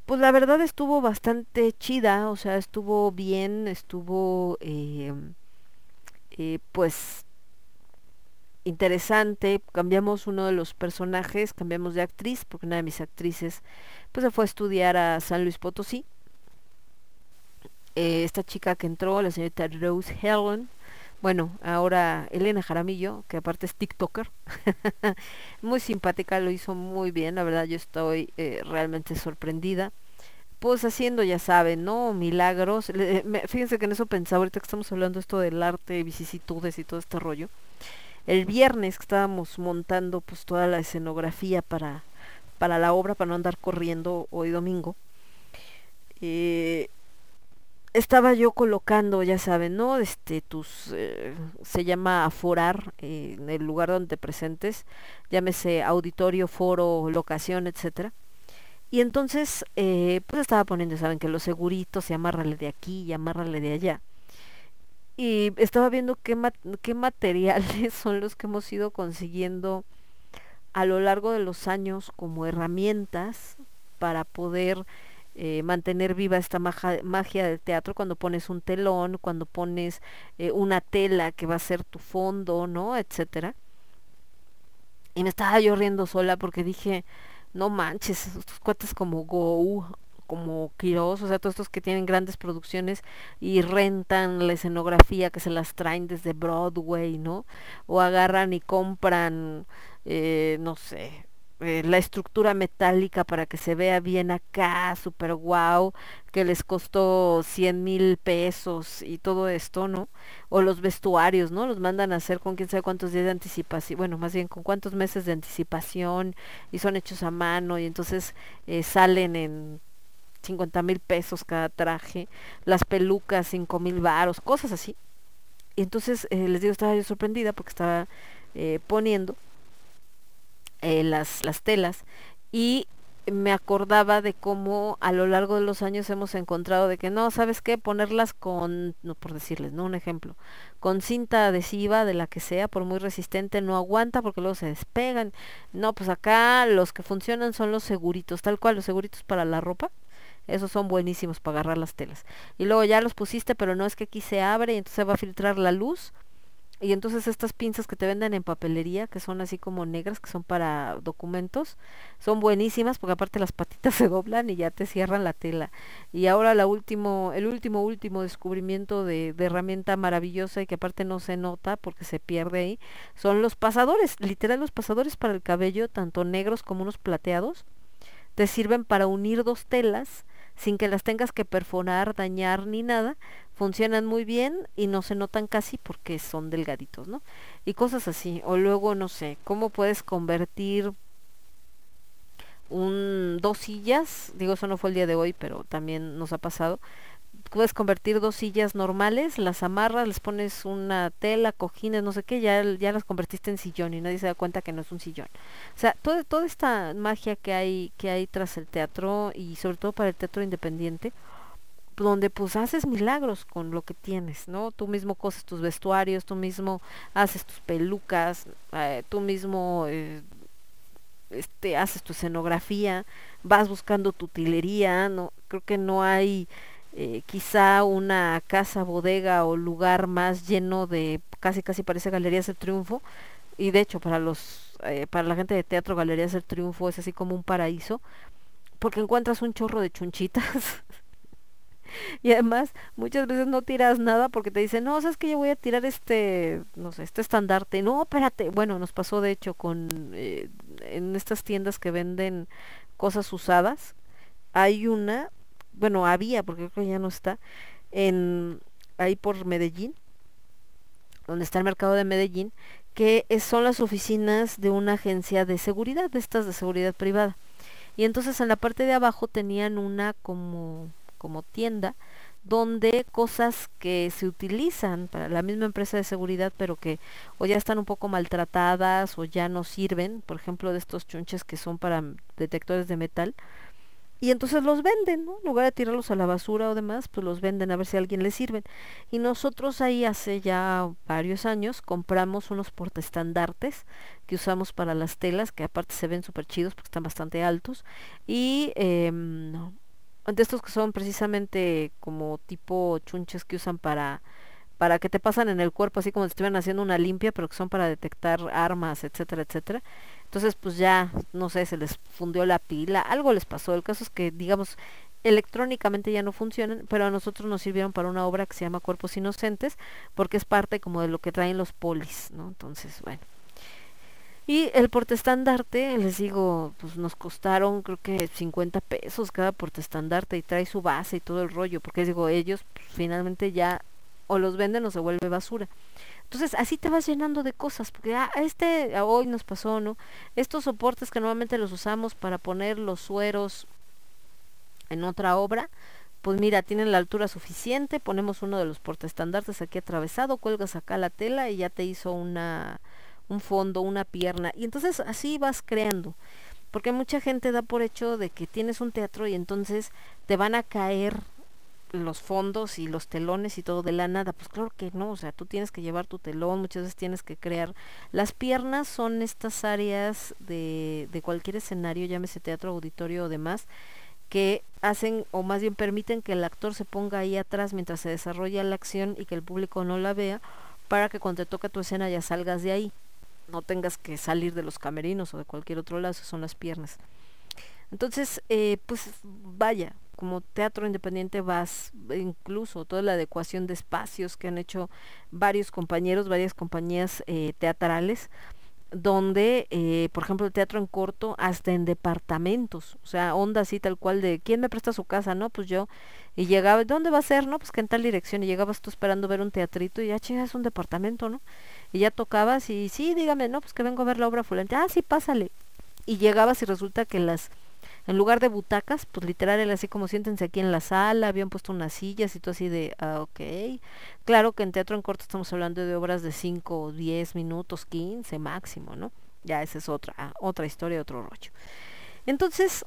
pues la verdad estuvo bastante chida, o sea, estuvo bien, estuvo eh, eh, pues interesante, cambiamos uno de los personajes, cambiamos de actriz, porque una de mis actrices pues se fue a estudiar a San Luis Potosí. Eh, esta chica que entró, la señorita Rose Helen, bueno, ahora Elena Jaramillo, que aparte es TikToker, [laughs] muy simpática, lo hizo muy bien, la verdad yo estoy eh, realmente sorprendida. Pues haciendo, ya saben, ¿no? Milagros. Le- fíjense que en eso pensaba ahorita que estamos hablando esto del arte, vicisitudes y todo este rollo. El viernes que estábamos montando pues toda la escenografía para, para la obra, para no andar corriendo hoy domingo. eh, estaba yo colocando, ya saben, ¿no? Este, tus, eh, se llama aforar eh, en el lugar donde te presentes, llámese auditorio, foro, locación, etcétera. Y entonces, eh, pues estaba poniendo, saben, que los seguritos, y amárrale de aquí y amárrale de allá. Y estaba viendo qué, qué materiales [laughs] son los que hemos ido consiguiendo a lo largo de los años como herramientas para poder eh, mantener viva esta magia del teatro cuando pones un telón, cuando pones eh, una tela que va a ser tu fondo, ¿no? etcétera. Y me estaba yo riendo sola porque dije, no manches, estos cuates como Go, como Quiroz, o sea, todos estos que tienen grandes producciones y rentan la escenografía que se las traen desde Broadway, ¿no? O agarran y compran, eh, no sé, eh, la estructura metálica para que se vea bien acá, super wow, que les costó 100 mil pesos y todo esto, ¿no? O los vestuarios, ¿no? Los mandan a hacer con quién sabe cuántos días de anticipación, bueno, más bien con cuántos meses de anticipación y son hechos a mano y entonces eh, salen en 50 mil pesos cada traje, las pelucas 5 mil varos, cosas así. Y entonces eh, les digo, estaba yo sorprendida porque estaba poniendo eh, las, las telas y me acordaba de cómo a lo largo de los años hemos encontrado de que no, ¿sabes qué? Ponerlas con, no por decirles, ¿no? Un ejemplo, con cinta adhesiva de la que sea, por muy resistente, no aguanta porque luego se despegan. No, pues acá los que funcionan son los seguritos, tal cual, los seguritos para la ropa. Esos son buenísimos para agarrar las telas. Y luego ya los pusiste, pero no es que aquí se abre y entonces va a filtrar la luz. Y entonces estas pinzas que te venden en papelería, que son así como negras, que son para documentos, son buenísimas porque aparte las patitas [laughs] se doblan y ya te cierran la tela. Y ahora la último, el último, último descubrimiento de, de herramienta maravillosa y que aparte no se nota porque se pierde ahí, son los pasadores, literal los pasadores para el cabello, tanto negros como unos plateados, te sirven para unir dos telas sin que las tengas que perforar, dañar ni nada, funcionan muy bien y no se notan casi porque son delgaditos, ¿no? Y cosas así. O luego, no sé, cómo puedes convertir un dos sillas, digo eso no fue el día de hoy, pero también nos ha pasado. Puedes convertir dos sillas normales, las amarras, les pones una tela, cojines, no sé qué, ya, ya las convertiste en sillón y nadie se da cuenta que no es un sillón. O sea, todo, toda esta magia que hay, que hay tras el teatro y sobre todo para el teatro independiente, donde pues haces milagros con lo que tienes, ¿no? Tú mismo coses tus vestuarios, tú mismo haces tus pelucas, eh, tú mismo eh, este, haces tu escenografía, vas buscando tu utilería, no, creo que no hay eh, quizá una casa, bodega o lugar más lleno de, casi casi parece Galerías del Triunfo, y de hecho para los, eh, para la gente de teatro, Galerías del Triunfo es así como un paraíso, porque encuentras un chorro de chunchitas. [laughs] [laughs] y además muchas veces no tiras nada porque te dicen, no, sabes que yo voy a tirar este, no sé, este estandarte. No, espérate. Bueno, nos pasó de hecho con, eh, en estas tiendas que venden cosas usadas. Hay una, bueno, había, porque creo que ya no está, en, ahí por Medellín, donde está el mercado de Medellín, que son las oficinas de una agencia de seguridad, de estas de seguridad privada. Y entonces en la parte de abajo tenían una como, como tienda donde cosas que se utilizan para la misma empresa de seguridad pero que o ya están un poco maltratadas o ya no sirven, por ejemplo de estos chunches que son para detectores de metal, y entonces los venden, ¿no? En lugar de tirarlos a la basura o demás, pues los venden a ver si a alguien les sirven. Y nosotros ahí hace ya varios años compramos unos portaestandartes que usamos para las telas, que aparte se ven súper chidos porque están bastante altos. Y em, de estos que son precisamente como tipo chunches que usan para para que te pasan en el cuerpo así como si estuvieran haciendo una limpia, pero que son para detectar armas, etcétera, etcétera. Entonces, pues ya, no sé, se les fundió la pila, algo les pasó. El caso es que, digamos, electrónicamente ya no funcionan, pero a nosotros nos sirvieron para una obra que se llama Cuerpos Inocentes, porque es parte como de lo que traen los polis, ¿no? Entonces, bueno. Y el portaestandarte, les digo, pues nos costaron creo que 50 pesos cada portaestandarte y trae su base y todo el rollo, porque les digo, ellos pues, finalmente ya o los venden o se vuelve basura. Entonces así te vas llenando de cosas, porque ah, este a hoy nos pasó, ¿no? Estos soportes que normalmente los usamos para poner los sueros en otra obra, pues mira, tienen la altura suficiente, ponemos uno de los portaestandartes aquí atravesado, cuelgas acá la tela y ya te hizo una un fondo, una pierna, y entonces así vas creando. Porque mucha gente da por hecho de que tienes un teatro y entonces te van a caer los fondos y los telones y todo de la nada. Pues claro que no, o sea, tú tienes que llevar tu telón, muchas veces tienes que crear. Las piernas son estas áreas de, de cualquier escenario, llámese teatro, auditorio o demás, que hacen o más bien permiten que el actor se ponga ahí atrás mientras se desarrolla la acción y que el público no la vea para que cuando te toca tu escena ya salgas de ahí. No tengas que salir de los camerinos o de cualquier otro lado, esas son las piernas. Entonces, eh, pues vaya, como teatro independiente vas, incluso toda la adecuación de espacios que han hecho varios compañeros, varias compañías eh, teatrales, donde, eh, por ejemplo, el teatro en corto, hasta en departamentos, o sea, onda así tal cual de, ¿quién me presta su casa? No, pues yo, y llegaba, ¿dónde va a ser? No, pues que en tal dirección, y llegabas tú esperando ver un teatrito, y ya, chinga, es un departamento, ¿no? Y ya tocabas, y sí, dígame, no, pues que vengo a ver la obra fulante, ah, sí, pásale, y llegabas y resulta que las, en lugar de butacas, pues literal era así como siéntense aquí en la sala, habían puesto unas sillas y todo así de, ah, ok. Claro que en teatro en corto estamos hablando de obras de 5, 10 minutos, 15 máximo, ¿no? Ya esa es otra, otra historia, otro rollo. Entonces,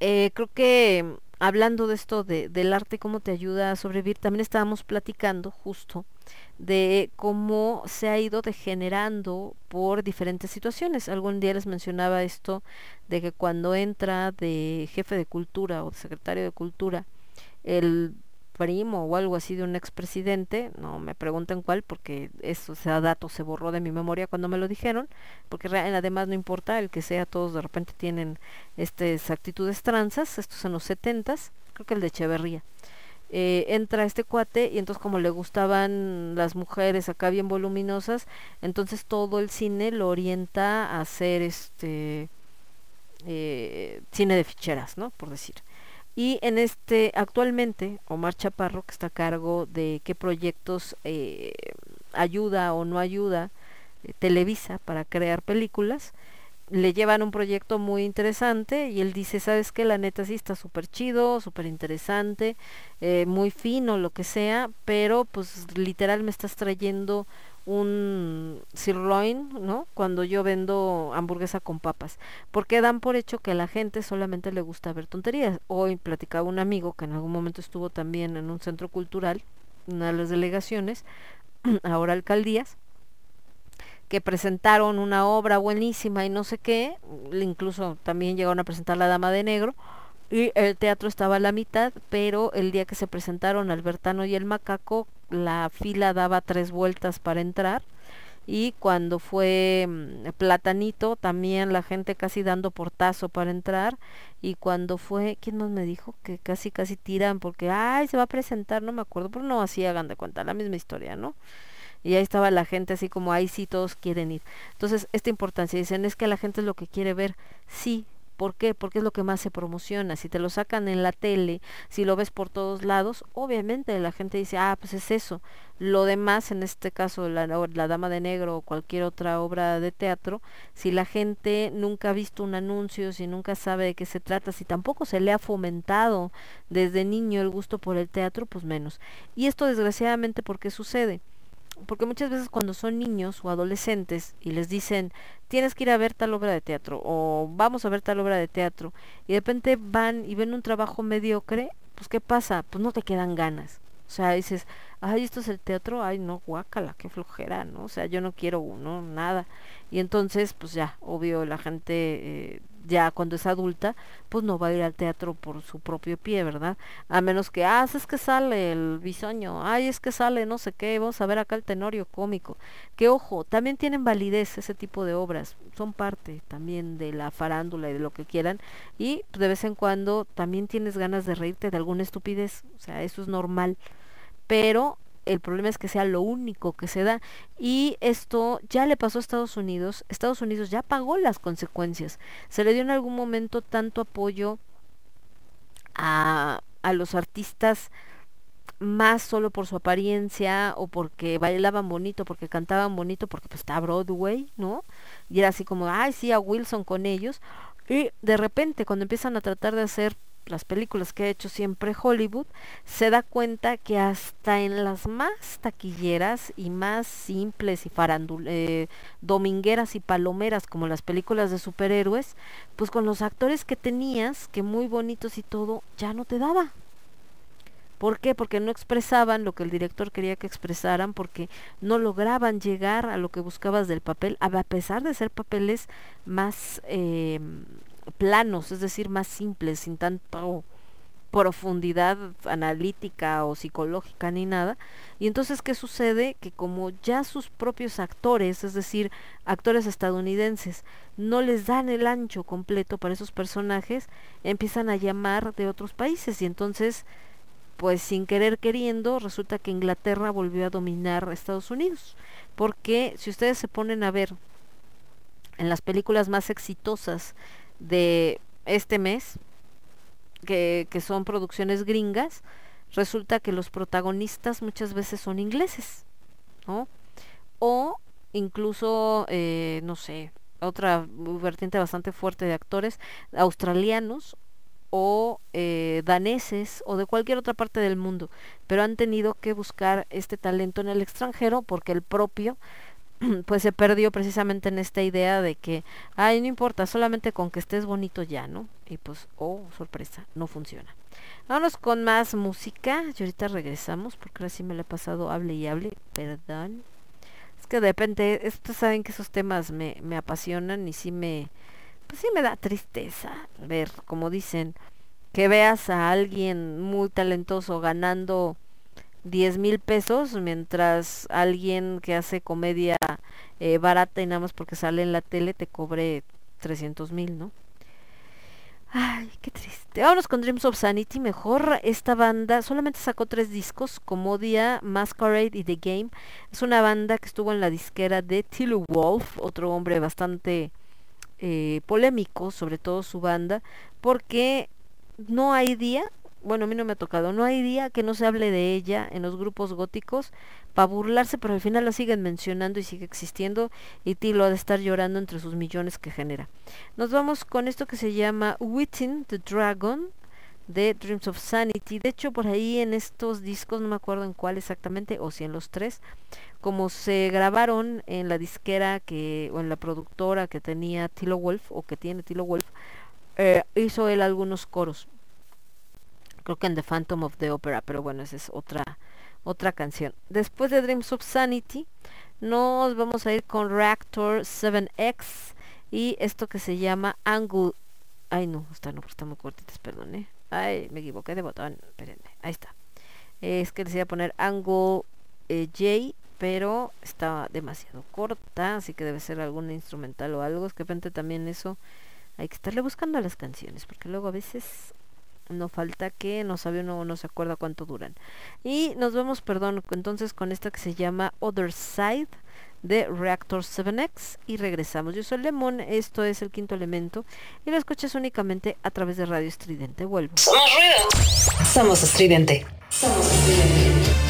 eh, creo que hablando de esto de, del arte, cómo te ayuda a sobrevivir, también estábamos platicando justo de cómo se ha ido degenerando por diferentes situaciones. Algún día les mencionaba esto de que cuando entra de jefe de cultura o secretario de cultura, el primo o algo así de un expresidente, no me pregunten cuál porque eso, ese dato se borró de mi memoria cuando me lo dijeron, porque además no importa el que sea, todos de repente tienen estas actitudes tranzas, estos en los setentas, creo que el de Echeverría. Eh, entra este cuate y entonces como le gustaban las mujeres acá bien voluminosas, entonces todo el cine lo orienta a hacer este eh, cine de ficheras, ¿no? Por decir. Y en este, actualmente, Omar Chaparro, que está a cargo de qué proyectos eh, ayuda o no ayuda eh, Televisa para crear películas, le llevan un proyecto muy interesante y él dice, ¿sabes qué? La neta sí está súper chido, súper interesante, eh, muy fino, lo que sea, pero pues literal me estás trayendo un sirloin, ¿no? Cuando yo vendo hamburguesa con papas, porque dan por hecho que a la gente solamente le gusta ver tonterías. Hoy platicaba un amigo que en algún momento estuvo también en un centro cultural, una de las delegaciones, [clears throat] ahora alcaldías, que presentaron una obra buenísima y no sé qué, incluso también llegaron a presentar La Dama de Negro, y el teatro estaba a la mitad, pero el día que se presentaron Albertano y el Macaco, la fila daba tres vueltas para entrar, y cuando fue mm, Platanito, también la gente casi dando portazo para entrar, y cuando fue, ¿quién más me dijo? Que casi casi tiran porque, ay, se va a presentar, no me acuerdo, pero no así hagan de cuenta, la misma historia, ¿no? y ahí estaba la gente así como ahí sí todos quieren ir. Entonces, esta importancia, dicen, es que la gente es lo que quiere ver. Sí, ¿por qué? Porque es lo que más se promociona. Si te lo sacan en la tele, si lo ves por todos lados, obviamente la gente dice, ah, pues es eso. Lo demás, en este caso, la, Dama de Negro o cualquier otra obra de teatro, si la gente nunca ha visto un anuncio, si nunca sabe de qué se trata, si tampoco se le ha fomentado desde niño el gusto por el teatro, pues menos. Y esto desgraciadamente, ¿por qué sucede? Porque muchas veces cuando son niños o adolescentes y les dicen tienes que ir a ver tal obra de teatro o vamos a ver tal obra de teatro y de repente van y ven un trabajo mediocre, pues ¿qué pasa? Pues no te quedan ganas. O sea, dices, ay, esto es el teatro, ay, no, guácala, qué flojera, ¿no? O sea, yo no quiero uno, nada. Y entonces, pues ya, obvio, la gente eh, ya cuando es adulta, pues no va a ir al teatro por su propio pie, ¿verdad? A menos que, ah, es que sale el bisoño, ay, es que sale no sé qué, vamos a ver acá el tenorio cómico. Que ojo, también tienen validez ese tipo de obras, son parte también de la farándula y de lo que quieran, y de vez en cuando también tienes ganas de reírte de alguna estupidez, o sea, eso es normal, pero el problema es que sea lo único que se da y esto ya le pasó a Estados Unidos, Estados Unidos ya pagó las consecuencias, se le dio en algún momento tanto apoyo a, a los artistas más solo por su apariencia o porque bailaban bonito, porque cantaban bonito, porque pues está Broadway, ¿no? Y era así como, ay, sí, a Wilson con ellos. Y de repente, cuando empiezan a tratar de hacer las películas que ha hecho siempre Hollywood, se da cuenta que hasta en las más taquilleras y más simples y farandul eh, domingueras y palomeras como las películas de superhéroes, pues con los actores que tenías, que muy bonitos y todo, ya no te daba. ¿Por qué? Porque no expresaban lo que el director quería que expresaran, porque no lograban llegar a lo que buscabas del papel, a pesar de ser papeles más eh, planos, es decir, más simples, sin tanto profundidad analítica o psicológica ni nada. Y entonces, ¿qué sucede? Que como ya sus propios actores, es decir, actores estadounidenses, no les dan el ancho completo para esos personajes, empiezan a llamar de otros países y entonces pues sin querer queriendo, resulta que Inglaterra volvió a dominar a Estados Unidos. Porque si ustedes se ponen a ver en las películas más exitosas de este mes, que, que son producciones gringas, resulta que los protagonistas muchas veces son ingleses, ¿no? O incluso, eh, no sé, otra vertiente bastante fuerte de actores australianos o eh, daneses o de cualquier otra parte del mundo, pero han tenido que buscar este talento en el extranjero porque el propio [clears throat] pues se perdió precisamente en esta idea de que, ay, no importa, solamente con que estés bonito ya, ¿no? Y pues, oh, sorpresa, no funciona. Vámonos con más música y ahorita regresamos porque ahora sí me la he pasado hable y hable, perdón. Es que de repente, ustedes saben que esos temas me, me apasionan y sí me, pues sí me da tristeza ver, como dicen, que veas a alguien muy talentoso ganando 10 mil pesos mientras alguien que hace comedia eh, barata y nada más porque sale en la tele te cobre 300 mil, ¿no? Ay, qué triste. Vámonos con Dreams of Sanity. Mejor esta banda solamente sacó tres discos, Comodia, Masquerade y The Game. Es una banda que estuvo en la disquera de Tilo Wolf, otro hombre bastante eh, polémico, sobre todo su banda, porque no hay día, bueno, a mí no me ha tocado, no hay día que no se hable de ella en los grupos góticos para burlarse, pero al final la siguen mencionando y sigue existiendo y Tilo ha de estar llorando entre sus millones que genera. Nos vamos con esto que se llama Within the Dragon de Dreams of Sanity. De hecho, por ahí en estos discos, no me acuerdo en cuál exactamente, o si en los tres, como se grabaron en la disquera que, o en la productora que tenía Tilo Wolf, o que tiene Tilo Wolf, eh, hizo él algunos coros creo que en The Phantom of the Opera, pero bueno, esa es otra otra canción. Después de Dreams of Sanity, nos vamos a ir con Reactor 7X y esto que se llama Angle. Ay, no, está, no, está muy cortitas, perdón, ¿eh? Ay, me equivoqué de botón, espérenme, ahí está. Es que les iba a poner Angle eh, J, pero está demasiado corta, así que debe ser algún instrumental o algo. Es que de repente también eso hay que estarle buscando a las canciones, porque luego a veces no falta que no sabe uno no se acuerda cuánto duran. Y nos vemos, perdón, entonces con esta que se llama Other Side de Reactor 7X y regresamos. Yo soy Lemon, esto es el quinto elemento y lo escuchas únicamente a través de Radio Estridente. Vuelvo. Somos estridente. Somos estridente.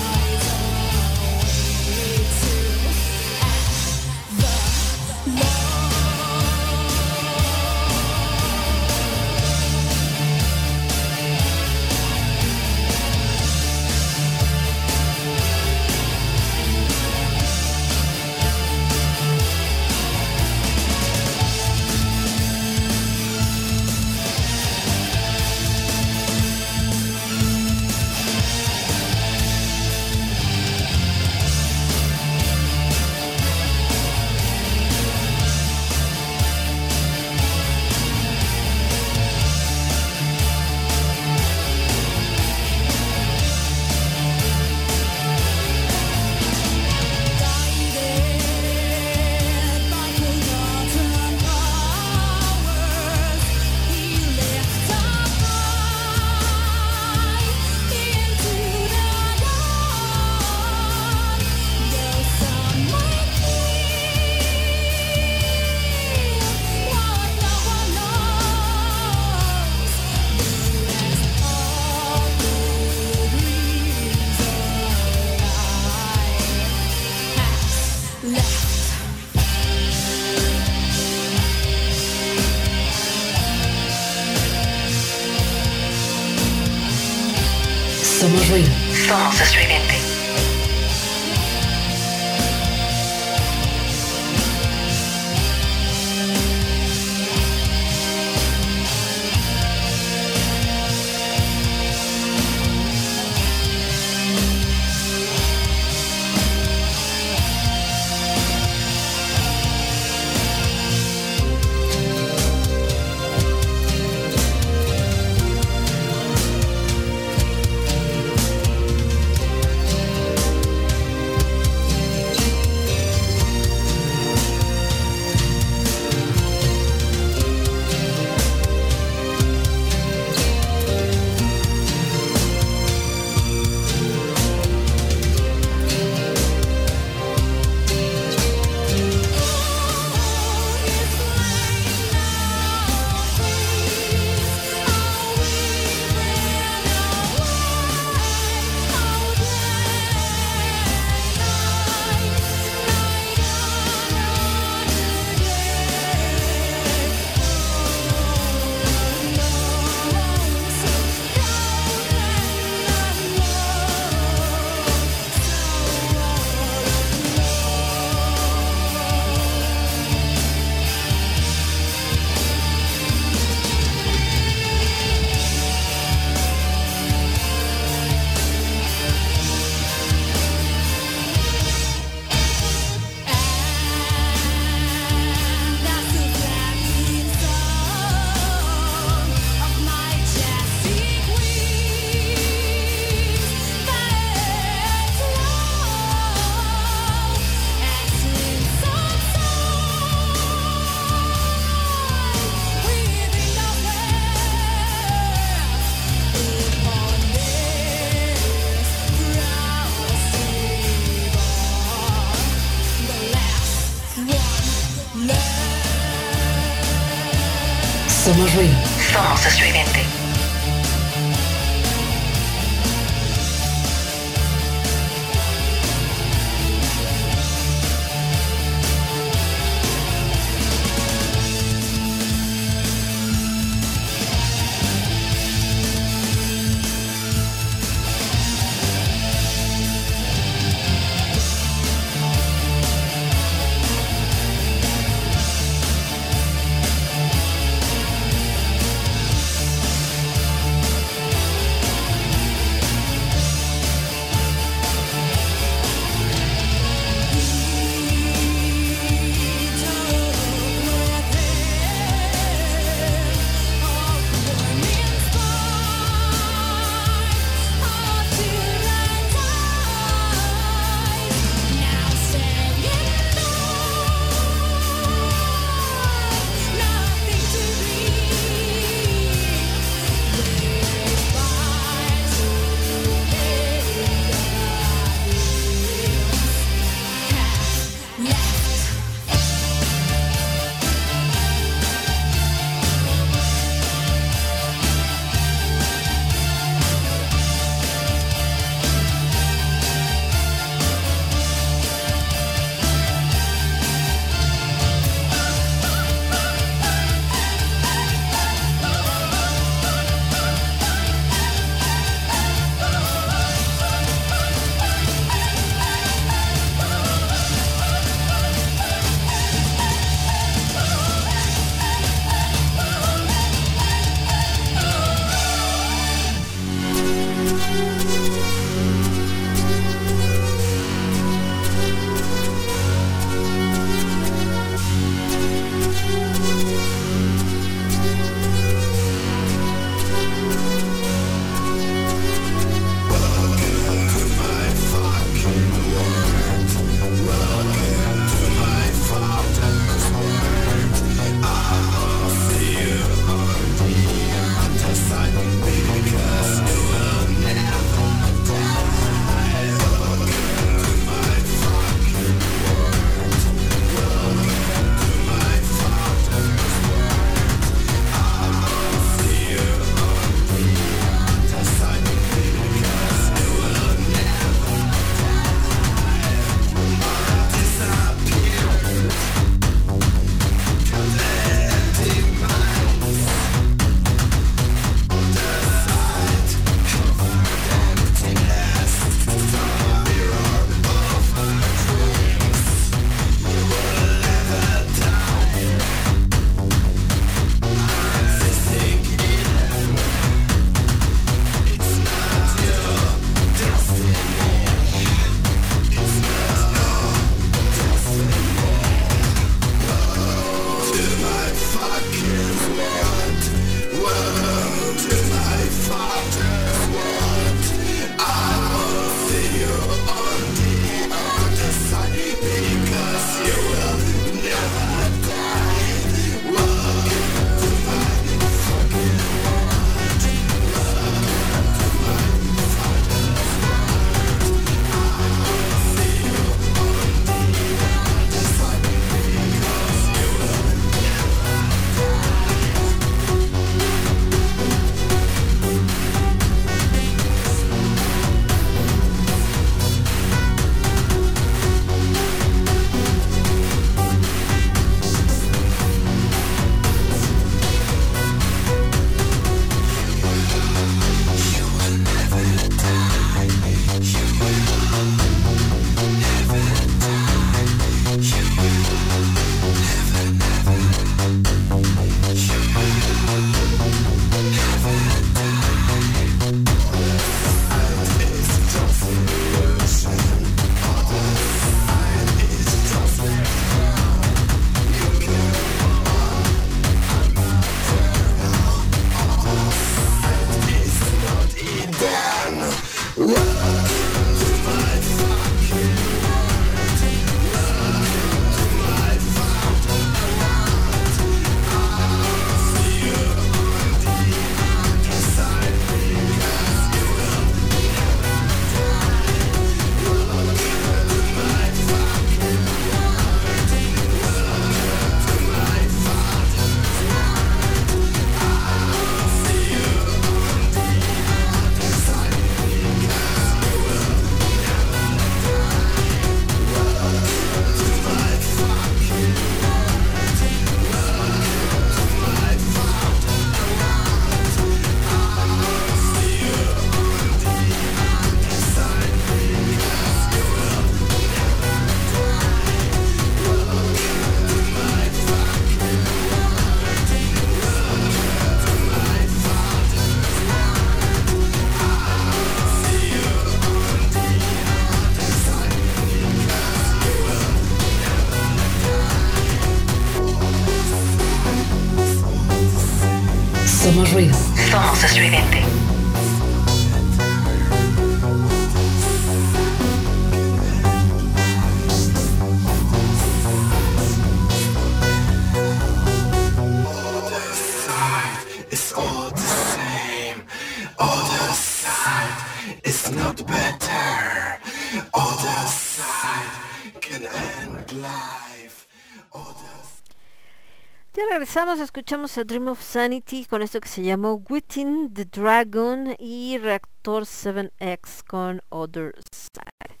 Regresamos, escuchamos a Dream of Sanity con esto que se llamó Within the Dragon y Reactor 7X con Other Side.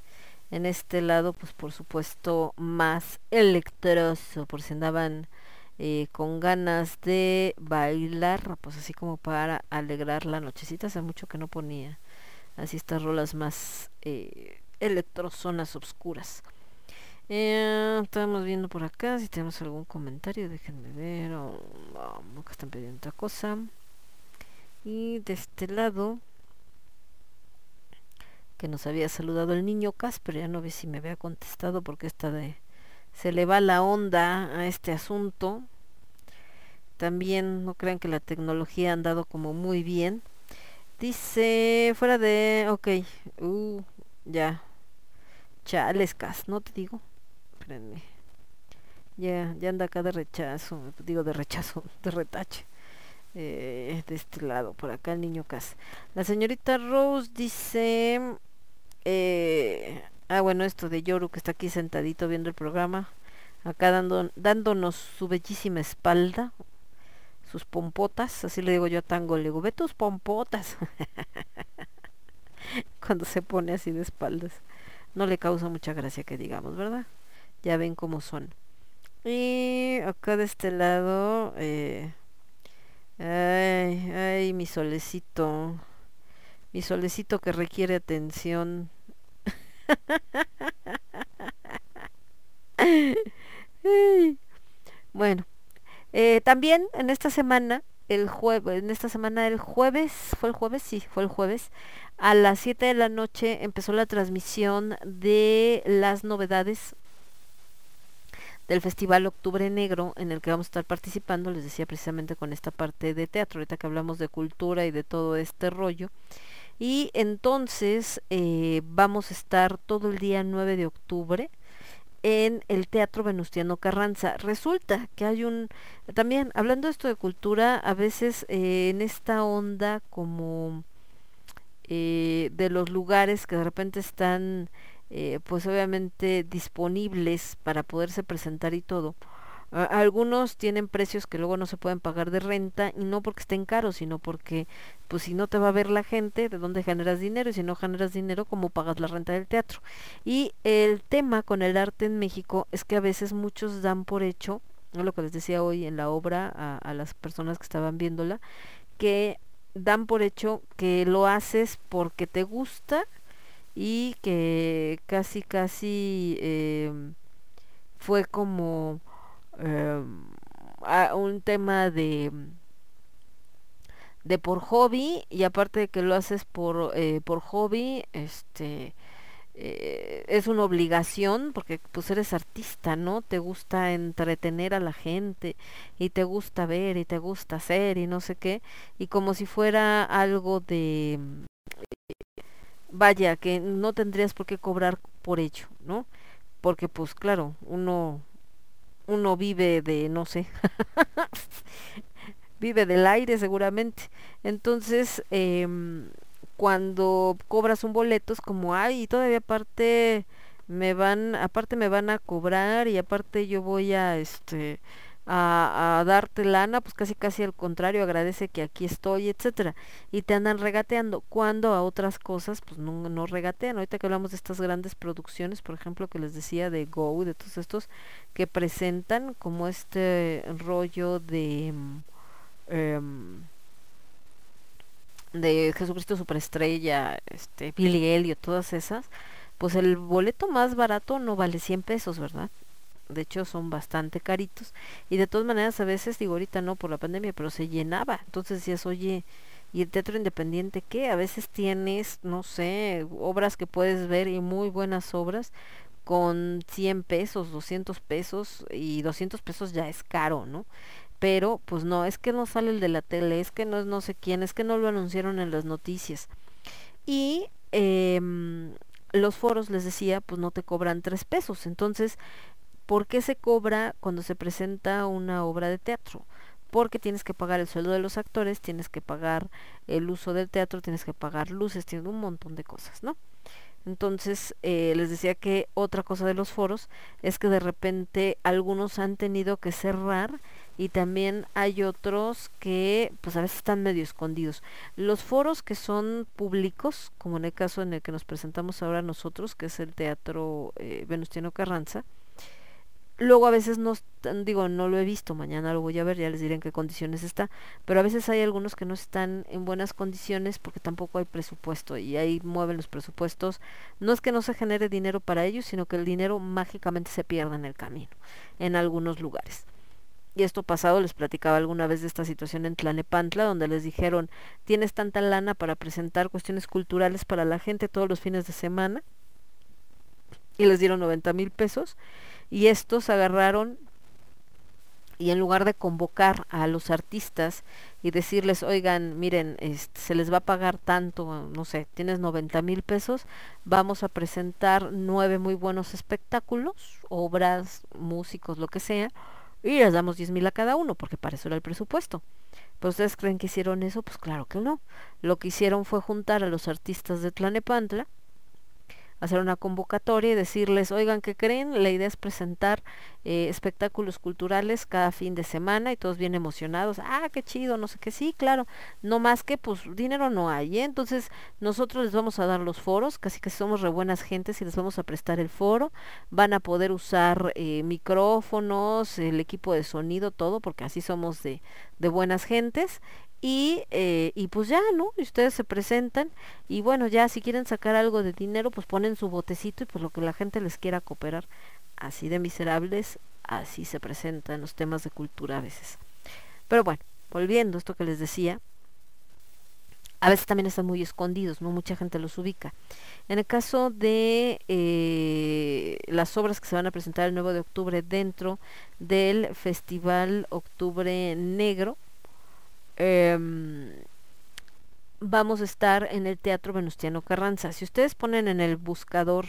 En este lado, pues por supuesto, más electroso, por si andaban eh, con ganas de bailar, pues así como para alegrar la nochecita. Hace mucho que no ponía así estas rolas más eh, electrozonas obscuras. Eh, estamos viendo por acá si tenemos algún comentario, déjenme ver. O, o, que están pidiendo otra cosa. Y de este lado, que nos había saludado el niño Casper, ya no ve si me había contestado porque esta de se le va la onda a este asunto. También no crean que la tecnología ha andado como muy bien. Dice, fuera de, ok, uh, ya, chales, Cas, no te digo, espérenme. Ya, ya anda acá de rechazo, digo de rechazo, [laughs] de retache. Eh, de este lado, por acá el niño Cas. La señorita Rose dice, eh, ah bueno, esto de Yoru que está aquí sentadito viendo el programa, acá dando, dándonos su bellísima espalda, sus pompotas, así le digo yo a Tango, le digo, ve tus pompotas. [laughs] Cuando se pone así de espaldas. No le causa mucha gracia que digamos, ¿verdad? Ya ven cómo son. Y acá de este lado, eh, ay, ay, mi solecito, mi solecito que requiere atención. [laughs] Bueno, eh, también en esta semana, el jueves, en esta semana el jueves, fue el jueves, sí, fue el jueves, a las 7 de la noche empezó la transmisión de las novedades del Festival Octubre Negro, en el que vamos a estar participando, les decía precisamente con esta parte de teatro, ahorita que hablamos de cultura y de todo este rollo. Y entonces eh, vamos a estar todo el día 9 de octubre en el Teatro Venustiano Carranza. Resulta que hay un, también hablando esto de cultura, a veces eh, en esta onda como eh, de los lugares que de repente están eh, pues obviamente disponibles para poderse presentar y todo. Algunos tienen precios que luego no se pueden pagar de renta y no porque estén caros, sino porque pues si no te va a ver la gente, ¿de dónde generas dinero? Y si no generas dinero, ¿cómo pagas la renta del teatro? Y el tema con el arte en México es que a veces muchos dan por hecho, ¿no? lo que les decía hoy en la obra a las personas que estaban viéndola, que dan por hecho que lo haces porque te gusta y que casi casi em, fue como em, un tema de de por hobby y aparte de que lo haces por eh, por hobby este eh, es una obligación porque pues eres artista no te gusta entretener a la gente y te gusta ver y te gusta hacer y no sé qué y como si fuera algo de vaya que no tendrías por qué cobrar por ello no porque pues claro uno uno vive de no sé [laughs] vive del aire seguramente. Entonces em, cuando cobras un boleto es como ay todavía aparte me van aparte me van a cobrar y aparte yo voy a este a, a darte lana pues casi casi al contrario agradece que aquí estoy etcétera y te andan regateando cuando a otras cosas pues no, no regatean ahorita que hablamos de estas grandes producciones por ejemplo que les decía de Go de todos estos que presentan como este rollo de em, de Jesucristo Superestrella, este, Billy Elliot, todas esas, pues el boleto más barato no vale 100 pesos, ¿verdad? De hecho son bastante caritos y de todas maneras a veces digo ahorita no por la pandemia, pero se llenaba. Entonces decías, oye, ¿y el teatro independiente qué? A veces tienes, no sé, obras que puedes ver y muy buenas obras con 100 pesos, 200 pesos y 200 pesos ya es caro, ¿no? pero pues no, es que no sale el de la tele, es que no es no sé quién, es que no lo anunciaron en las noticias. Y em, los foros, les decía, pues no te cobran tres pesos. Entonces, ¿por qué se cobra cuando se presenta una obra de teatro? Porque tienes que pagar el sueldo de los actores, tienes que pagar el uso del teatro, tienes que pagar luces, tienes un montón de cosas, ¿no? Entonces, eh, les decía que otra cosa de los foros es que de repente algunos han tenido que cerrar y también hay otros que pues a veces están medio escondidos. Los foros que son públicos, como en el caso en el que nos presentamos ahora nosotros, que es el Teatro eh, Venustiano Carranza, luego a veces no digo no lo he visto mañana lo voy a ver ya les diré en qué condiciones está pero a veces hay algunos que no están en buenas condiciones porque tampoco hay presupuesto y ahí mueven los presupuestos. No es que no se genere dinero para ellos sino que el dinero mágicamente se pierde en el camino en algunos lugares. Y esto pasado les platicaba alguna vez de esta situación en Tlanepantla, donde les dijeron, tienes tanta lana para presentar cuestiones culturales para la gente todos los fines de semana, y les dieron 90 mil pesos, y estos agarraron y en lugar de convocar a los artistas y decirles, oigan, miren, se les va a pagar tanto, no sé, tienes 90 mil pesos, vamos a presentar nueve muy buenos espectáculos, obras, músicos, lo que sea, y les damos 10 mil a cada uno, porque para eso era el presupuesto. ¿Pero ustedes creen que hicieron eso? Pues claro que no. Lo que hicieron fue juntar a los artistas de Tlanepantla, hacer una convocatoria y decirles, oigan, ¿qué creen? La idea es presentar eh, espectáculos culturales cada fin de semana y todos bien emocionados. Ah, qué chido, no sé qué, sí, claro. No más que, pues, dinero no hay, ¿eh? Entonces, nosotros les vamos a dar los foros, casi que somos re buenas gentes y les vamos a prestar el foro. Van a poder usar eh, micrófonos, el equipo de sonido, todo, porque así somos de, de buenas gentes. Y, eh, y pues ya, ¿no? Y ustedes se presentan y bueno, ya si quieren sacar algo de dinero, pues ponen su botecito y pues lo que la gente les quiera cooperar. Así de miserables, así se presentan los temas de cultura a veces. Pero bueno, volviendo a esto que les decía, a veces también están muy escondidos, no mucha gente los ubica. En el caso de eh, las obras que se van a presentar el 9 de octubre dentro del Festival Octubre Negro, em, vamos a estar en el Teatro Venustiano Carranza. Si ustedes ponen en el buscador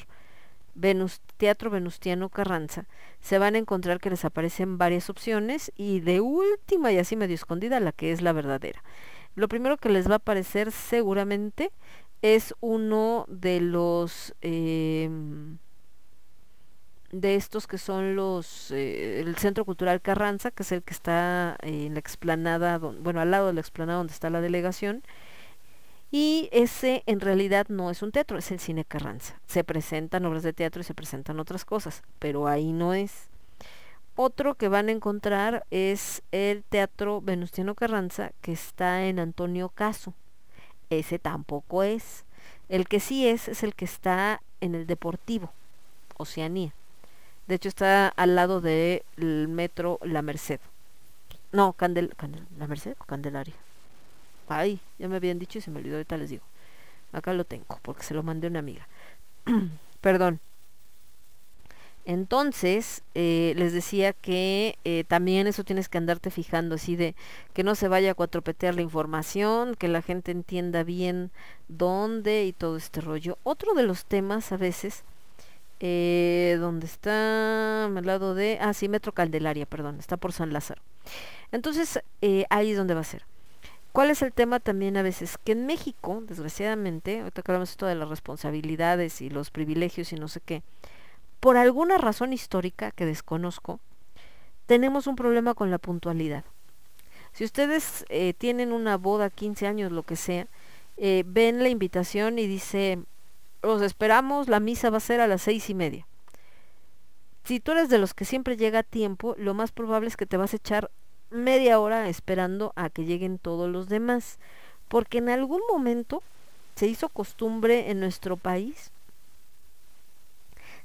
Teatro Venustiano Carranza, se van a encontrar que les aparecen varias opciones y de última y así medio escondida la que es la verdadera. Lo primero que les va a aparecer seguramente es uno de los em, de estos que son los eh, el Centro Cultural Carranza, que es el que está en la explanada, bueno, al lado de la explanada donde está la delegación. Y ese en realidad no es un teatro, es el Cine Carranza. Se presentan obras de teatro y se presentan otras cosas, pero ahí no es. Otro que van a encontrar es el Teatro Venustiano Carranza, que está en Antonio Caso. Ese tampoco es. El que sí es es el que está en el Deportivo, Oceanía. De hecho está al lado del metro La Merced. No, Candel, ¿La Merced o Candelaria? Ay, ya me habían dicho y se me olvidó, ahorita les digo. Acá lo tengo, porque se lo mandé a una amiga. [clears throat] Perdón. Entonces, eh, les decía que eh, también eso tienes que andarte fijando, así de que no se vaya a cuatropetear la información, que la gente entienda bien dónde y todo este rollo. Otro de los temas a veces, eh, donde está al lado de, ah, sí, Metro Candelaria, perdón, está por San Lázaro. Entonces, eh, ahí es donde va a ser. ¿Cuál es el tema también a veces? Que en México, desgraciadamente, ahorita que hablamos de las responsabilidades y los privilegios y no sé qué, por alguna razón histórica que desconozco, tenemos un problema con la puntualidad. Si ustedes eh, tienen una boda, 15 años, lo que sea, ven la invitación y dice, os esperamos, la misa va a ser a las seis y media. Si tú eres de los que siempre llega a tiempo, lo más probable es que te vas a echar media hora esperando a que lleguen todos los demás, porque en algún momento se hizo costumbre en nuestro país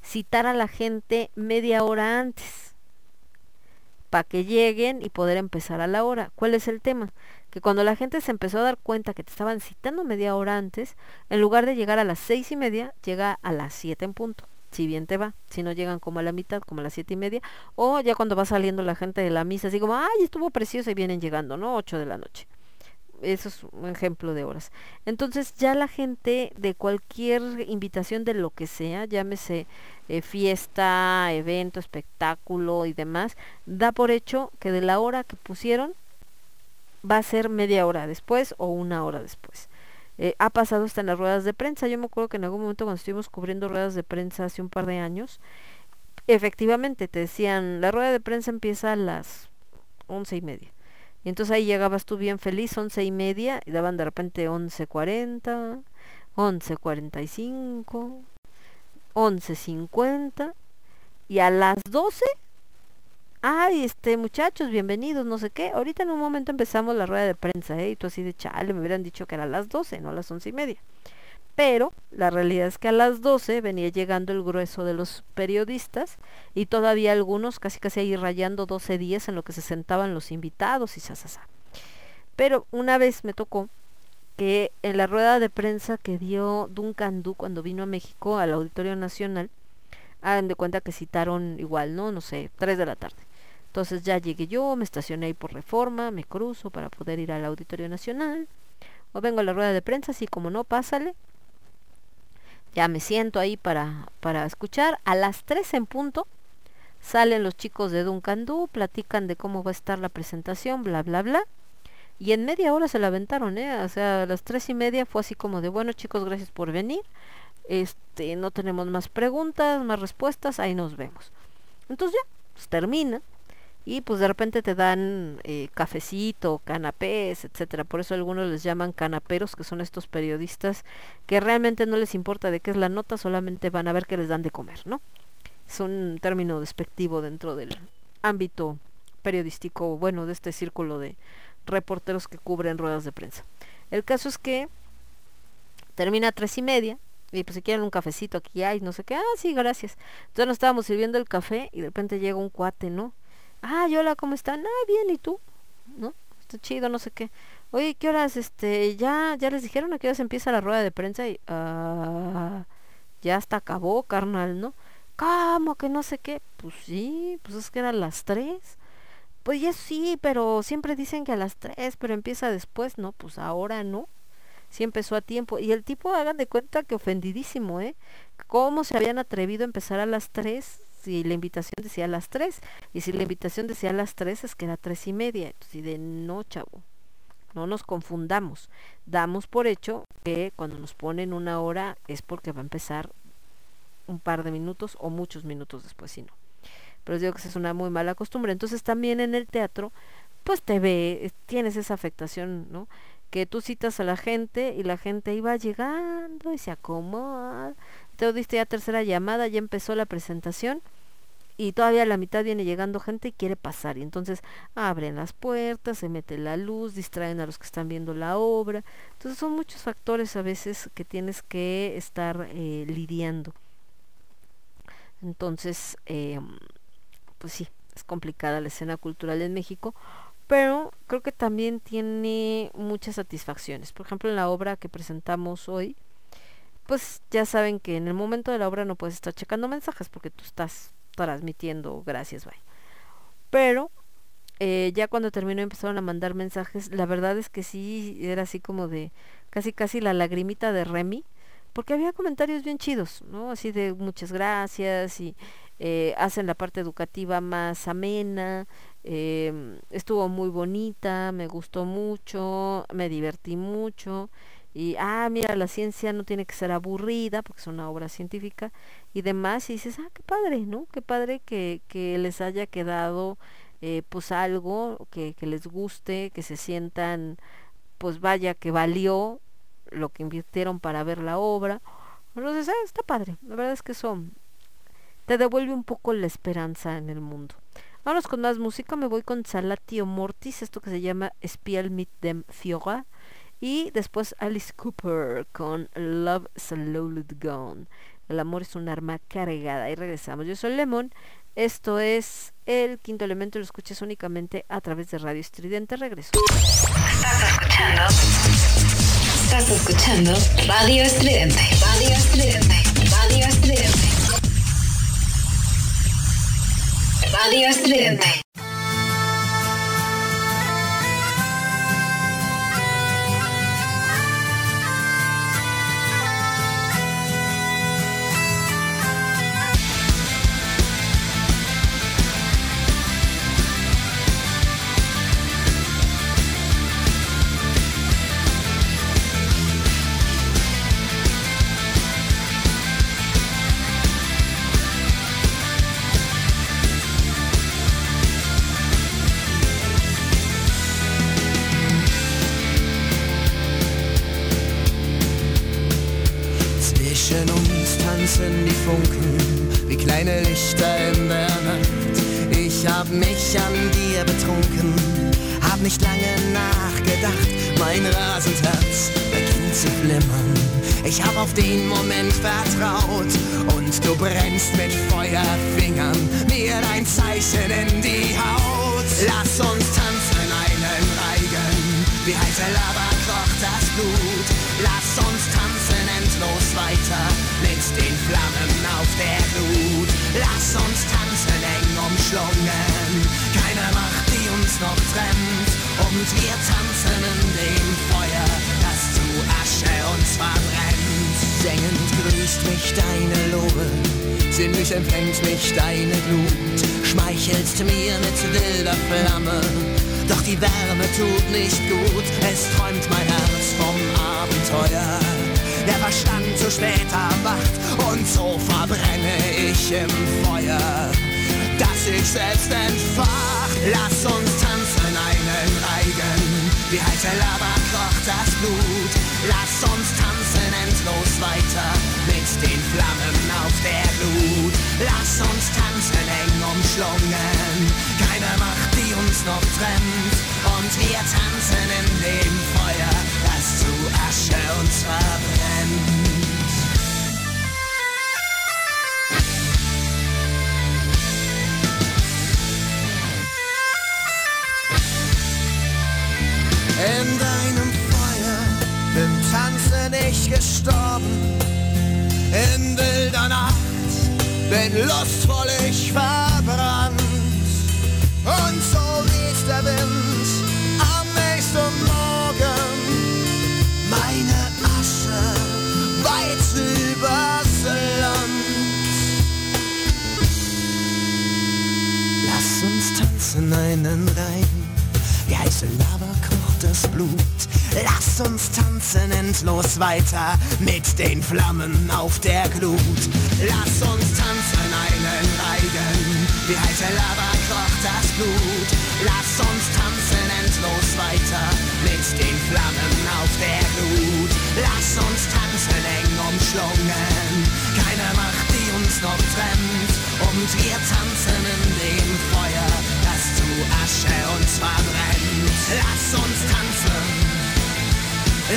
citar a la gente media hora antes para que lleguen y poder empezar a la hora. ¿Cuál es el tema? Que cuando la gente se empezó a dar cuenta que te estaban citando media hora antes, en lugar de llegar a las seis y media, llega a las siete en punto. si bien te va, si no llegan como a la mitad, como a las siete y media, o ya cuando va saliendo la gente de la misa, así como, ay, estuvo precioso y vienen llegando, ¿no? 8 de la noche. Eso es un ejemplo de horas. Entonces ya la gente de cualquier invitación de lo que sea, llámese eh, fiesta, evento, espectáculo y demás, da por hecho que de la hora que pusieron va a ser media hora después o una hora después. Eh, ha pasado hasta en las ruedas de prensa. Yo me acuerdo que en algún momento cuando estuvimos cubriendo ruedas de prensa hace un par de años, efectivamente te decían, la rueda de prensa empieza a las once y media. Y entonces ahí llegabas tú bien feliz, once y media, y daban de repente once cuarenta, once cuarenta y cinco, once cincuenta, y a las doce, ay, este, muchachos, bienvenidos, no sé qué. Ahorita en un momento empezamos la rueda de prensa, ¿eh? Y tú así de chale, me hubieran dicho que era a las doce, no a las once y media. Pero la realidad es que a las 12 venía llegando el grueso de los periodistas y todavía algunos casi casi ahí rayando 12 días en lo que se sentaban los invitados y sasasa. Pero una vez me tocó que en la rueda de prensa que dio Duncan Du cuando vino a México al Auditorio Nacional, hagan de cuenta que citaron igual, ¿no? No sé, 3 de la tarde. Entonces ya llegué yo, me estacioné ahí por reforma, me cruzo para poder ir al Auditorio Nacional. O vengo a la rueda de prensa, así como no, pásale ya me siento ahí para, para escuchar. A las 3 en punto salen los chicos de Duncan Du, platican de cómo va a estar la presentación, bla, bla, bla. Y en media hora se la aventaron, ¿eh? O sea, a las tres y media fue así como de, bueno chicos, gracias por venir. Este, no tenemos más preguntas, más respuestas, ahí nos vemos. Entonces ya, pues termina. Y pues de repente te dan eh, cafecito, canapés, etcétera. Por eso algunos les llaman canaperos, que son estos periodistas que realmente no les importa de qué es la nota, solamente van a ver qué les dan de comer, ¿no? Es un término despectivo dentro del ámbito periodístico, bueno, de este círculo de reporteros que cubren ruedas de prensa. El caso es que termina a tres y media, y pues si quieren un cafecito aquí hay, no sé qué, ah, sí, gracias. Entonces nos estábamos sirviendo el café y de repente llega un cuate, ¿no? Ah, hola, ¿cómo están? Ah, bien, ¿y tú? ¿No? Está chido, no sé qué. Oye, ¿qué horas, este, ya, ya les dijeron a qué horas empieza la rueda de prensa? Y, ah, ya hasta acabó, carnal, ¿no? ¿Cómo que no sé qué? Pues sí, pues es que eran las tres. Pues ya sí, pero siempre dicen que a las tres, pero empieza después, ¿no? Pues ahora no. Sí empezó a tiempo. Y el tipo, hagan de cuenta que ofendidísimo, ¿eh? ¿Cómo se habían atrevido a empezar a las tres si la invitación decía a las tres? Y si la invitación decía a las tres es que era tres y media. Entonces, y de no, chavo. No nos confundamos. Damos por hecho que cuando nos ponen una hora es porque va a empezar un par de minutos o muchos minutos después, si no. Pero digo que esa es una muy mala costumbre. Entonces también en el teatro, pues te ve, tienes esa afectación, ¿no? Que tú citas a la gente y la gente iba llegando y se acomoda. Te diste ya tercera llamada, ya empezó la presentación y todavía a la mitad viene llegando gente y quiere pasar. Y entonces abren las puertas, se mete la luz, distraen a los que están viendo la obra. Entonces son muchos factores a veces que tienes que estar eh, lidiando. Entonces, eh, pues sí, es complicada la escena cultural en México, pero creo que también tiene muchas satisfacciones. Por ejemplo, en la obra que presentamos hoy, pues ya saben que en el momento de la obra no puedes estar checando mensajes porque tú estás transmitiendo, gracias, bye. Pero eh, ya cuando terminó empezaron a mandar mensajes, la verdad es que sí, era así como de casi casi la lagrimita de Remy, porque había comentarios bien chidos, ¿no? Así de muchas gracias y eh, hacen la parte educativa más amena, eh, estuvo muy bonita, me gustó mucho, me divertí mucho y, ah, mira, la ciencia no tiene que ser aburrida porque es una obra científica y demás y dices, ah, qué padre, ¿no? Qué padre que, que les haya quedado eh, pues algo que, que les guste, que se sientan, pues vaya, que valió lo que invirtieron para ver la obra. Entonces, eh, está padre. La verdad es que eso te devuelve un poco la esperanza en el mundo. Vamos con más música. Me voy con Salatio Mortis, esto que se llama Spiel mit dem Führer. Y después Alice Cooper con Love Slowly Gone. El amor es un arma cargada. Y regresamos. Yo soy Lemon. Esto es el quinto elemento. Lo escuchas únicamente a través de Radio Estridente. Regreso. Estás escuchando. Estás escuchando Radio Estridente. Radio Radio Radio mich an dir betrunken, hab nicht lange nachgedacht. Mein Rasendherz beginnt zu flimmern. Ich hab auf den Moment vertraut und du brennst mit Feuerfingern mir dein Zeichen in die Haut. Lass uns tanzen einen Reigen, wie heiße Lava kocht das Blut. Lass uns tanzen endlos weiter mit den Flammen auf der Glut. Lass uns tanzen eng umschlungen, keine Macht, die uns noch trennt. Und wir tanzen in dem Feuer, das zu Asche uns verbrennt. Sengend grüßt mich deine Lobe, sinnlich empfängt mich deine Glut. Schmeichelst mir mit wilder Flamme, doch die Wärme tut nicht gut. Es träumt mein Herz vom Abenteuer. Der Verstand zu spät erwacht und so verbrenne ich im Feuer, dass ich selbst entfacht. Lass uns tanzen einen Reigen, wie heiße Lava kocht das Blut. Lass uns tanzen endlos weiter mit den Flammen auf der Glut. Lass uns tanzen eng umschlungen, keine Macht, die uns noch trennt. Und wir tanzen in dem Feuer, das zu Asche uns verbrennt. In deinem Feuer im Tanzen ich gestorben. In wilder Nacht bin lustvoll ich verbrannt. Einen Reigen, wie heiße Lava kocht das Blut. Lass uns tanzen endlos weiter mit den Flammen auf der Glut. Lass uns tanzen einen Reigen, wie heiße Lava kocht das Blut. Lass uns tanzen endlos weiter mit den Flammen auf der Glut. Lass uns tanzen eng umschlungen, keine Macht, die uns noch trennt. Und wir tanzen in Asche uns verbrennt. Lass uns tanzen.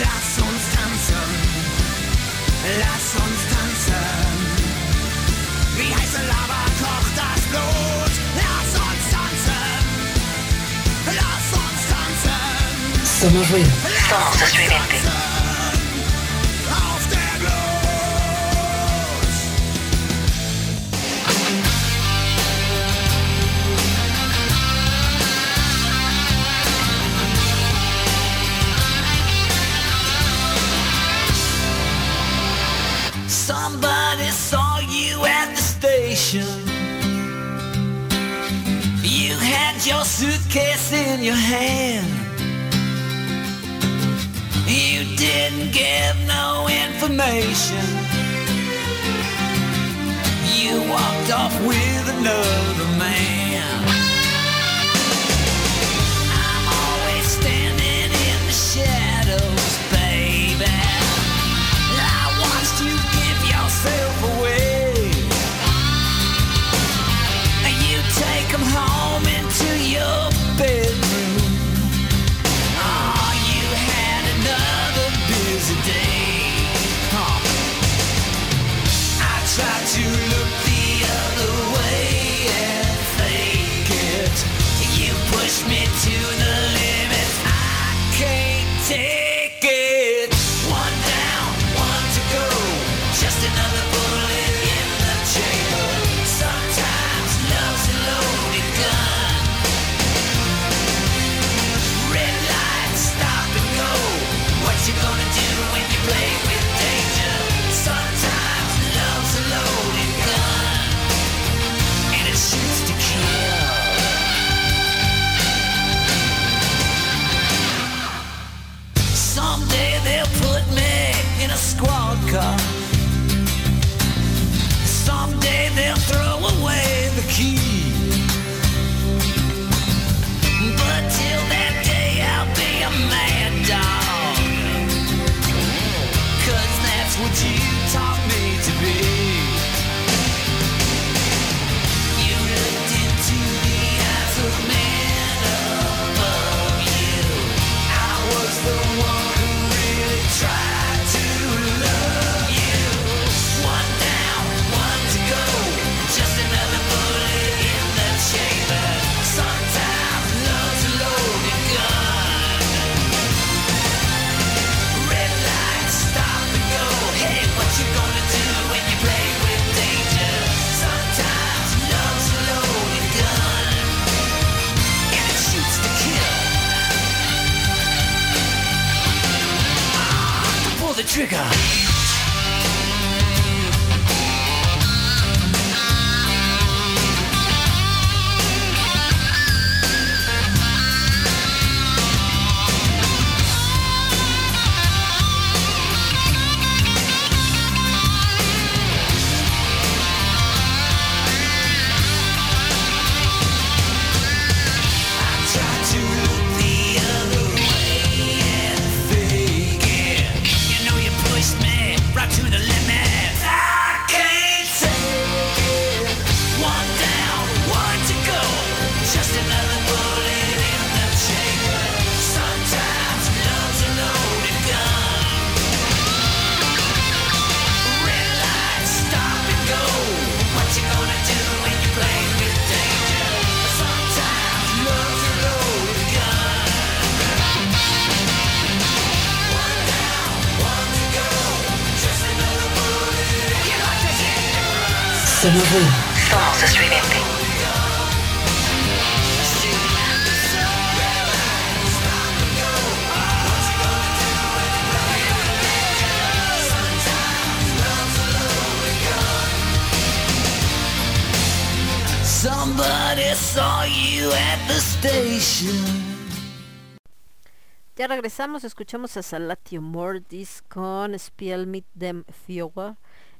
Lass uns tanzen, lass uns tanzen. Wie heiße Lava kocht das Blut. Lass uns tanzen, lass uns tanzen. Somos ruido. Somos estridente. Suitcase in your hand. You didn't give no information. You walked off with another man. Regresamos, escuchamos a Salatio Mordis con Spiel mit dem Feuer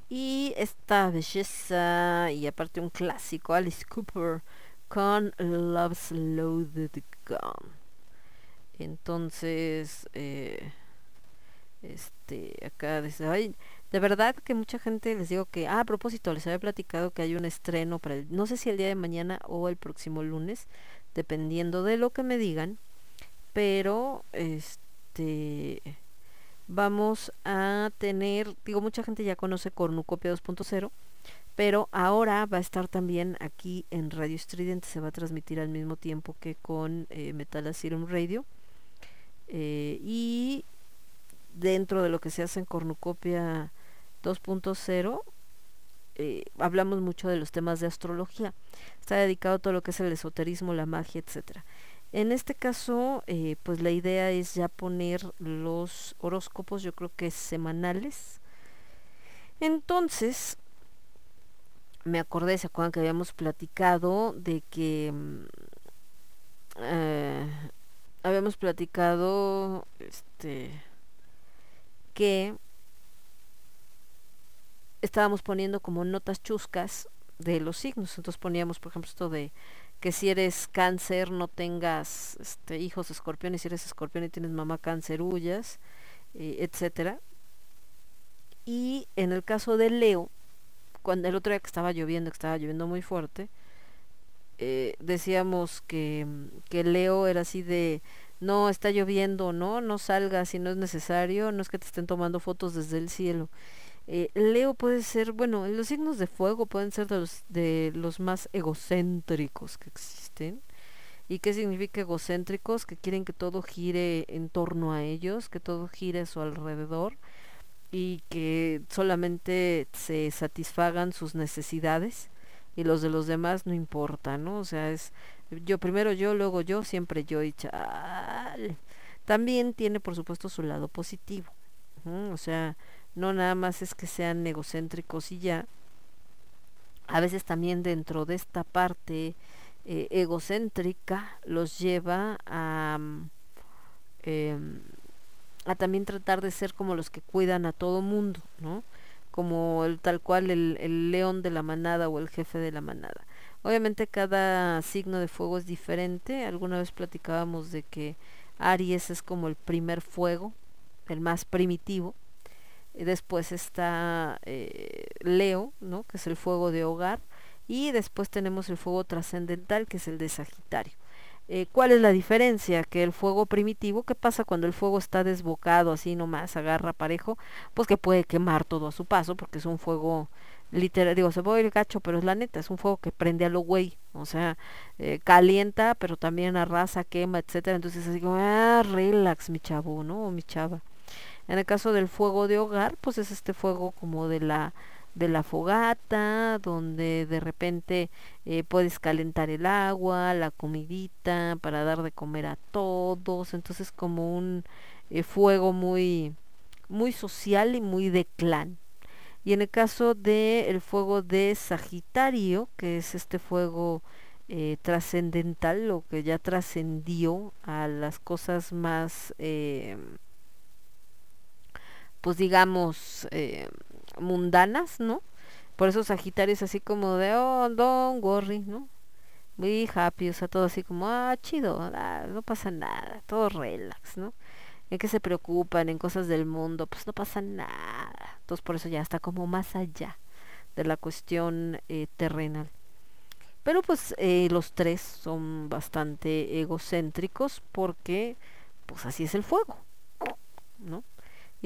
y esta belleza y aparte un clásico, Alice Cooper con Love's Loaded Gun. Entonces, eh, este, acá dice, ay, de verdad que mucha gente les digo que, ah, a propósito, les había platicado que hay un estreno para el, no sé si el día de mañana o el próximo lunes, dependiendo de lo que me digan, pero este vamos a tener, digo, mucha gente ya conoce Cornucopia 2.0, pero ahora va a estar también aquí en Radio Estridente, se va a transmitir al mismo tiempo que con eh, Metal Asylum Radio. eh, y dentro de lo que se hace en Cornucopia 2.0, eh, hablamos mucho de los temas de astrología. Está dedicado a todo lo que es el esoterismo, la magia, etcétera. En este caso, eh, pues la idea es ya poner los horóscopos, yo creo que semanales. Entonces, me acordé, ¿se acuerdan que habíamos platicado de que mm, eh, habíamos platicado este que estábamos poniendo como notas chuscas de los signos. Entonces poníamos, por ejemplo, esto de que si eres cáncer no tengas este, hijos escorpión si eres escorpión y tienes mamá cáncer huyas, eh, etcétera. Y en el caso de Leo, cuando el otro día que estaba lloviendo, que estaba lloviendo muy fuerte, eh, decíamos que, que Leo era así de no está lloviendo, no, no salgas si no es necesario, no es que te estén tomando fotos desde el cielo. Eh, Leo puede ser, bueno, los signos de fuego pueden ser de los, de los más egocéntricos que existen. ¿Y qué significa egocéntricos? Que quieren que todo gire en torno a ellos, que todo gire a su alrededor y que solamente se satisfagan sus necesidades y los de los demás no importa, ¿no? O sea, es yo primero yo, luego yo, siempre yo y chale. También tiene por supuesto su lado positivo. O sea, no nada más es que sean egocéntricos y ya. A veces también dentro de esta parte eh, egocéntrica los lleva a, mm, em, a también tratar de ser como los que cuidan a todo mundo, ¿no? Como el tal cual el, el león de la manada o el jefe de la manada. Obviamente cada signo de fuego es diferente. Alguna vez platicábamos de que Aries es como el primer fuego, el más primitivo. Y después está eh, Leo, ¿no? que es el fuego de hogar. Y después tenemos el fuego trascendental, que es el de Sagitario. Eh, ¿Cuál es la diferencia? Que el fuego primitivo, ¿qué pasa cuando el fuego está desbocado así nomás, agarra parejo? Pues que puede quemar todo a su paso, porque es un fuego literal, digo, se puede ir gacho, pero es la neta, es un fuego que prende a lo güey, o sea, eh, calienta, pero también arrasa, quema, etcétera, entonces así como, ah, relax, mi chavo, ¿no? O mi chava. En el caso del fuego de hogar, pues es este fuego como de la de la fogata, donde de repente eh, puedes calentar el agua, la comidita, para dar de comer a todos, entonces como un eh, fuego muy muy social y muy de clan. Y en el caso del el fuego de Sagitario, que es este fuego eh, trascendental, lo que ya trascendió a las cosas más, pues digamos, eh, mundanas, ¿no? Por eso Sagitario es así como de, oh, don't worry, ¿no? Muy happy, o sea, todo así como, ah, chido, ah, no pasa nada, todo relax, ¿no? ¿En qué se preocupan? En cosas del mundo, pues no pasa nada. Entonces por eso ya está como más allá de la cuestión eh, terrenal. Pero pues eh, los tres son bastante egocéntricos porque pues así es el fuego, ¿no?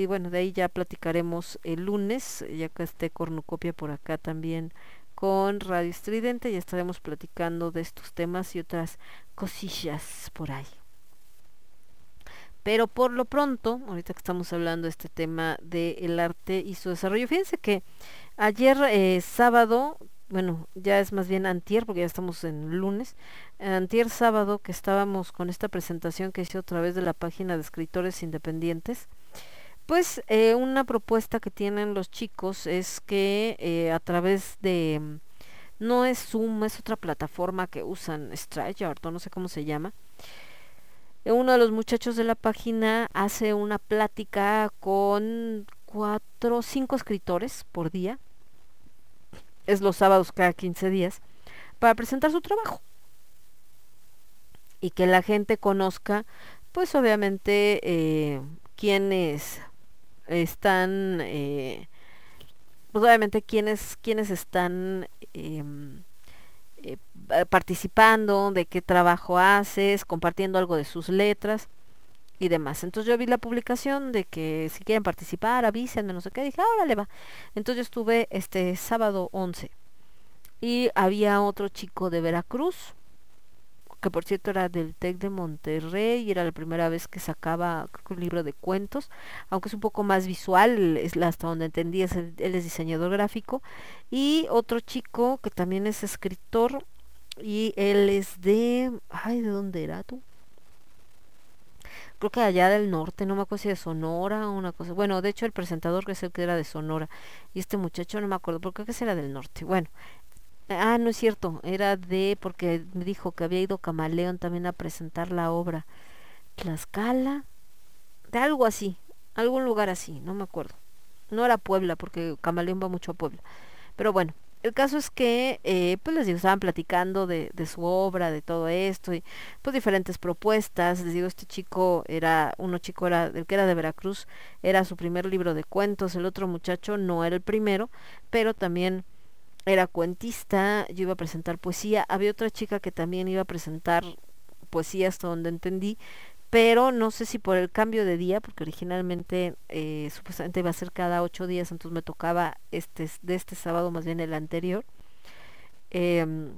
Y bueno, de ahí ya platicaremos el lunes, ya que esté Cornucopia por acá también con Radio Estridente, ya estaremos platicando de estos temas y otras cosillas por ahí. Pero por lo pronto, ahorita que estamos hablando de este tema del arte y su desarrollo, fíjense que ayer eh, sábado, bueno, ya es más bien antier, porque ya estamos en lunes, antier sábado que estábamos con esta presentación que hice a través de la página de escritores independientes, pues eh, una propuesta que tienen los chicos es que eh, a través de, mm, no es Zoom, es otra plataforma que usan, StreamYard o no sé cómo se llama, eh, uno de los muchachos de la página hace una plática con cuatro o cinco escritores por día, es los sábados cada 15 días, para presentar su trabajo. Y que la gente conozca, pues obviamente, eh, quienes están, eh, pues obviamente quienes, quienes están em, eh, pa- participando, de qué trabajo haces, compartiendo algo de sus letras y demás. Entonces yo vi la publicación de que si quieren participar, avísenme, no sé qué, dije, órale va. Entonces yo estuve este sábado 11 y había otro chico de Veracruz, que por cierto era del TEC de Monterrey y era la primera vez que sacaba un libro de cuentos, aunque es un poco más visual, es hasta donde entendí, es el- él es diseñador gráfico, y otro chico que también es escritor y él es de, ay, ¿de dónde era tú? Creo que allá del norte, no me acuerdo si de Sonora o una cosa. Bueno, de hecho el presentador que es el que era de Sonora y este muchacho no me acuerdo, pero creo que era del norte. Bueno, Ah, no es cierto, era de, porque me dijo que había ido Camaleón también a presentar la obra. Tlaxcala, de algo así, algún lugar así, no me acuerdo. No era Puebla, porque Camaleón va mucho a Puebla. Pero bueno, el caso es que, eh, pues les digo, estaban platicando de, de su obra, de todo esto, y pues diferentes propuestas. Les digo, este chico era, uno chico era, el que era de Veracruz, era su primer libro de cuentos, el otro muchacho no era el primero, pero también era cuentista, yo iba a presentar poesía, había otra chica que también iba a presentar poesía hasta donde entendí, pero no sé si por el cambio de día, porque originalmente eh, supuestamente iba a ser cada ocho días, entonces me tocaba este de este sábado más bien el anterior. Em,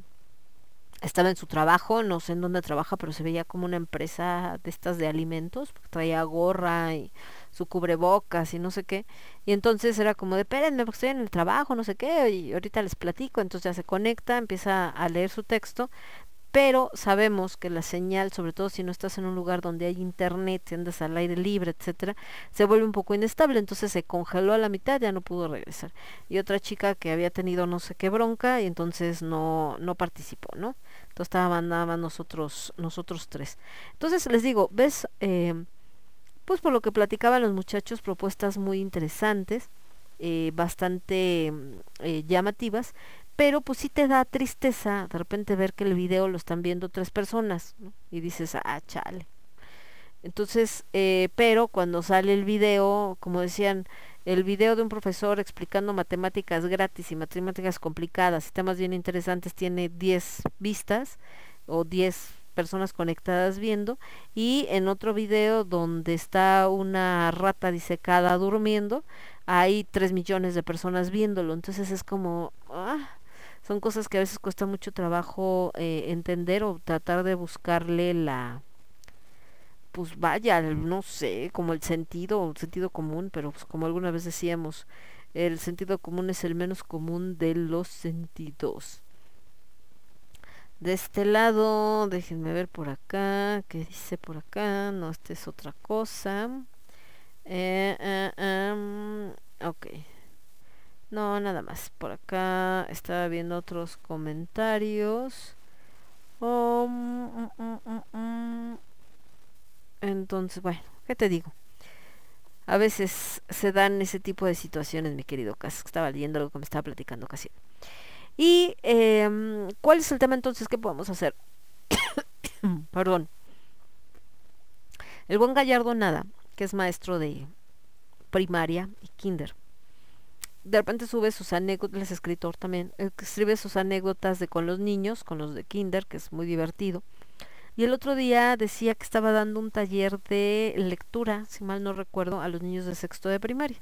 estaba en su trabajo, no sé en dónde trabaja, pero se veía como una empresa de estas de alimentos, porque traía gorra y su cubrebocas y no sé qué. Y entonces era como de, espérenme, porque estoy en el trabajo, no sé qué, y ahorita les platico. Entonces ya se conecta, empieza a leer su texto, pero sabemos que la señal, sobre todo si no estás en un lugar donde hay internet, si andas al aire libre, etcétera, se vuelve un poco inestable, entonces se congeló a la mitad, ya no pudo regresar. Y otra chica que había tenido no sé qué bronca y entonces no, no participó, ¿no? Entonces estaban nada más nosotros, nosotros tres. Entonces les digo, ves, eh, pues por lo que platicaban los muchachos, propuestas muy interesantes, eh, bastante mm, eh, llamativas, pero pues sí te da tristeza de repente ver que el video lo están viendo tres personas, ¿no? Y dices, ah, chale. Entonces, eh, pero cuando sale el video, como decían, el video de un profesor explicando matemáticas gratis y matemáticas complicadas y temas bien interesantes tiene 10 vistas o 10 personas conectadas viendo y en otro video donde está una rata disecada durmiendo hay 3 millones de personas viéndolo entonces es como ah, son cosas que a veces cuesta mucho trabajo eh, entender o tratar de buscarle la pues vaya, no sé, como el sentido, el sentido común, pero pues como alguna vez decíamos, el sentido común es el menos común de los sentidos. De este lado, déjenme ver por acá, ¿qué dice por acá? No, esta es otra cosa. Eh, em, ok. No, nada más. Por acá estaba viendo otros comentarios. Oh, mm, mm, mm. Entonces, bueno, ¿qué te digo? A veces se dan ese tipo de situaciones, mi querido Cas. Estaba leyendo lo que me estaba platicando casi. Y, em, ¿cuál es el tema entonces que podemos hacer? [coughs] Perdón. El buen Gallardo Nada, que es maestro de primaria y kinder, de repente sube sus anécdotas, él es escritor también, él escribe sus anécdotas de con los niños, con los de kinder, que es muy divertido. Y el otro día decía que estaba dando un taller de lectura, si mal no recuerdo, a los niños de sexto de primaria.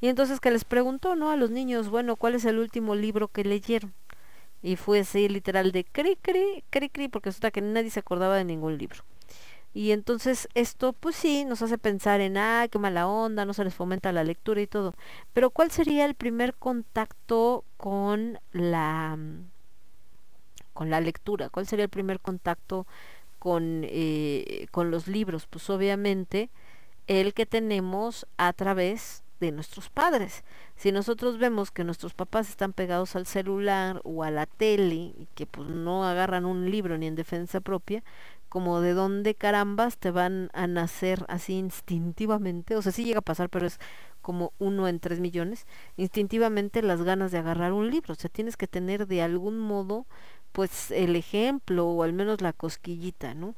Y entonces que les preguntó, ¿no? A los niños, bueno, ¿cuál es el último libro que leyeron? Y fue así literal de cri cri, cri cri, porque resulta que nadie se acordaba de ningún libro. Y entonces esto, pues sí, nos hace pensar en, ah, qué mala onda, no se les fomenta la lectura y todo. Pero ¿cuál sería el primer contacto con la con la lectura? ¿Cuál sería el primer contacto con, eh, con los libros? Pues obviamente el que tenemos a través de nuestros padres. Si nosotros vemos que nuestros papás están pegados al celular o a la tele y que pues no agarran un libro ni en defensa propia, como de dónde carambas te van a nacer así instintivamente, o sea, sí llega a pasar, pero es como uno en tres millones, instintivamente las ganas de agarrar un libro, o sea, tienes que tener de algún modo pues el ejemplo o al menos la cosquillita, ¿no?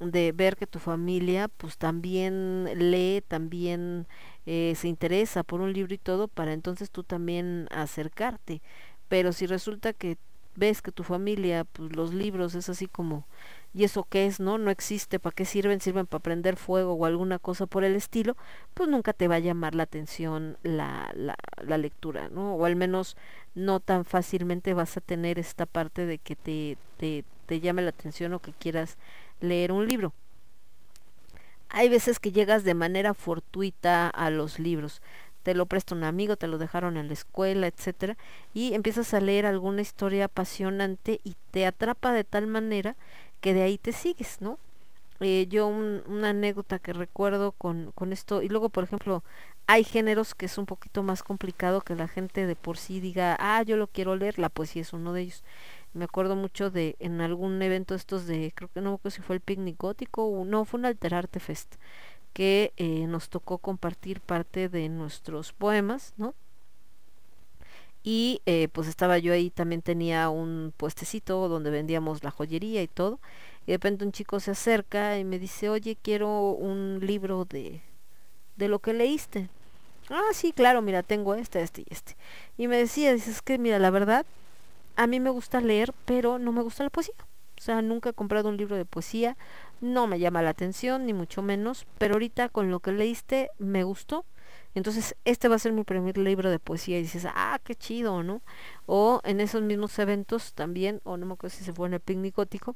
De ver que tu familia pues también lee, también eh, se interesa por un libro y todo, para entonces tú también acercarte. Pero si resulta que ves que tu familia, pues los libros es así como, ¿y eso qué es, no? No existe, ¿para qué sirven? Sirven para prender fuego o alguna cosa por el estilo, pues nunca te va a llamar la atención la, la, la lectura, ¿no? O al menos no tan fácilmente vas a tener esta parte de que te, te, te llame la atención o que quieras leer un libro. Hay veces que llegas de manera fortuita a los libros. Te lo presta un amigo, te lo dejaron en la escuela, etcétera, y empiezas a leer alguna historia apasionante y te atrapa de tal manera que de ahí te sigues, ¿no? Eh, yo un- una anécdota que recuerdo con, con esto, y luego por ejemplo, hay géneros que es un poquito más complicado que la gente de por sí diga, ah, yo lo quiero leer, la poesía es uno de ellos. Me acuerdo mucho de en algún evento estos de, creo que no me si fue el picnic gótico o no, fue un Alterarte Fest, que eh, nos tocó compartir parte de nuestros poemas, ¿no? Y eh, pues estaba yo ahí, también tenía un puestecito donde vendíamos la joyería y todo. Y de repente un chico se acerca y me dice, oye, quiero un libro de, de lo que leíste. Ah, sí, claro, mira, tengo este, este y este. Y me decía, dices que, mira, la verdad, a mí me gusta leer, pero no me gusta la poesía. O sea, nunca he comprado un libro de poesía, no me llama la atención, ni mucho menos, pero ahorita con lo que leíste me gustó. Entonces, este va a ser mi primer libro de poesía y dices, ah, qué chido, ¿no? O en esos mismos eventos también, o no me acuerdo si se fue en el picnic gótico,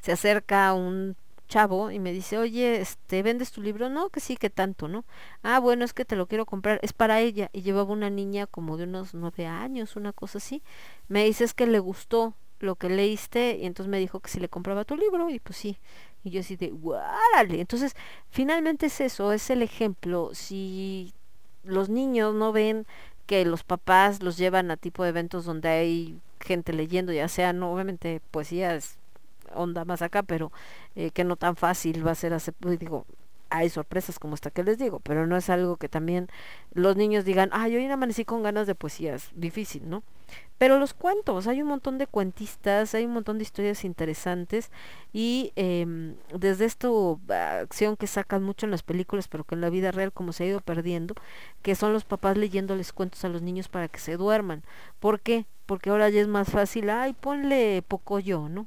se acerca un chavo y me dice, oye, este, ¿vendes tu libro? No, que sí, que tanto, ¿no? Ah, bueno, es que te lo quiero comprar, es para ella. Y llevaba una niña como de unos nueve años, una cosa así. Me dice, es que le gustó lo que leíste y entonces me dijo que si le compraba tu libro y pues sí. Y yo así de, ¡guárale! Entonces, finalmente es eso, es el ejemplo. Si los niños no ven que los papás los llevan a tipo de eventos donde hay gente leyendo, ya sea, no, obviamente poesía es onda más acá, pero eh, que no tan fácil va a ser hacer, pues, digo, hay sorpresas como esta que les digo, pero no es algo que también los niños digan, ay, hoy amanecí con ganas de poesía, es difícil, ¿no? Pero los cuentos, hay un montón de cuentistas, hay un montón de historias interesantes y em, desde esta acción que sacan mucho en las películas, pero que en la vida real como se ha ido perdiendo, que son los papás leyéndoles cuentos a los niños para que se duerman. ¿Por qué? Porque ahora ya es más fácil, ay, ponle poco yo, ¿no?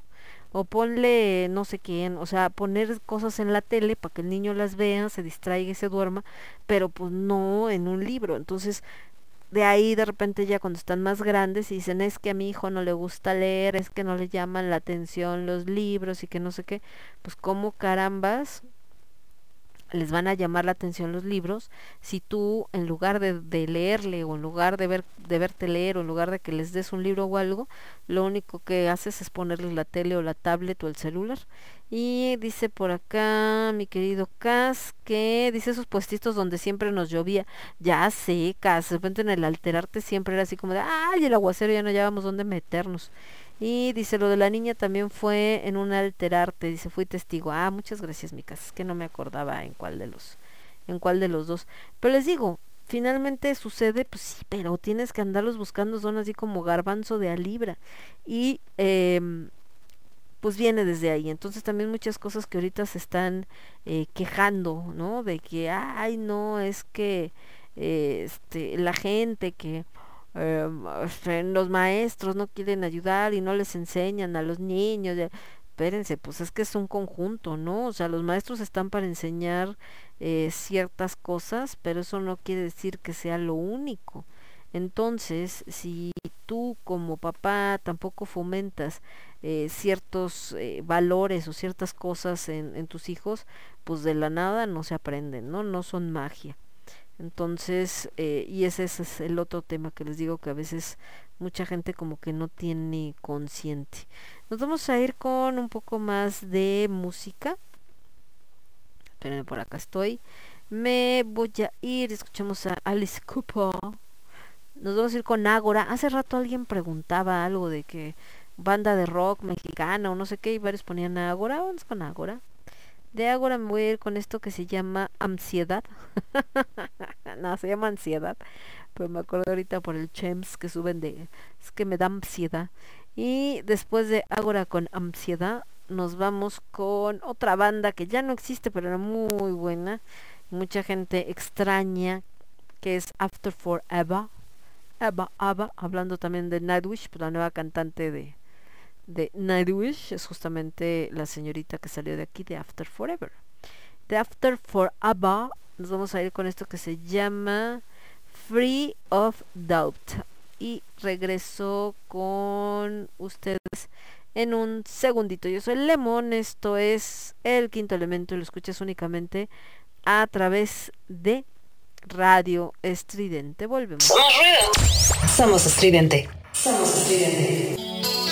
O ponle no sé quién, o sea, poner cosas en la tele para que el niño las vea, se distraiga y se duerma, pero pues no en un libro. Entonces, de ahí de repente ya cuando están más grandes y dicen, es que a mi hijo no le gusta leer, es que no le llaman la atención los libros y que no sé qué, pues como carambas les van a llamar la atención los libros si tú en lugar de, leerle o en lugar de ver de verte leer o en lugar de que les des un libro o algo lo único que haces es ponerles la tele o la tablet o el celular. Y dice por acá mi querido Cas que dice esos puestitos donde siempre nos llovía. Ya sé Cas de repente en el alterarte siempre era así como de ay el aguacero ya no hallábamos dónde meternos y dice, lo de la niña también fue en un alterarte, dice, fui testigo. Ah, muchas gracias, Micas, es que no me acordaba en cuál de los, en cuál de los dos. Pero les digo, finalmente sucede, pues sí, pero tienes que andarlos buscando, son así como garbanzo de a libra. Y em, pues viene desde ahí. Entonces también muchas cosas que ahorita se están eh, quejando, ¿no? De que, ay, no, es que eh, este, la gente que este, los maestros no quieren ayudar y no les enseñan a los niños. Espérense, pues es que es un conjunto, ¿no? O sea, los maestros están para enseñar eh, ciertas cosas, pero eso no quiere decir que sea lo único. Entonces, si tú como papá tampoco fomentas eh, ciertos eh, valores o ciertas cosas en, en tus hijos, pues de la nada no se aprenden, ¿no? No son magia. Entonces, eh, y ese, es el otro tema que les digo que a veces mucha gente como que no tiene consciente. Nos vamos a ir con un poco más de música. Espérenme, por acá estoy. Me voy a ir, escuchamos a Alice Cooper. Nos vamos a ir con Ágora. Hace rato alguien preguntaba algo de que banda de rock mexicana o no sé qué, y varios ponían Ágora. Vamos con Ágora. De Ágora me voy a ir con esto que se llama Ansiedad. [laughs] no, se llama Ansiedad. Pero me acuerdo ahorita por el Chems que suben de... Es que me da ansiedad. Y después de Ágora con Ansiedad, nos vamos con otra banda que ya no existe, pero era muy buena. Mucha gente extraña, que es After Forever. Eva, Ava, hablando también de Nightwish, pues la nueva cantante de, de Nightwish es justamente la señorita que salió de aquí de After Forever. De After Forever nos vamos a ir con esto que se llama Free of Doubt. Y regreso con ustedes en un segundito. Yo soy Lemon, esto es el quinto elemento y lo escuchas únicamente a través de Radio Estridente. Volvemos. Somos ruido. Somos estridente. Somos estridente.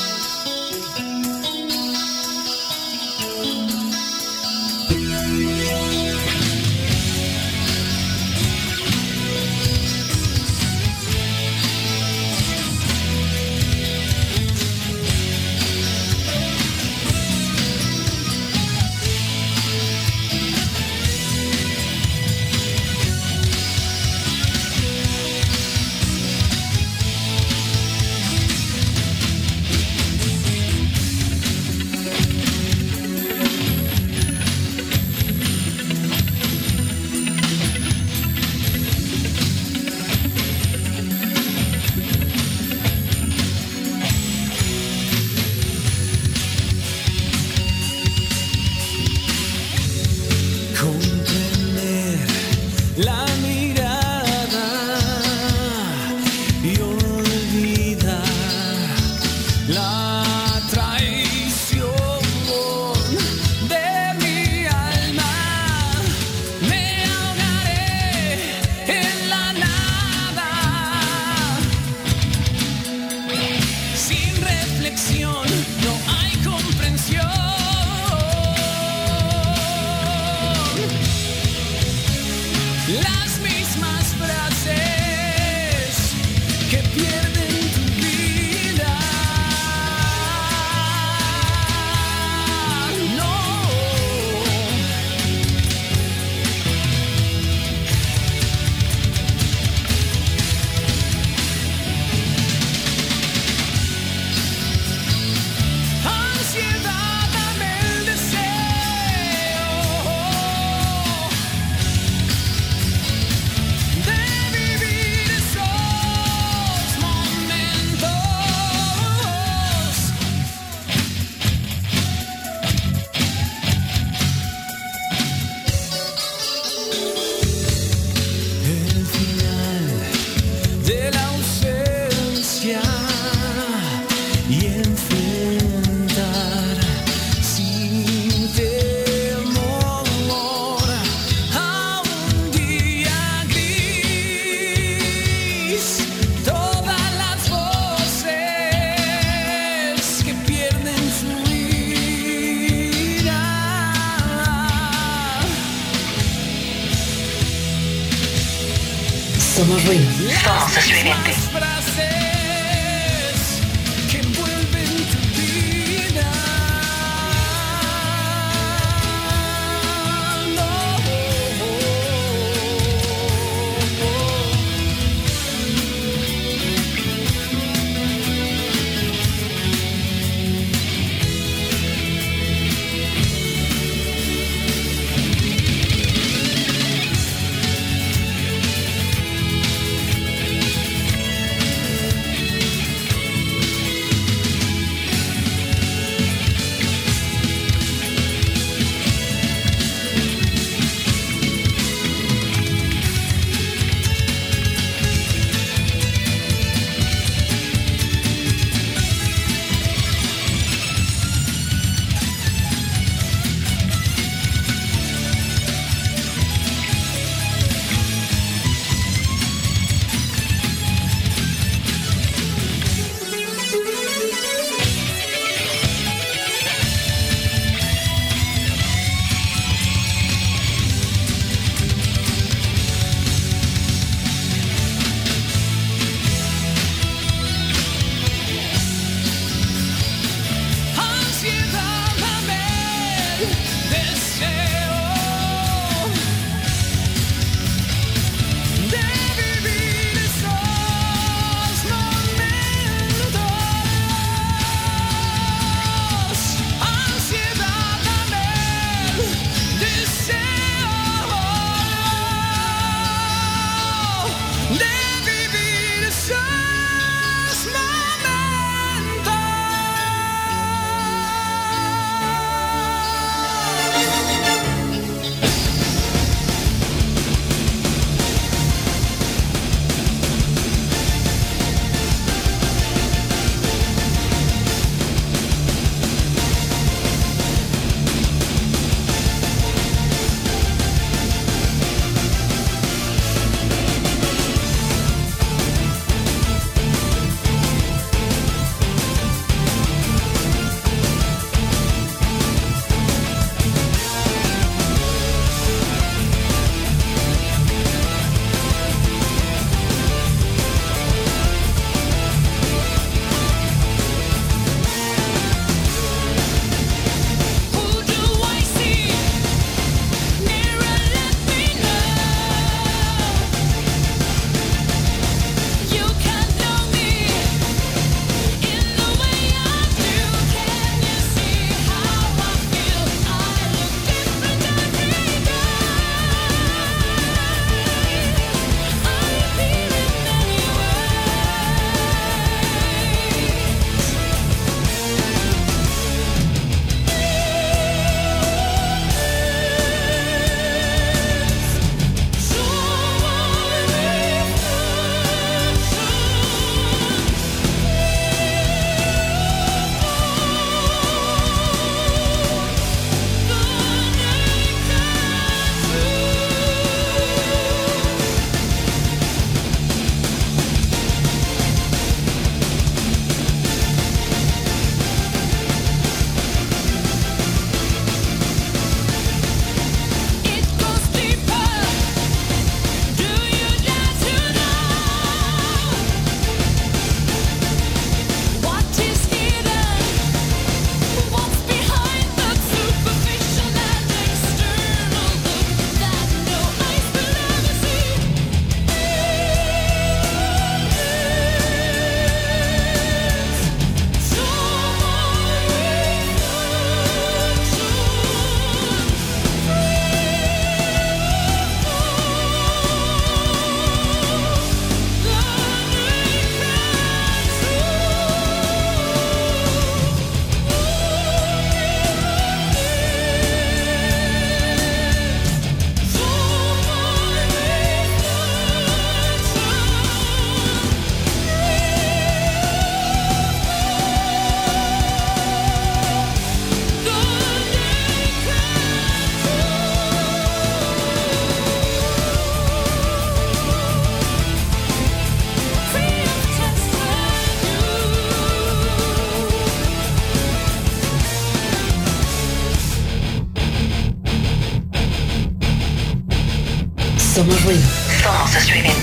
Somos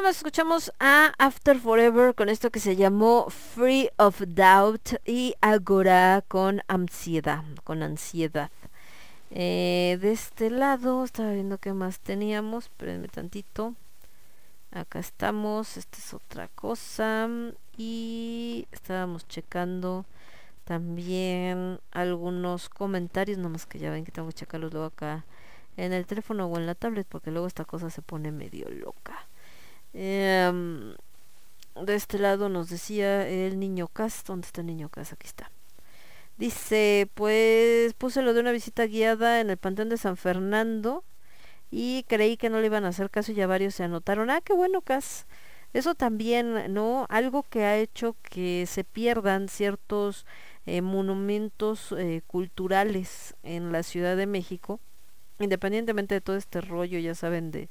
regresamos, escuchamos a After Forever con esto que se llamó Free of Doubt y Agora con ansiedad, con ansiedad. Eh, de este lado, estaba viendo qué más teníamos, espérenme tantito. Acá estamos, esta es otra cosa. Y estábamos checando también algunos comentarios, nomás que ya ven que tengo que checarlos luego acá en el teléfono o en la tablet, porque luego esta cosa se pone medio loca. Em, de este lado nos decía el niño Cas, ¿dónde está el niño Cas? Aquí está. Dice, pues puse lo de una visita guiada en el Panteón de San Fernando y creí que no le iban a hacer caso y ya varios se anotaron. Ah, qué bueno, Cas. Eso también, ¿no? Algo que ha hecho que se pierdan ciertos eh, monumentos eh, culturales en la Ciudad de México, independientemente de todo este rollo, ya saben, de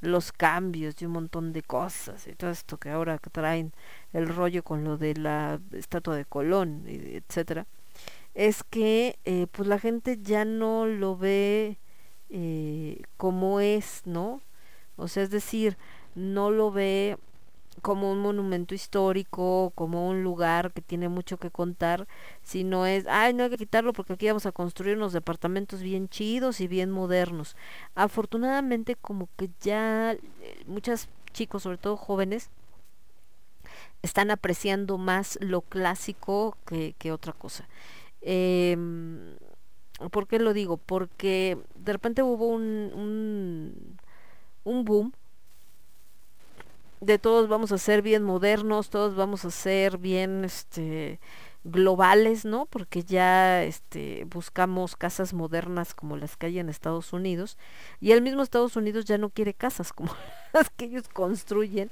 los cambios y un montón de cosas y todo esto que ahora traen el rollo con lo de la estatua de Colón, etcétera, es que eh, pues la gente ya no lo ve eh, como es, ¿no? O sea, es decir, no lo ve como un monumento histórico, como un lugar que tiene mucho que contar, sino es, ay, no hay que quitarlo porque aquí vamos a construir unos departamentos bien chidos y bien modernos. Afortunadamente, como que ya eh, muchos chicos, sobre todo jóvenes, están apreciando más lo clásico que, que otra cosa. Em, ¿Por qué lo digo? Porque de repente hubo un, un boom de todos vamos a ser bien modernos, todos vamos a ser bien este globales, ¿no? Porque ya este buscamos casas modernas como las que hay en Estados Unidos y el mismo Estados Unidos ya no quiere casas como [laughs] las que ellos construyen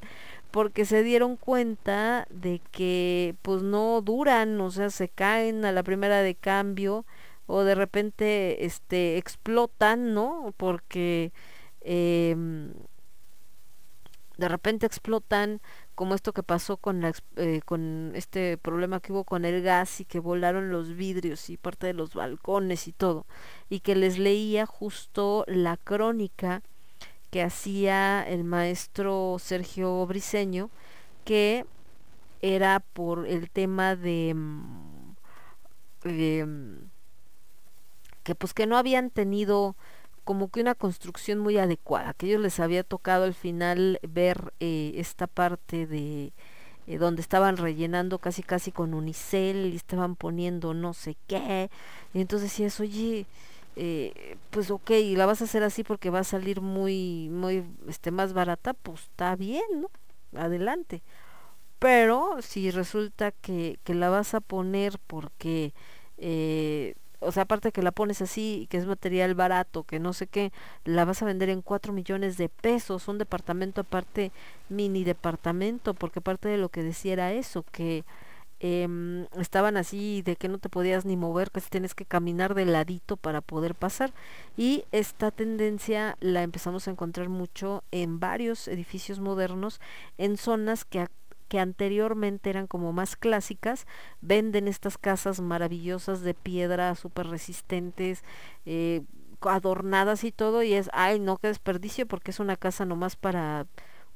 porque se dieron cuenta de que pues no duran, o sea, se caen a la primera de cambio o de repente este explotan, ¿no? Porque em, de repente explotan como esto que pasó con eh, con este problema que hubo con el gas y que volaron los vidrios y parte de los balcones y todo y que les leía justo la crónica que hacía el maestro Sergio Briseño que era por el tema de, mm, de, mm, que pues que no habían tenido como que una construcción muy adecuada, que ellos les había tocado al final ver eh, esta parte de eh, donde estaban rellenando casi casi con unicel y estaban poniendo no sé qué, y entonces decías, oye, eh, pues ok, la vas a hacer así porque va a salir muy, muy, este, más barata, pues está bien, ¿no? Adelante. Pero si resulta que, que la vas a poner porque eh, o sea, aparte que la pones así, que es material barato, que no sé qué, la vas a vender en 4 millones de pesos, un departamento aparte, mini departamento, porque parte de lo que decía era eso, que em, estaban así de que no te podías ni mover, que tienes que caminar de ladito para poder pasar. Y esta tendencia la empezamos a encontrar mucho en varios edificios modernos, en zonas que que anteriormente eran como más clásicas, venden estas casas maravillosas de piedra, súper resistentes, eh, adornadas y todo, y es, ay, no, qué desperdicio, porque es una casa nomás para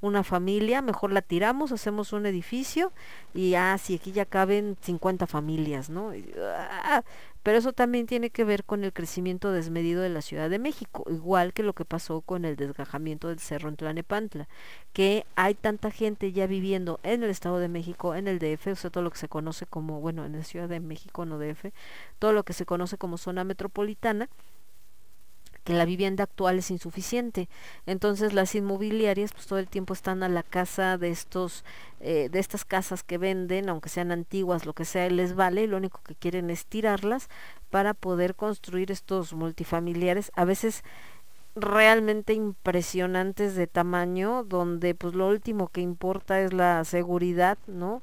una familia, mejor la tiramos, hacemos un edificio y ah, sí, aquí ya caben 50 familias, ¿no? Ah, pero eso también tiene que ver con el crecimiento desmedido de la Ciudad de México, igual que lo que pasó con el desgajamiento del cerro en Tlanepantla, que hay tanta gente ya viviendo en el Estado de México, en el DF, o sea, todo lo que se conoce como, bueno, en la Ciudad de México, no DF, todo lo que se conoce como zona metropolitana, que la vivienda actual es insuficiente. Entonces las inmobiliarias pues todo el tiempo están a la casa de estos eh, de estas casas que venden, aunque sean antiguas, lo que sea, les vale, y lo único que quieren es tirarlas para poder construir estos multifamiliares, a veces realmente impresionantes de tamaño, donde pues lo último que importa es la seguridad, ¿no?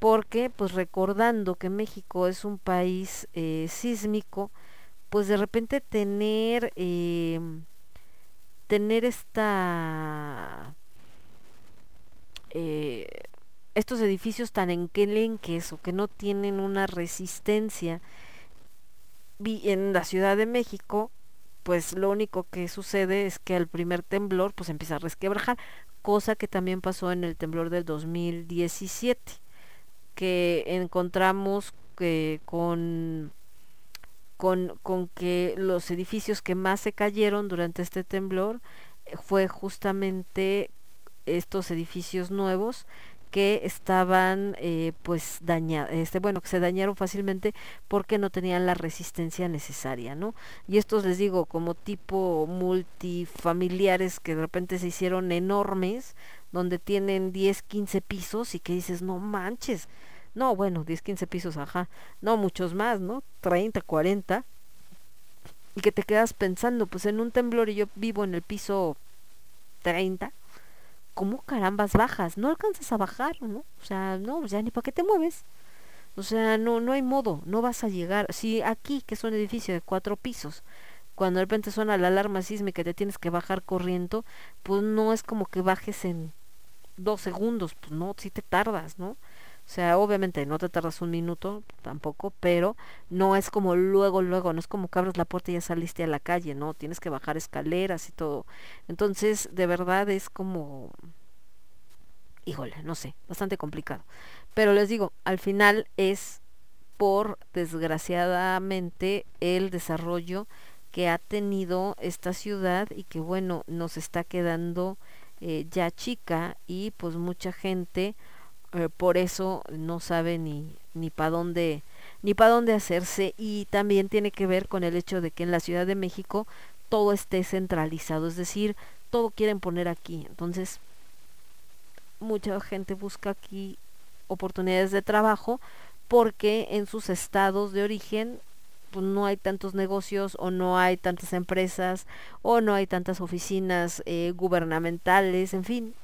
Porque pues recordando que México es un país eh, sísmico, pues de repente tener eh, tener esta eh, estos edificios tan enquelenques o que no tienen una resistencia vi- en la Ciudad de México pues lo único que sucede es que al primer temblor pues empieza a resquebrajar cosa que también pasó en el temblor del 2017, que encontramos que con con, con que los edificios que más se cayeron durante este temblor eh, fue justamente estos edificios nuevos que estaban eh, pues dañados, este, bueno, que se dañaron fácilmente porque no tenían la resistencia necesaria, ¿no? Y estos les digo, como tipo multifamiliares que de repente se hicieron enormes, donde tienen 10, 15 pisos y que dices, no manches, no, bueno, 10, 15 pisos, ajá, no, muchos más, ¿no? 30, 40, y que te quedas pensando, pues en un temblor y yo vivo en el piso 30, ¿cómo carambas bajas? No alcanzas a bajar, ¿no? O sea, no, ya ni para qué te mueves. O sea, no, no hay modo, no vas a llegar. Si aquí, que es un edificio de cuatro pisos, cuando de repente suena la alarma sísmica y te tienes que bajar corriendo, pues no es como que bajes en dos segundos, pues no, si te tardas, ¿no? O sea, obviamente no te tardas un minuto tampoco, pero no es como luego, luego, no es como que abres la puerta y ya saliste a la calle, ¿no? Tienes que bajar escaleras y todo. Entonces, de verdad es como, híjole, no sé, bastante complicado. Pero les digo, al final es por, desgraciadamente, el desarrollo que ha tenido esta ciudad y que, bueno, nos está quedando eh, ya chica y pues mucha gente eh, por eso no sabe ni ni para dónde ni para dónde hacerse y también tiene que ver con el hecho de que en la Ciudad de México todo esté centralizado, es decir, todo quieren poner aquí. Entonces, mucha gente busca aquí oportunidades de trabajo porque en sus estados de origen pues, no hay tantos negocios o no hay tantas empresas o no hay tantas oficinas eh, gubernamentales, en fin,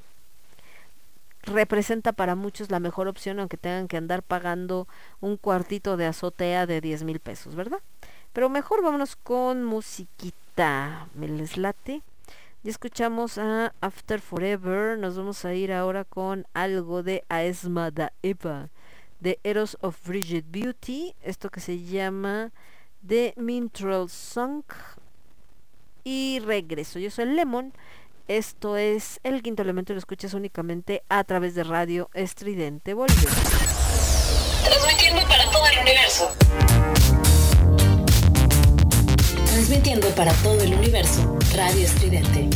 representa para muchos la mejor opción aunque tengan que andar pagando un cuartito de azotea de 10 mil pesos, ¿verdad? Pero mejor vámonos con musiquita, me les late. Ya escuchamos a After Forever, nos vamos a ir ahora con algo de Aesma da Eva, de Eros of Bridget Beauty, esto que se llama The Minstrel Song. Y regreso, yo soy Lemon. Esto es el quinto elemento, lo escuchas únicamente a través de radio estridente. Volvemos. Transmitiendo para todo el universo. Transmitiendo para todo el universo. Radio Estridente.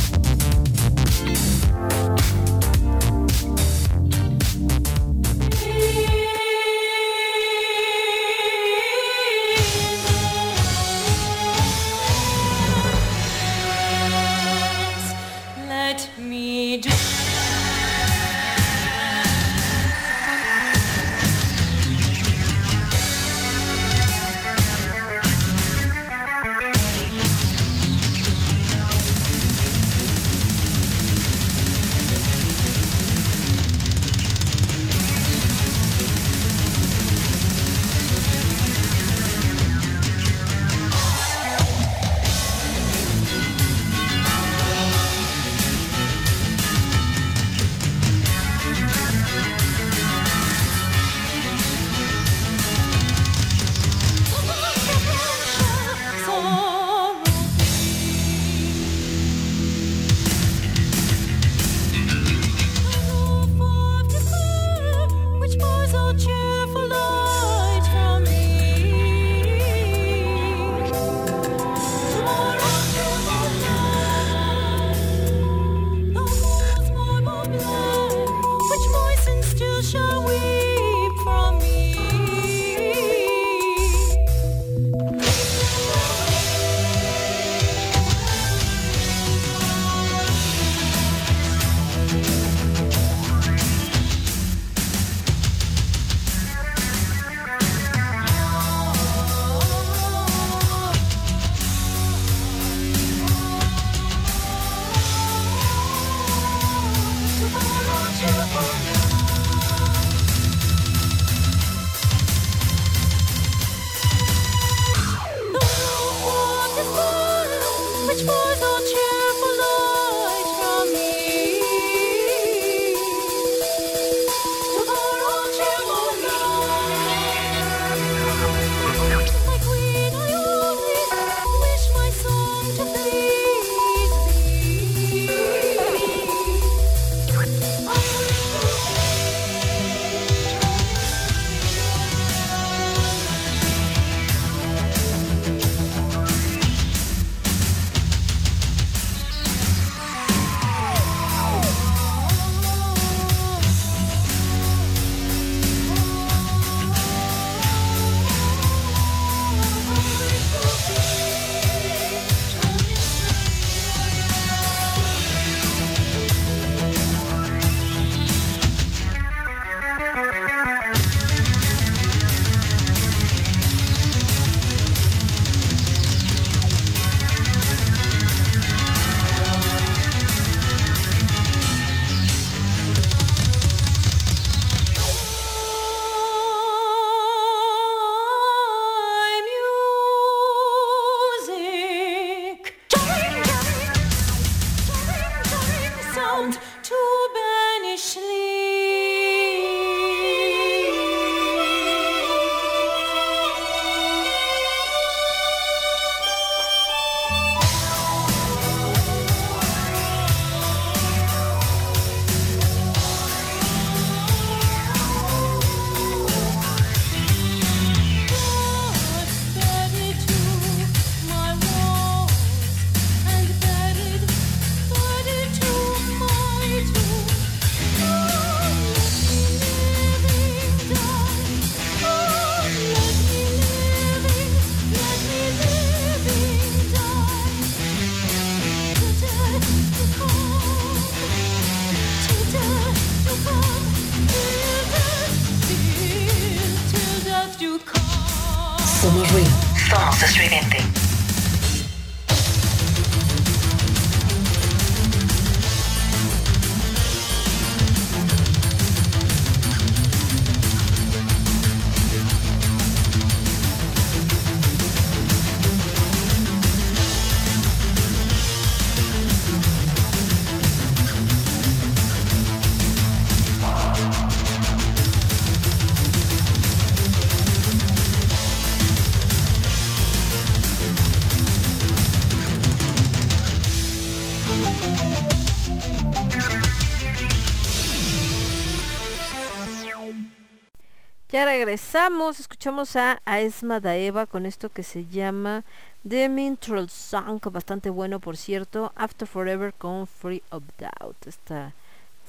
Ya regresamos, escuchamos a, a Esma Daeva con esto que se llama The Minstrel Song, bastante bueno por cierto, After Forever con Free of Doubt, esta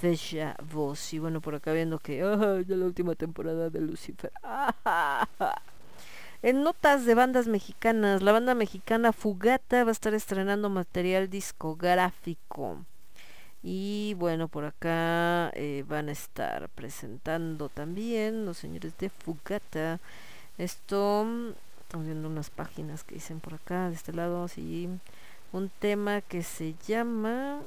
bella voz. Y bueno, por acá viendo que ya la última temporada de Lucifer. [laughs] En notas de bandas mexicanas, la banda mexicana Fugata va a estar estrenando material discográfico. Y bueno, por acá eh, van a estar presentando también los señores de Fugata. Esto, mm, estamos viendo unas páginas que dicen por acá, de este lado, así, un tema que se llama...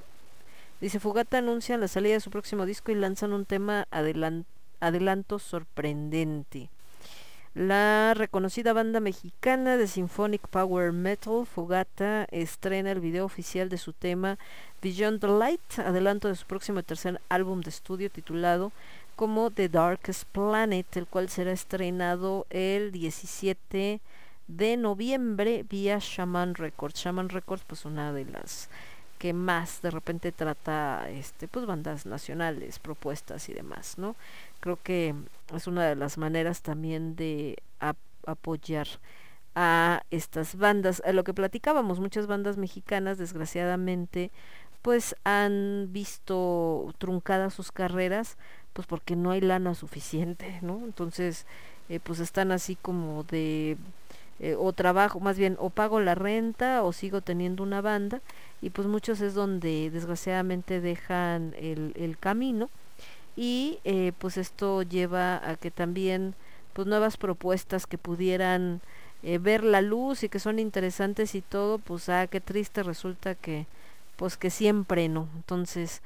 Dice, Fugata anuncian la salida de su próximo disco y lanzan un tema adelan- adelanto sorprendente. La reconocida banda mexicana de Symphonic Power Metal, Fogata, estrena el video oficial de su tema Beyond the Light, adelanto de su próximo tercer álbum de estudio titulado como The Darkest Planet, el cual será estrenado el 17 de noviembre vía Shaman Records. Shaman Records, pues una de las que más de repente trata este pues bandas nacionales, propuestas y demás, ¿no? Creo que es una de las maneras también de ap- apoyar a estas bandas. A lo que platicábamos, muchas bandas mexicanas desgraciadamente pues han visto truncadas sus carreras pues porque no hay lana suficiente, ¿no? Entonces eh, pues están así como de eh, o trabajo, más bien o pago la renta o sigo teniendo una banda y pues muchos es donde desgraciadamente dejan el, el camino y eh, pues esto lleva a que también pues nuevas propuestas que pudieran eh, ver la luz y que son interesantes y todo pues ah qué triste resulta que pues que siempre no. Entonces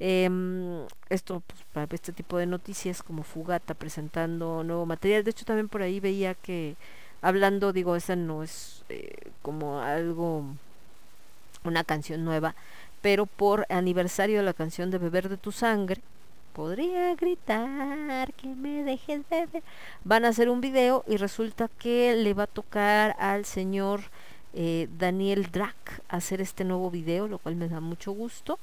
em, esto pues, para este tipo de noticias como Fugata presentando nuevo material. De hecho también por ahí veía que hablando digo esa no es eh, como algo una canción nueva pero por aniversario de la canción de Beber de tu sangre podría gritar que me dejes beber. Van a hacer un video y resulta que le va a tocar al señor eh, Daniel Drac hacer este nuevo video lo cual me da mucho gusto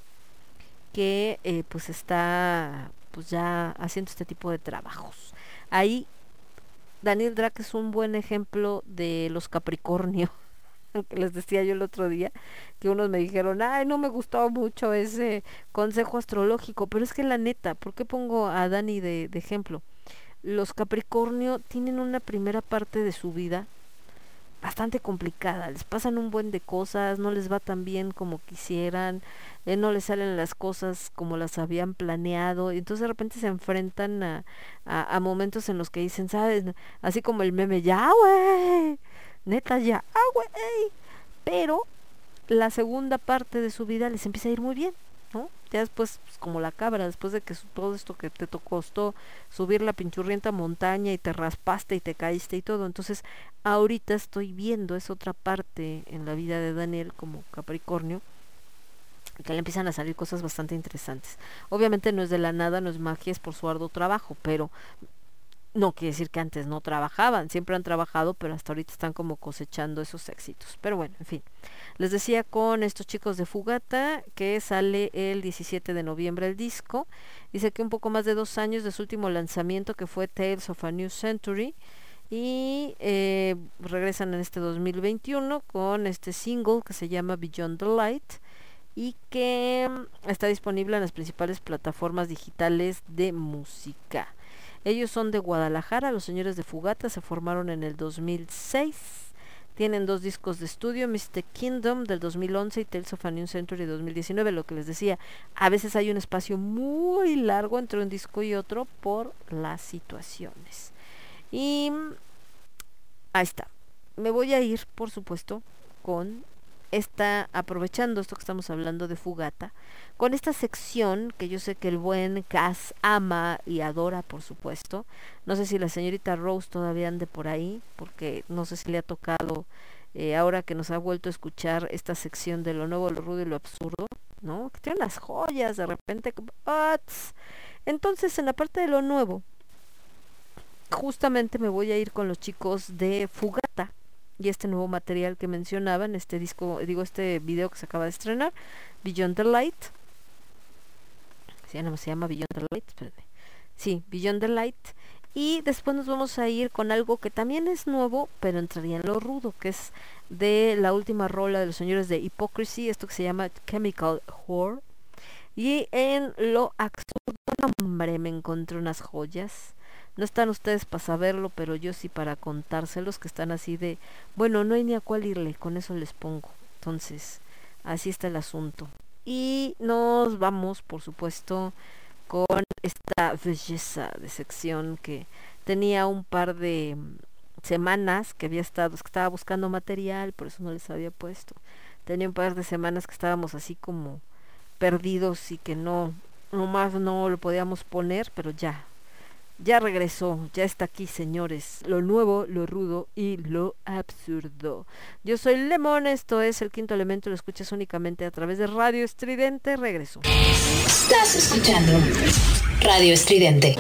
que eh, pues está pues ya haciendo este tipo de trabajos. Ahí Daniel Drac es un buen ejemplo de los Capricornio [laughs] [laughs] les decía yo el otro día que unos me dijeron ay no me gustó mucho ese consejo astrológico pero es que la neta ¿por qué pongo a Dani de, ejemplo? los Capricornio tienen una primera parte de su vida bastante complicada, les pasan un buen de cosas, no les va tan bien como quisieran, eh, no les salen las cosas como las habían planeado, y entonces de repente se enfrentan a, a, a momentos en los que dicen, ¿sabes? Así como el meme, ya, güey, neta, ya, ah, güey, pero la segunda parte de su vida les empieza a ir muy bien, ¿no? Ya después, pues, como la cabra, después de que todo esto que te costó subir la pinchurrienta montaña y te raspaste y te caíste y todo, entonces ahorita estoy viendo esa otra parte en la vida de Daniel como Capricornio, que le empiezan a salir cosas bastante interesantes. Obviamente no es de la nada, no es magia, es por su arduo trabajo, pero no quiere decir que antes no trabajaban, siempre han trabajado, pero hasta ahorita están como cosechando esos éxitos. Pero bueno, en fin. Les decía con estos chicos de Fugata que sale el 17 de noviembre el disco. Dice que un poco más de dos años de su último lanzamiento que fue Tales of a New Century. Y eh, regresan en este 2021 con este single que se llama Beyond the Light y que mm, está disponible en las principales plataformas digitales de música. Ellos son de Guadalajara, los señores de Fugata se formaron en el 2006. Tienen dos discos de estudio, Mr. Kingdom del 2011 y Tales of a New Century 2019, lo que les decía, a veces hay un espacio muy largo entre un disco y otro por las situaciones. Y mm, ahí está. me voy a ir, por supuesto, con esta, aprovechando esto que estamos hablando de Fugata, con esta sección que yo sé que el buen Cass ama y adora, por supuesto. No sé si la señorita Rose todavía ande por ahí, porque no sé si le ha tocado eh, ahora que nos ha vuelto a escuchar esta sección de lo nuevo, lo rudo y lo absurdo, ¿no? Que tiene unas joyas de repente. como, "Ah, tss". Entonces, en la parte de lo nuevo, justamente me voy a ir con los chicos de Fugata y este nuevo material que mencionaban, este disco, digo, este video que se acaba de estrenar, Beyond the Light. Se llama, se llama Beyond the Light, espérate. Sí, Beyond the Light. Y después nos vamos a ir con algo que también es nuevo, pero entraría en lo rudo, que es de la última rola de los señores de Hypocrisy, esto que se llama Chemical Whore. Y en lo absurdo, no, hombre, me encontré unas joyas. No están ustedes para saberlo, pero yo sí para contárselos, que están así de, bueno, no hay ni a cuál irle, con eso les pongo. Entonces, así está el asunto. Y nos vamos, por supuesto, con esta belleza de sección que tenía un par de mm, semanas que había estado, que estaba buscando material, por eso no les había puesto. Tenía un par de semanas que estábamos así como perdidos y que no, nomás no lo podíamos poner, pero ya, ya regresó, ya está aquí, señores. Lo nuevo, lo rudo y lo absurdo. Yo soy Lemón, esto es el quinto elemento, lo escuchas únicamente a través de Radio Estridente. Regreso. Estás escuchando Radio Estridente.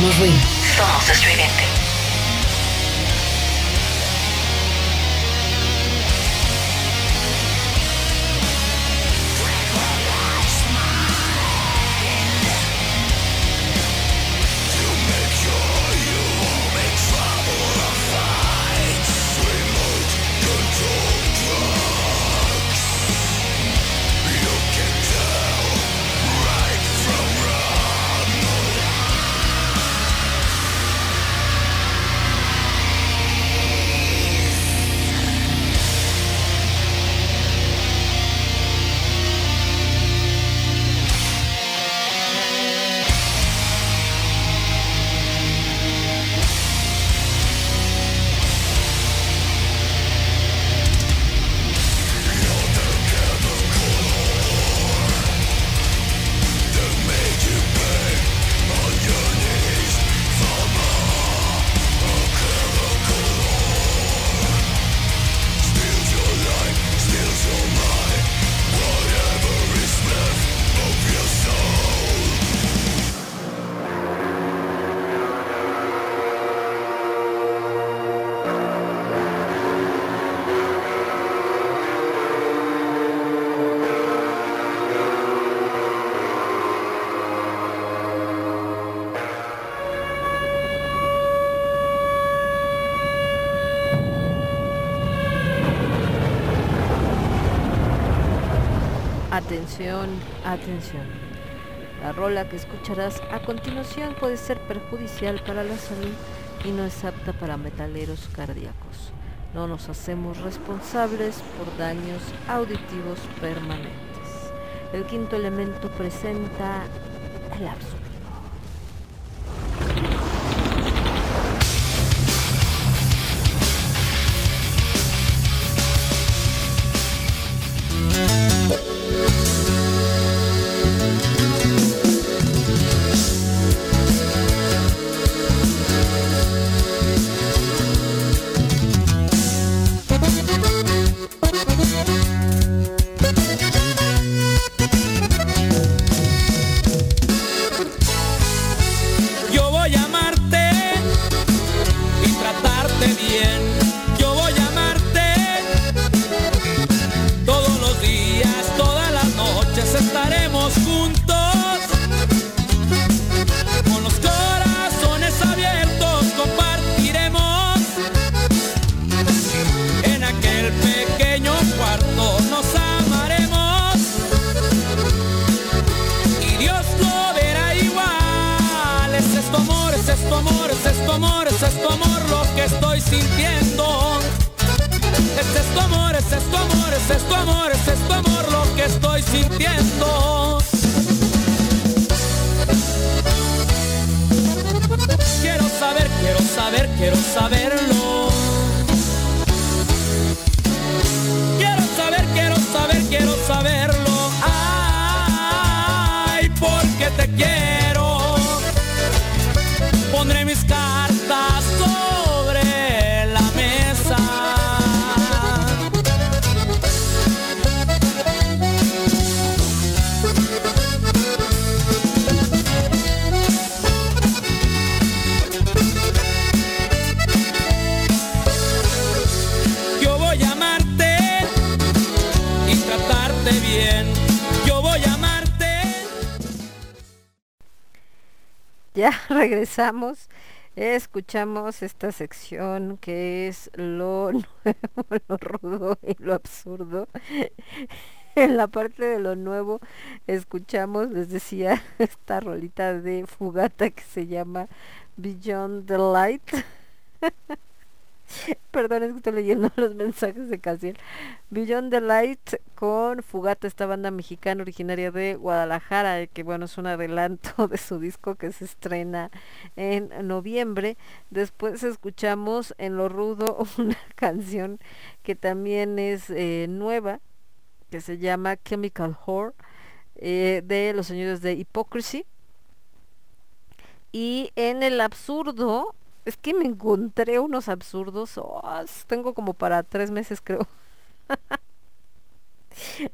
Somos ruido. Somos estridente. Atención, atención. La rola que escucharás a continuación puede ser perjudicial para la salud y no es apta para metaleros cardíacos. No nos hacemos responsables por daños auditivos permanentes. El quinto elemento presenta el absurdo. Regresamos. Escuchamos esta sección que es lo [laughs] nuevo, lo rudo y lo absurdo. En la parte de lo nuevo escuchamos, les decía, [laughs] esta rolita de Fugata que se llama Beyond the Light. [laughs] [laughs] Perdón, es que estoy leyendo [laughs] los mensajes de Casiel. Beyond the Light con Fugata, esta banda mexicana originaria de Guadalajara, eh, que bueno, es un adelanto [laughs] de su disco que se estrena en noviembre. Después escuchamos en lo rudo una canción que también es eh, nueva, que se llama Chemical Whore, eh, de los señores de Hypocrisy. Y en el absurdo, es que me encontré unos absurdos, oh, tengo como para tres meses [laughs] creo.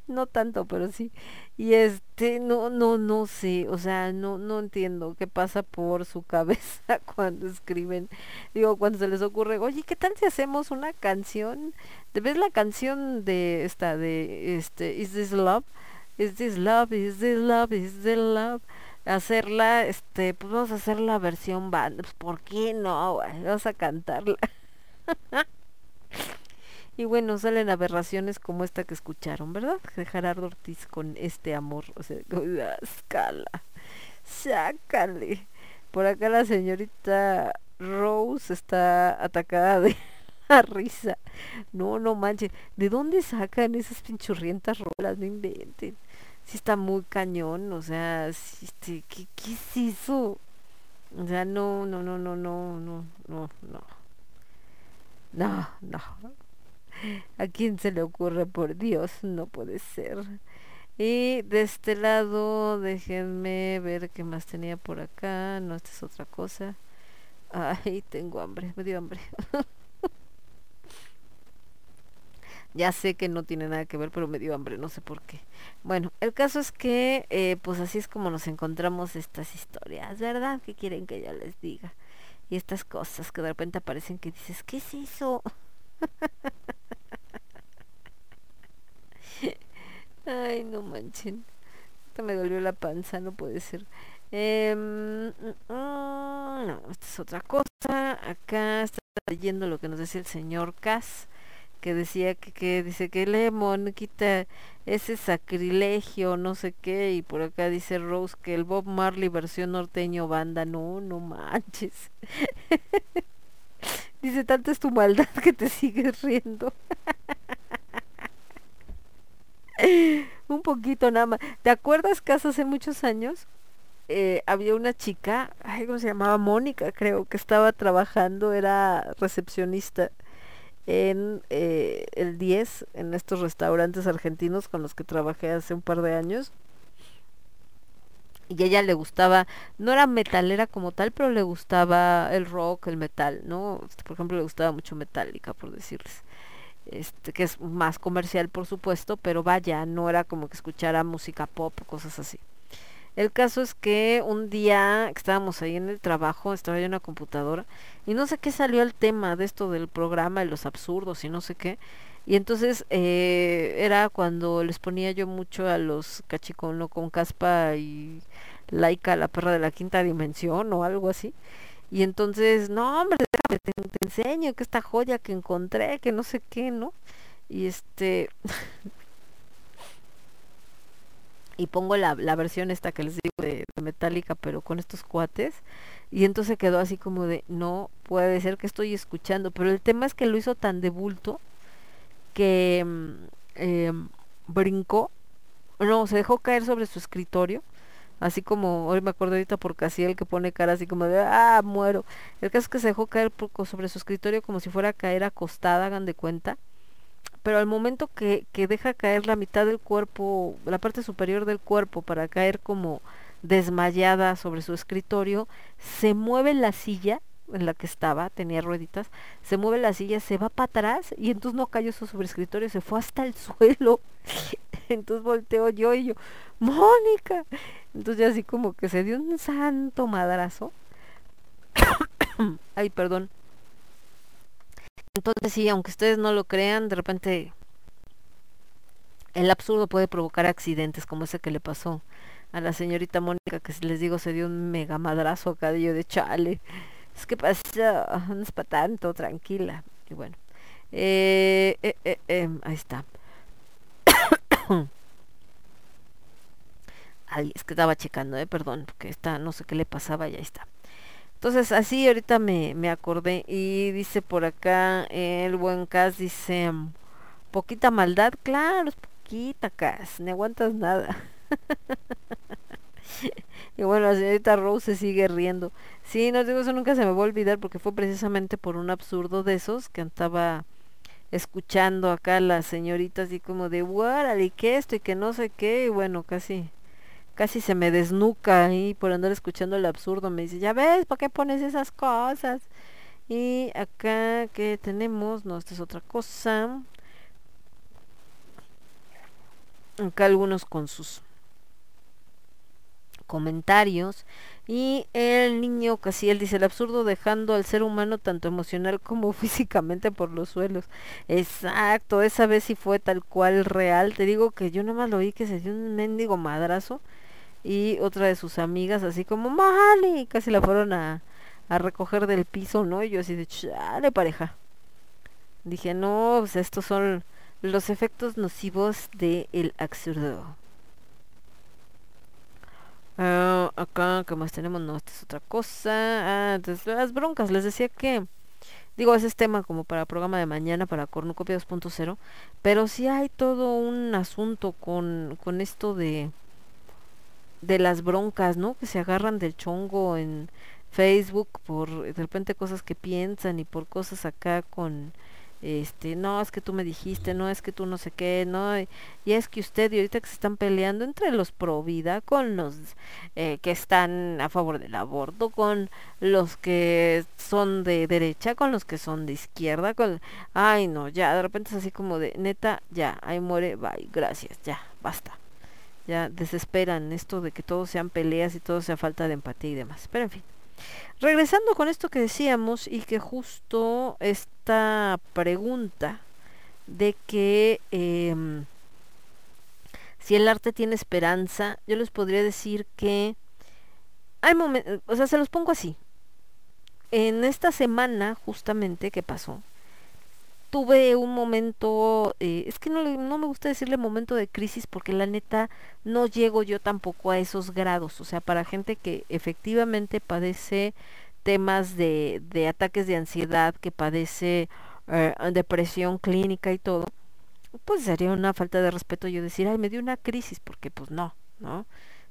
no tanto, pero sí. Y este, no, no, no sé, o sea, no, no entiendo qué pasa por su [laughs] cabeza cuando escriben. Digo, cuando se les ocurre, oye, ¿qué tal si hacemos una canción? ¿Te ves la canción de esta, de este, Is This Love? Is This Love? Is This Love? Is This Love? Hacerla, este, pues vamos a hacer la versión banda. Pues, ¿por qué no? Vamos a cantarla. [laughs] Y bueno, salen aberraciones como esta que escucharon, ¿verdad? De Gerardo Ortiz con este amor. O sea, [laughs] escala. Sácale. Por acá la señorita Rose está atacada de [laughs] risa. No, no manches. ¿De dónde sacan esas pinchurrientas rolas? No inventen. Sí está muy cañón. O sea, sí, este, ¿qué, ¿qué es eso? O sea, no, no, no, no, no, no, no, no. No, no. [laughs] ¿A quién se le ocurre? Por Dios, no puede ser. Y de este lado, déjenme ver qué más tenía por acá. No, esta es otra cosa. Ay, tengo hambre, me dio hambre. [laughs] ya sé que no tiene nada que ver, pero me dio hambre, no sé por qué. Bueno, el caso es que, eh, pues así es como nos encontramos estas historias, ¿verdad? ¿Qué quieren que yo les diga? Y estas cosas que de repente aparecen que dices, ¿qué es eso? [laughs] Ay, no manchen. Esta me dolió la panza, no puede ser. Em, mm, mm, no, esta es otra cosa. Acá está leyendo lo que nos decía el señor Cass, que decía que, que dice que Lemon quita ese sacrilegio, no sé qué, y por acá dice Rose que el Bob Marley versión norteño banda, no, no manches. [laughs] dice, tanta es tu maldad que te [laughs] sigues riendo. [laughs] Un poquito nada más. ¿Te acuerdas que hace muchos años eh, había una chica, ay, ¿cómo se llamaba? Mónica, creo, que estaba trabajando, era recepcionista en eh, el 10, en estos restaurantes argentinos con los que trabajé hace un par de años. Y ella le gustaba, no era metalera como tal, pero le gustaba el rock, el metal, ¿no? Este, Por ejemplo, le gustaba mucho Metallica, por decirles este que es más comercial por supuesto, pero vaya, no era como que escuchara música pop cosas así. El caso es que un día que estábamos ahí en el trabajo, estaba yo en la computadora y no sé qué salió el tema de esto del programa de los absurdos y no sé qué. Y entonces eh, era cuando les ponía yo mucho a los cachicono con caspa y laica, la perra de la quinta dimensión o algo así. Y entonces, no, hombre, déjame, te, te enseño que esta joya que encontré, que no sé qué, ¿no? Y este... [laughs] y pongo la, la versión esta que les digo de, de Metallica, pero con estos cuates. Y entonces quedó así como de, no puede ser que estoy escuchando. Pero el tema es que lo hizo tan de bulto que mm, em, brincó, no, se dejó caer sobre su escritorio así como hoy me acuerdo ahorita por Casiel que pone cara así como de ah muero el caso es que se dejó caer por- sobre su escritorio como si fuera a caer acostada hagan de cuenta pero al momento que, que deja caer la mitad del cuerpo la parte superior del cuerpo para caer como desmayada sobre su escritorio se mueve la silla en la que estaba, tenía rueditas, se mueve la silla, se va para atrás y entonces no cayó su sobre escritorio, se fue hasta el [laughs] suelo. entonces volteo yo y yo, Mónica. Entonces ya así como que se dio un santo madrazo. [coughs] Ay, perdón. Entonces sí, aunque ustedes no lo crean, de repente el absurdo puede provocar accidentes como ese que le pasó a la señorita Mónica, que les digo se dio un mega madrazo acá de de chale. Es que pasa, no es para tanto, tranquila. Y bueno, eh, eh, eh, em, ahí está. [coughs] Ay, es que estaba checando, eh, perdón, porque está, no sé qué le pasaba, ya está. Entonces, así ahorita me, me acordé y dice por acá el buen Cas, dice, mm, poquita maldad, claro, es poquita Cas, ni aguantas nada. [laughs] [laughs] y bueno, la señorita Rose se sigue riendo. Sí, no digo, eso nunca se me va a olvidar porque fue precisamente por un absurdo de esos que estaba escuchando acá la señorita como de, y que esto y que no sé qué, y bueno, casi casi se me desnuca ahí por andar escuchando el absurdo. Me dice, ya ves, ¿para qué pones esas cosas? Y acá que tenemos, no, esta es otra cosa. acá algunos con sus comentarios y el niño Casiel dice el absurdo dejando al ser humano tanto emocional como [laughs] físicamente por los suelos exacto esa vez sí fue tal cual real. Te digo que yo nada más lo vi que se dio un mendigo madrazo y otra de sus amigas así como Mali y casi la fueron a, a recoger del piso no y yo así de chale pareja dije no pues estos son los efectos nocivos del absurdo Ah, acá, ¿qué más tenemos? No, esta es otra cosa. Ah, entonces, las broncas, les decía que, digo, ese es tema como para programa de mañana, para Cornucopia 2.0, pero sí hay todo un asunto con, con esto de, de las broncas, ¿no? Que se agarran del chongo en Facebook por de repente cosas que piensan y por cosas acá con este, no, es que tú me dijiste, no, es que tú no sé qué, no, y, y es que usted, y ahorita que se están peleando entre los pro vida, con los eh, que están a favor del aborto, con los que son de derecha, con los que son de izquierda, con, ay no, ya, de repente es así como de, neta, ya, ahí muere, bye, gracias, ya, basta. Ya desesperan esto de que todos sean peleas y todo sea falta de empatía y demás. Pero en fin. Regresando con esto que decíamos y que justo esta pregunta de que em, si el arte tiene esperanza, yo les podría decir que hay momentos, o sea, se los pongo así. En esta semana justamente que pasó, tuve un momento, eh, es que no, no me gusta decirle momento de crisis porque la neta no llego yo tampoco a esos grados, o sea, para gente que efectivamente padece temas de, de ataques de ansiedad, que padece eh, depresión clínica y todo, pues sería una falta de respeto yo decir, ay, me dio una crisis, porque pues no, ¿no?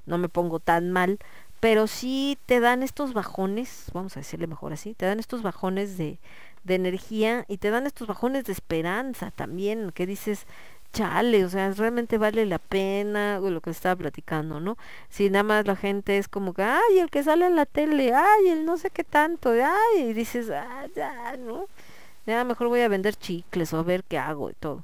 No me pongo tan mal, pero sí te dan estos bajones, vamos a decirle mejor así, te dan estos bajones de, de energía y te dan estos bajones de esperanza también, que dices, chale, o sea, realmente vale la pena, o lo que estaba platicando, ¿no? Si nada más la gente es como que, ay, el que sale en la tele, ay, el no sé qué tanto, ay, y dices, ah, ya, ¿no? Ya mejor voy a vender chicles o a ver qué hago y todo.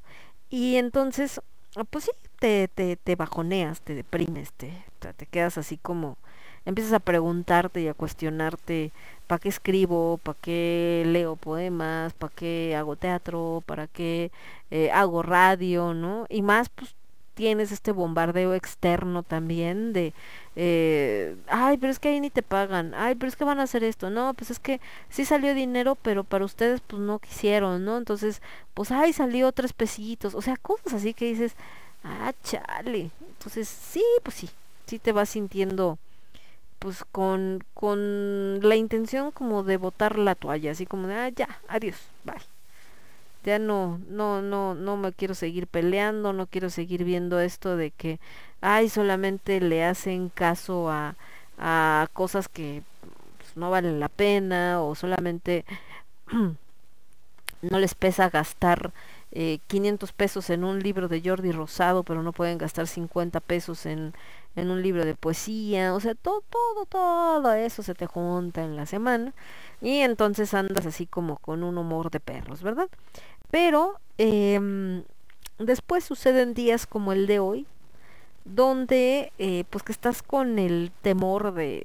Y entonces, ah, pues sí, te, te, te bajoneas, te deprimes, te, te, te quedas así como, empiezas a preguntarte y a cuestionarte, ¿para qué escribo? ¿Para qué leo poemas? ¿Para qué hago teatro? ¿Para qué eh, hago radio? ¿No? Y más, pues tienes este bombardeo externo también de, eh, ay, pero es que ahí ni te pagan, ay, pero es que van a hacer esto, no, pues es que sí salió dinero, pero para ustedes pues no quisieron, ¿no? Entonces, pues, ay, salió tres pesitos, o sea, cosas así que dices, ah, chale, entonces, sí, pues sí, sí te vas sintiendo pues con, con la intención como de botar la toalla, así como de, ah, ya, adiós, bye. Ya no, no, no, no me quiero seguir peleando, no quiero seguir viendo esto de que, ay, solamente le hacen caso a, a cosas que pues, no valen la pena o solamente [clears throat] no les pesa gastar eh, 500 pesos en un libro de Jordi Rosado, pero no pueden gastar 50 pesos en, en un libro de poesía, o sea, todo, todo, todo eso se te junta en la semana y entonces andas así como con un humor de perros, ¿verdad? Pero em, después suceden días como el de hoy, donde eh, pues que estás con el temor de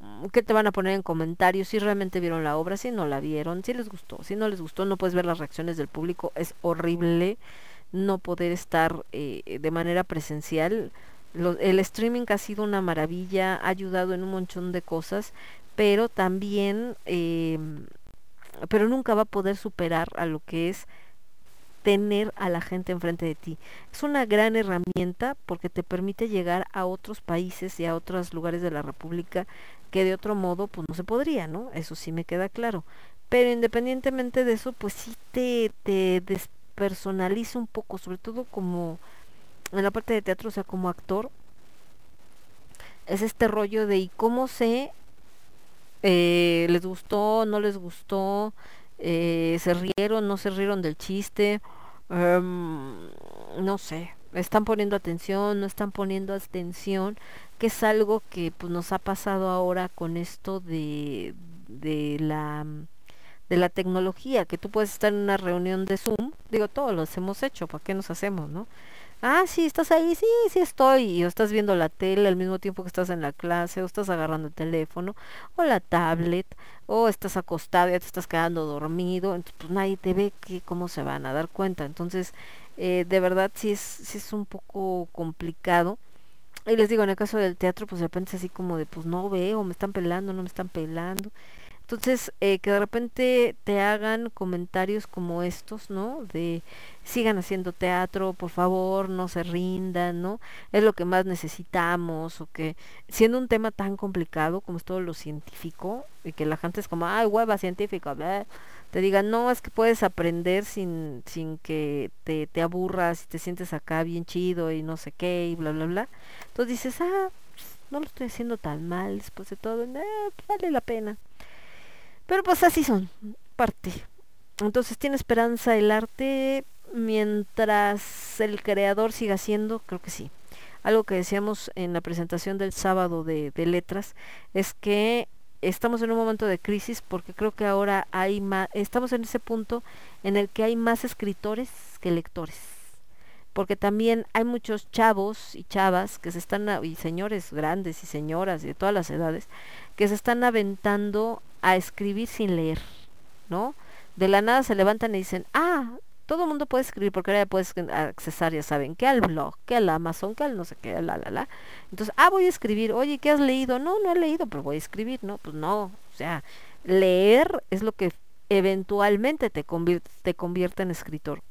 mm, que te van a poner en comentarios si realmente vieron la obra, si no la vieron, si les gustó, si no les gustó, no puedes ver las reacciones del público, es horrible no poder estar eh, de manera presencial. El streaming ha sido una maravilla, ha ayudado en un montón de cosas, pero también, em, pero nunca va a poder superar a lo que es tener a la gente enfrente de ti. Es una gran herramienta porque te permite llegar a otros países y a otros lugares de la República que de otro modo pues no se podría, ¿no? Eso sí me queda claro. Pero independientemente de eso, pues sí te, te despersonaliza un poco, sobre todo como en la parte de teatro, o sea, como actor. Es este rollo de ¿y cómo sé? eh, ¿Les gustó? ¿No les gustó? eh, ¿Se rieron? ¿No se rieron del chiste? Em, no sé, están poniendo atención, no están poniendo atención, que es algo que pues nos ha pasado ahora con esto de, de la de la tecnología, que tú puedes estar en una reunión de Zoom, digo, todos los hemos hecho, ¿para qué nos hacemos, no? Ah, sí, estás ahí, sí, sí estoy, y o estás viendo la tele al mismo tiempo que estás en la clase, o estás agarrando el teléfono, o la tablet, o estás acostado, ya te estás quedando dormido, entonces pues nadie te ve que cómo se van a dar cuenta, entonces eh, de verdad sí es, sí es un poco complicado. Y les digo, en el caso del teatro, pues de repente es así como de, pues no veo, me están pelando, no me están pelando. Entonces, eh, que de repente te hagan comentarios como estos, ¿no? De sigan haciendo teatro, por favor, no se rindan, ¿no? Es lo que más necesitamos, o que siendo un tema tan complicado como es todo lo científico, y que la gente es como, ay, hueva científica, bla", te digan, no, es que puedes aprender sin, sin que te, te aburras y te sientes acá bien chido y no sé qué, y bla, bla, bla. Entonces dices, ah, no lo estoy haciendo tan mal después de todo, vale la pena. Pero pues así son, parte. Entonces tiene esperanza el arte mientras el creador siga siendo, creo que sí. Algo que decíamos en la presentación del sábado de, de letras es que estamos en un momento de crisis porque creo que ahora hay más, estamos en ese punto en el que hay más escritores que lectores. Porque también hay muchos chavos y chavas que se están, y señores grandes y señoras de todas las edades, que se están aventando a escribir sin leer, ¿no? De la nada se levantan y dicen, ah, todo el mundo puede escribir porque ahora puedes accesar, ya saben, que al blog, que al Amazon, que al no sé qué, la, la, la. Entonces, ah, voy a escribir, oye, ¿qué has leído? No, no he leído, pero voy a escribir, ¿no? Pues no, o sea, leer es lo que eventualmente te convierte, te convierte en escritor.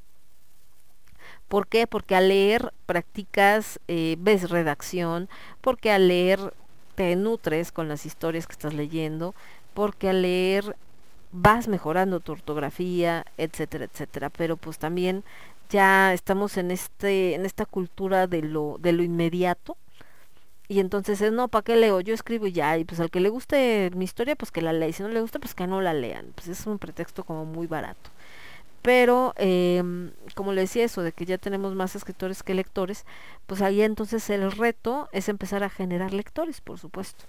¿Por qué? Porque al leer practicas, eh, ves redacción, porque al leer te nutres con las historias que estás leyendo, porque al leer vas mejorando tu ortografía, etcétera, etcétera. Pero pues también ya estamos en este, en esta cultura de lo, de lo inmediato. Y entonces es, no, ¿para qué leo? Yo escribo ya, y pues al que le guste mi historia, pues que la lea, y si no le gusta, pues que no la lean. Pues es un pretexto como muy barato. Pero, em, como le decía eso, de que ya tenemos más escritores que lectores, pues ahí entonces el reto es empezar a generar lectores, por supuesto.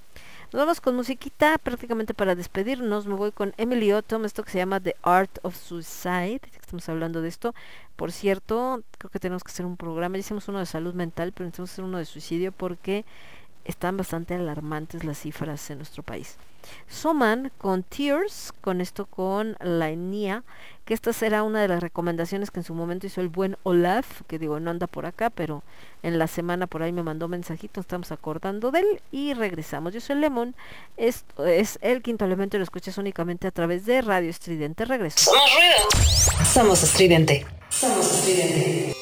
Nos vamos con musiquita prácticamente para despedirnos. Me voy con Emily Ottom, esto que se llama The Art of Suicide. Estamos hablando de esto. Por cierto, creo que tenemos que hacer un programa. Ya hicimos uno de salud mental, pero necesitamos hacer uno de suicidio porque están bastante alarmantes las cifras en nuestro país. Soman con Tears, con esto con la Enia, esta será una de las recomendaciones que en su momento hizo el buen Olaf, que digo, no anda por acá, pero en la semana por ahí me mandó mensajito, estamos acordando de él y regresamos. Yo soy Lemon, esto es el quinto elemento y lo escuchas únicamente a través de Radio Estridente. Regreso. Somos. Somos estridente. Somos estridente.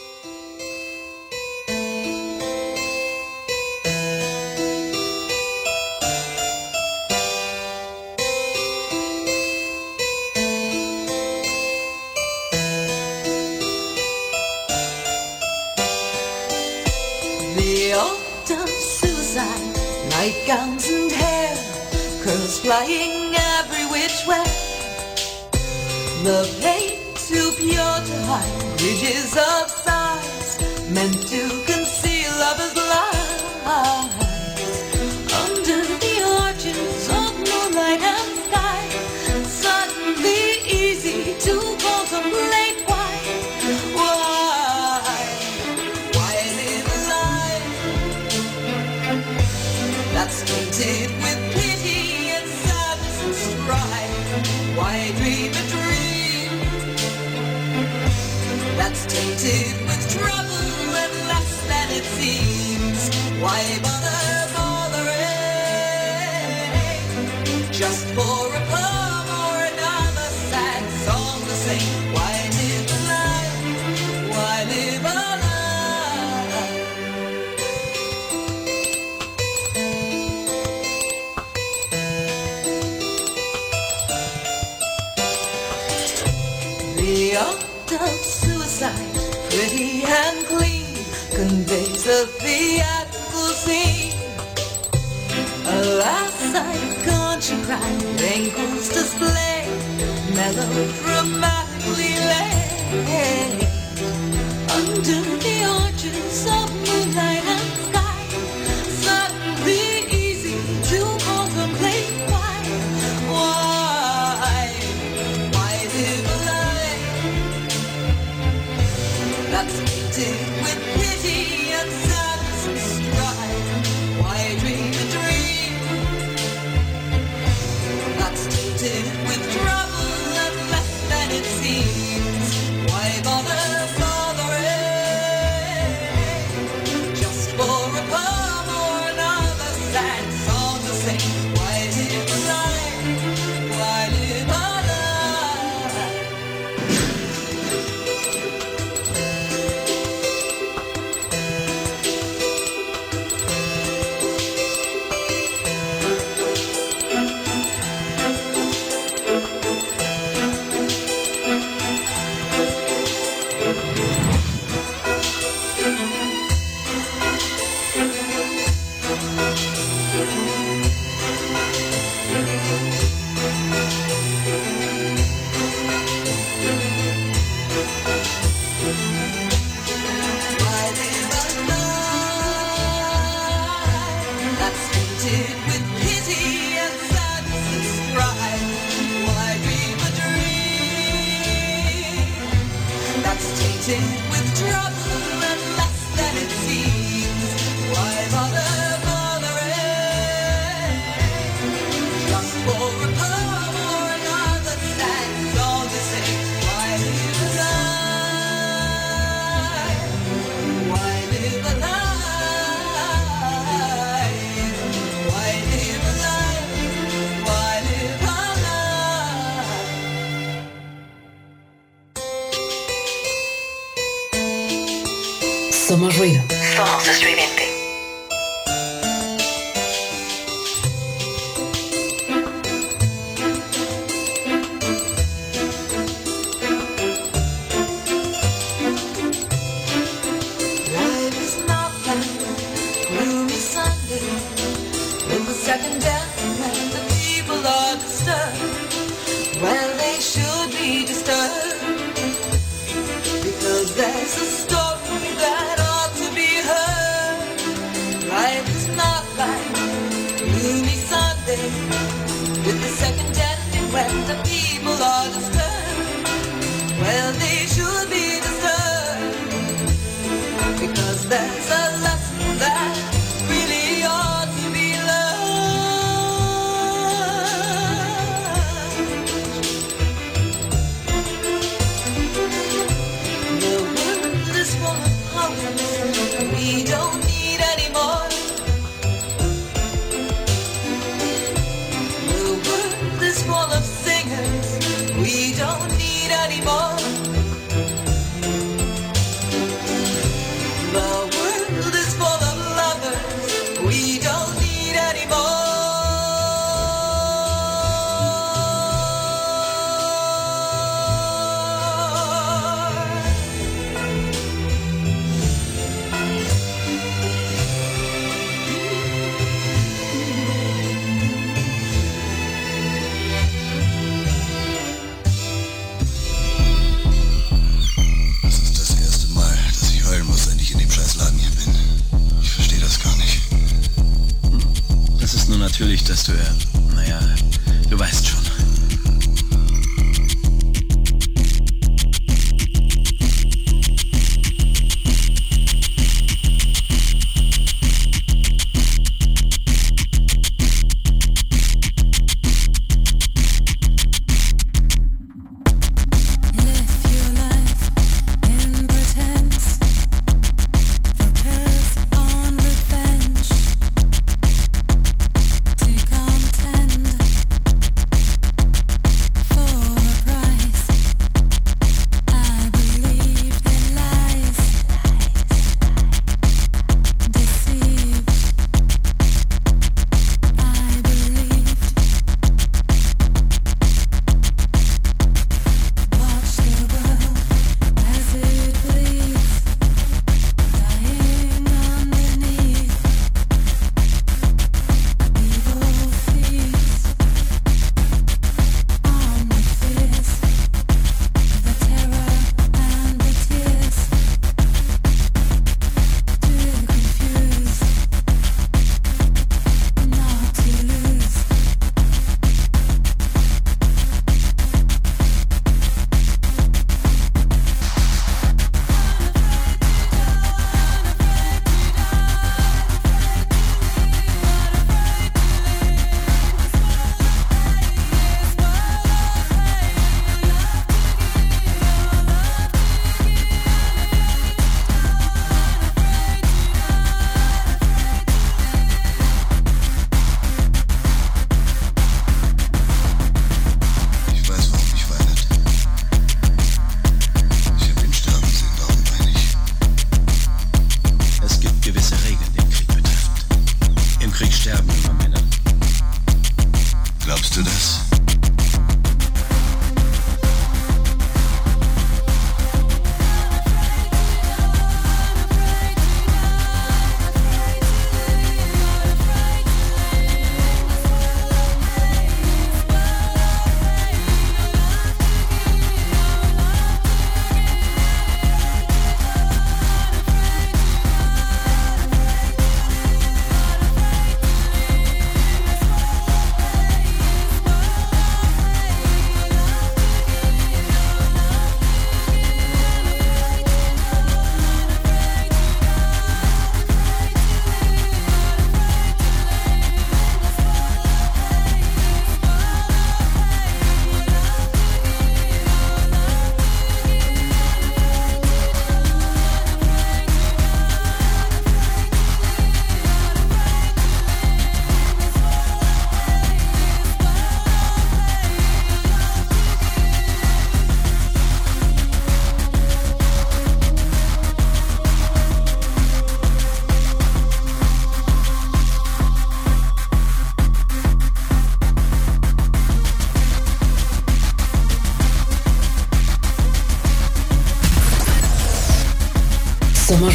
bright angels display melodramatically lay.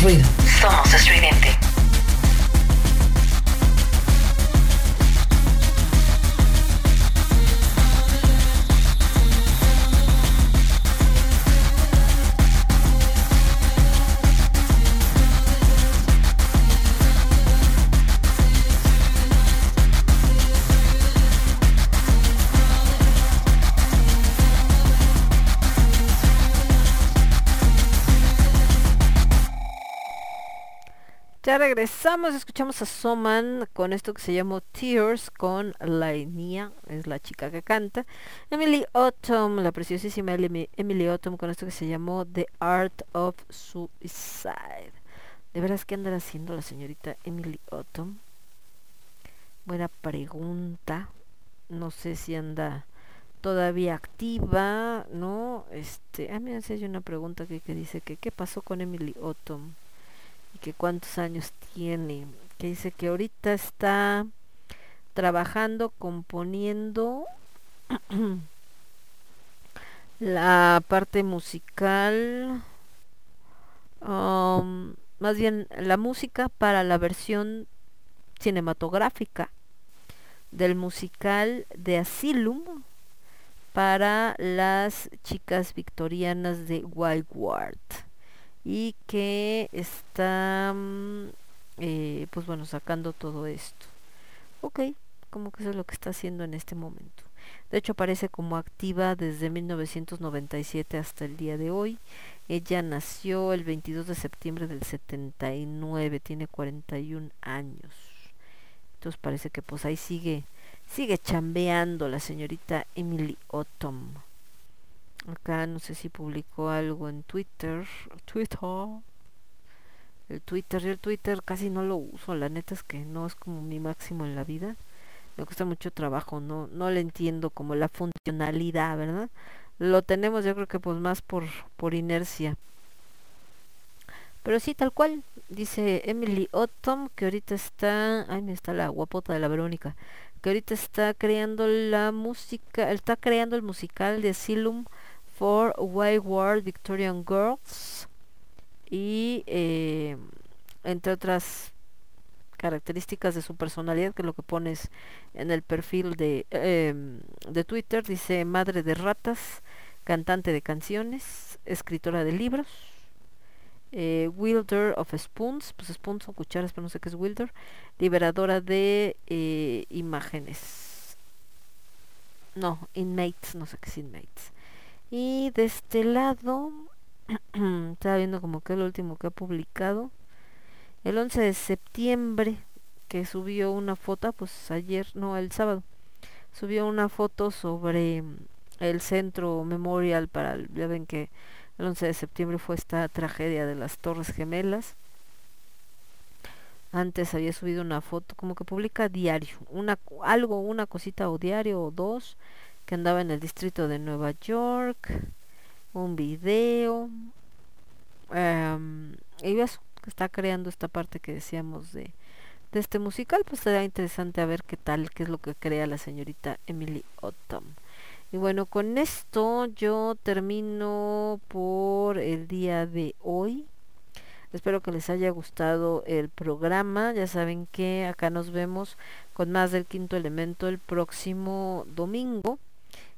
Ruido. Somos estridente. Ya regresamos, escuchamos a Soman con esto que se llamó Tears con Lainia, es la chica que canta. Emily Autumn, la preciosísima Emily, Autumn con esto que se llamó The Art of Suicide. ¿De veras qué andará haciendo la señorita Emily Autumn? Buena pregunta. No sé si anda todavía activa, ¿no? Este, ah, mira, si hay una pregunta aquí que dice que qué pasó con Emily Autumn que cuántos años tiene, que dice que ahorita está trabajando, componiendo [clears throat] la parte musical, um, más bien la música para la versión cinematográfica del musical de Asylum para las chicas victorianas de Wildward y que está mm, eh, pues bueno sacando todo esto. Ok como que eso es lo que está haciendo en este momento. De hecho aparece como activa desde 1997 hasta el día de hoy. Ella nació el 22 de septiembre del 79 tiene 41 años. Entonces parece que pues ahí sigue sigue chambeando la señorita Emily Autumn Acá no sé si publicó algo en Twitter. [laughs] Twitter. El Twitter, yo el Twitter casi no lo uso, la neta es que no es como mi máximo en la vida. Me cuesta mucho trabajo, no, no le entiendo como la funcionalidad, ¿verdad? Lo tenemos yo creo que pues más por, por inercia. Pero sí, tal cual, dice Emily Autumn, que ahorita está, ay, me está la guapota de la Verónica, que ahorita está creando la música, está creando el musical de Asylum for Wayward Victorian Girls y eh, entre otras características de su personalidad que es lo que pones en el perfil de, em, de Twitter dice madre de ratas cantante de canciones escritora de libros eh, wielder of spoons pues spoons son cucharas pero no sé qué es wielder liberadora de eh, imágenes no inmates no sé qué es inmates y de este lado, [clears throat] estaba viendo como que es lo último que ha publicado. El 11 de septiembre, que subió una foto, pues ayer, no, el sábado, subió una foto sobre el centro memorial para, el- ya ven que el 11 de septiembre fue esta tragedia de las Torres Gemelas. Antes había subido una foto, como que publica diario, una algo, una cosita o diario o dos, que andaba en el distrito de Nueva York, un video, em, y está creando esta parte que decíamos de, de este musical, pues será interesante a ver qué tal, qué es lo que crea la señorita Emily Autumn. Y bueno, con esto yo termino por el día de hoy. Espero que les haya gustado el programa. Ya saben que acá nos vemos con más del quinto elemento el próximo domingo.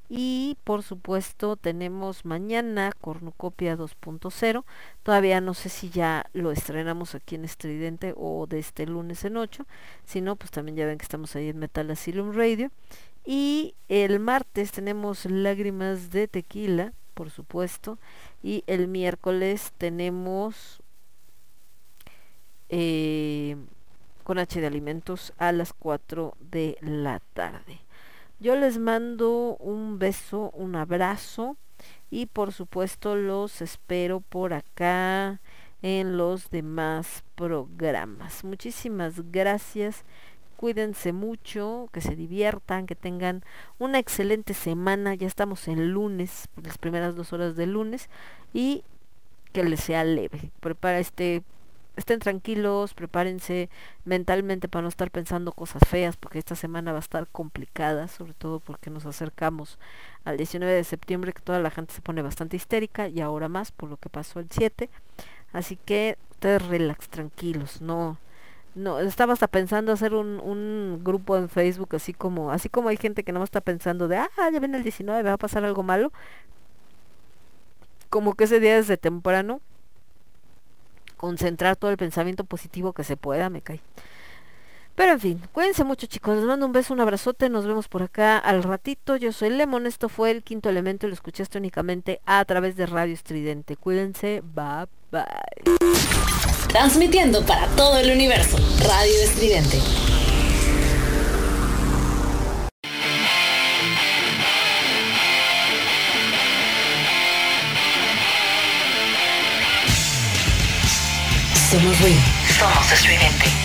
Y por supuesto tenemos mañana Cornucopia 2.0. Todavía no sé si ya lo estrenamos aquí en Estridente o de este lunes en 8. Si no, pues también ya ven que estamos ahí en Metal Asylum Radio. Y el martes tenemos Lágrimas de Tequila, por supuesto. Y el miércoles tenemos eh, con H de Alimentos a las 4 de la tarde. Yo les mando un beso, un abrazo y por supuesto los espero por acá en los demás programas. Muchísimas gracias. Cuídense mucho, que se diviertan, que tengan una excelente semana. Ya estamos en lunes, las primeras dos horas del lunes y que les sea leve. Prepara este estén tranquilos, prepárense mentalmente para no estar pensando cosas feas, porque esta semana va a estar complicada, sobre todo porque nos acercamos al 19 de septiembre, que toda la gente se pone bastante histérica, y ahora más por lo que pasó el 7. Así que ustedes relax, tranquilos, no, no, estaba hasta pensando hacer un, un grupo en Facebook así como, así como hay gente que no está pensando de, ah, ya viene el 19, me va a pasar algo malo, como que ese día desde temprano, concentrar todo el pensamiento positivo que se pueda, me cae. Pero en fin, cuídense mucho chicos, les mando un beso, un abrazote, nos vemos por acá al ratito. Yo soy Lemon, esto fue el quinto elemento lo escuchaste únicamente a través de Radio Estridente. Cuídense, bye bye. Transmitiendo para todo el universo. Radio Estridente. Somos ruido. Somos estridente.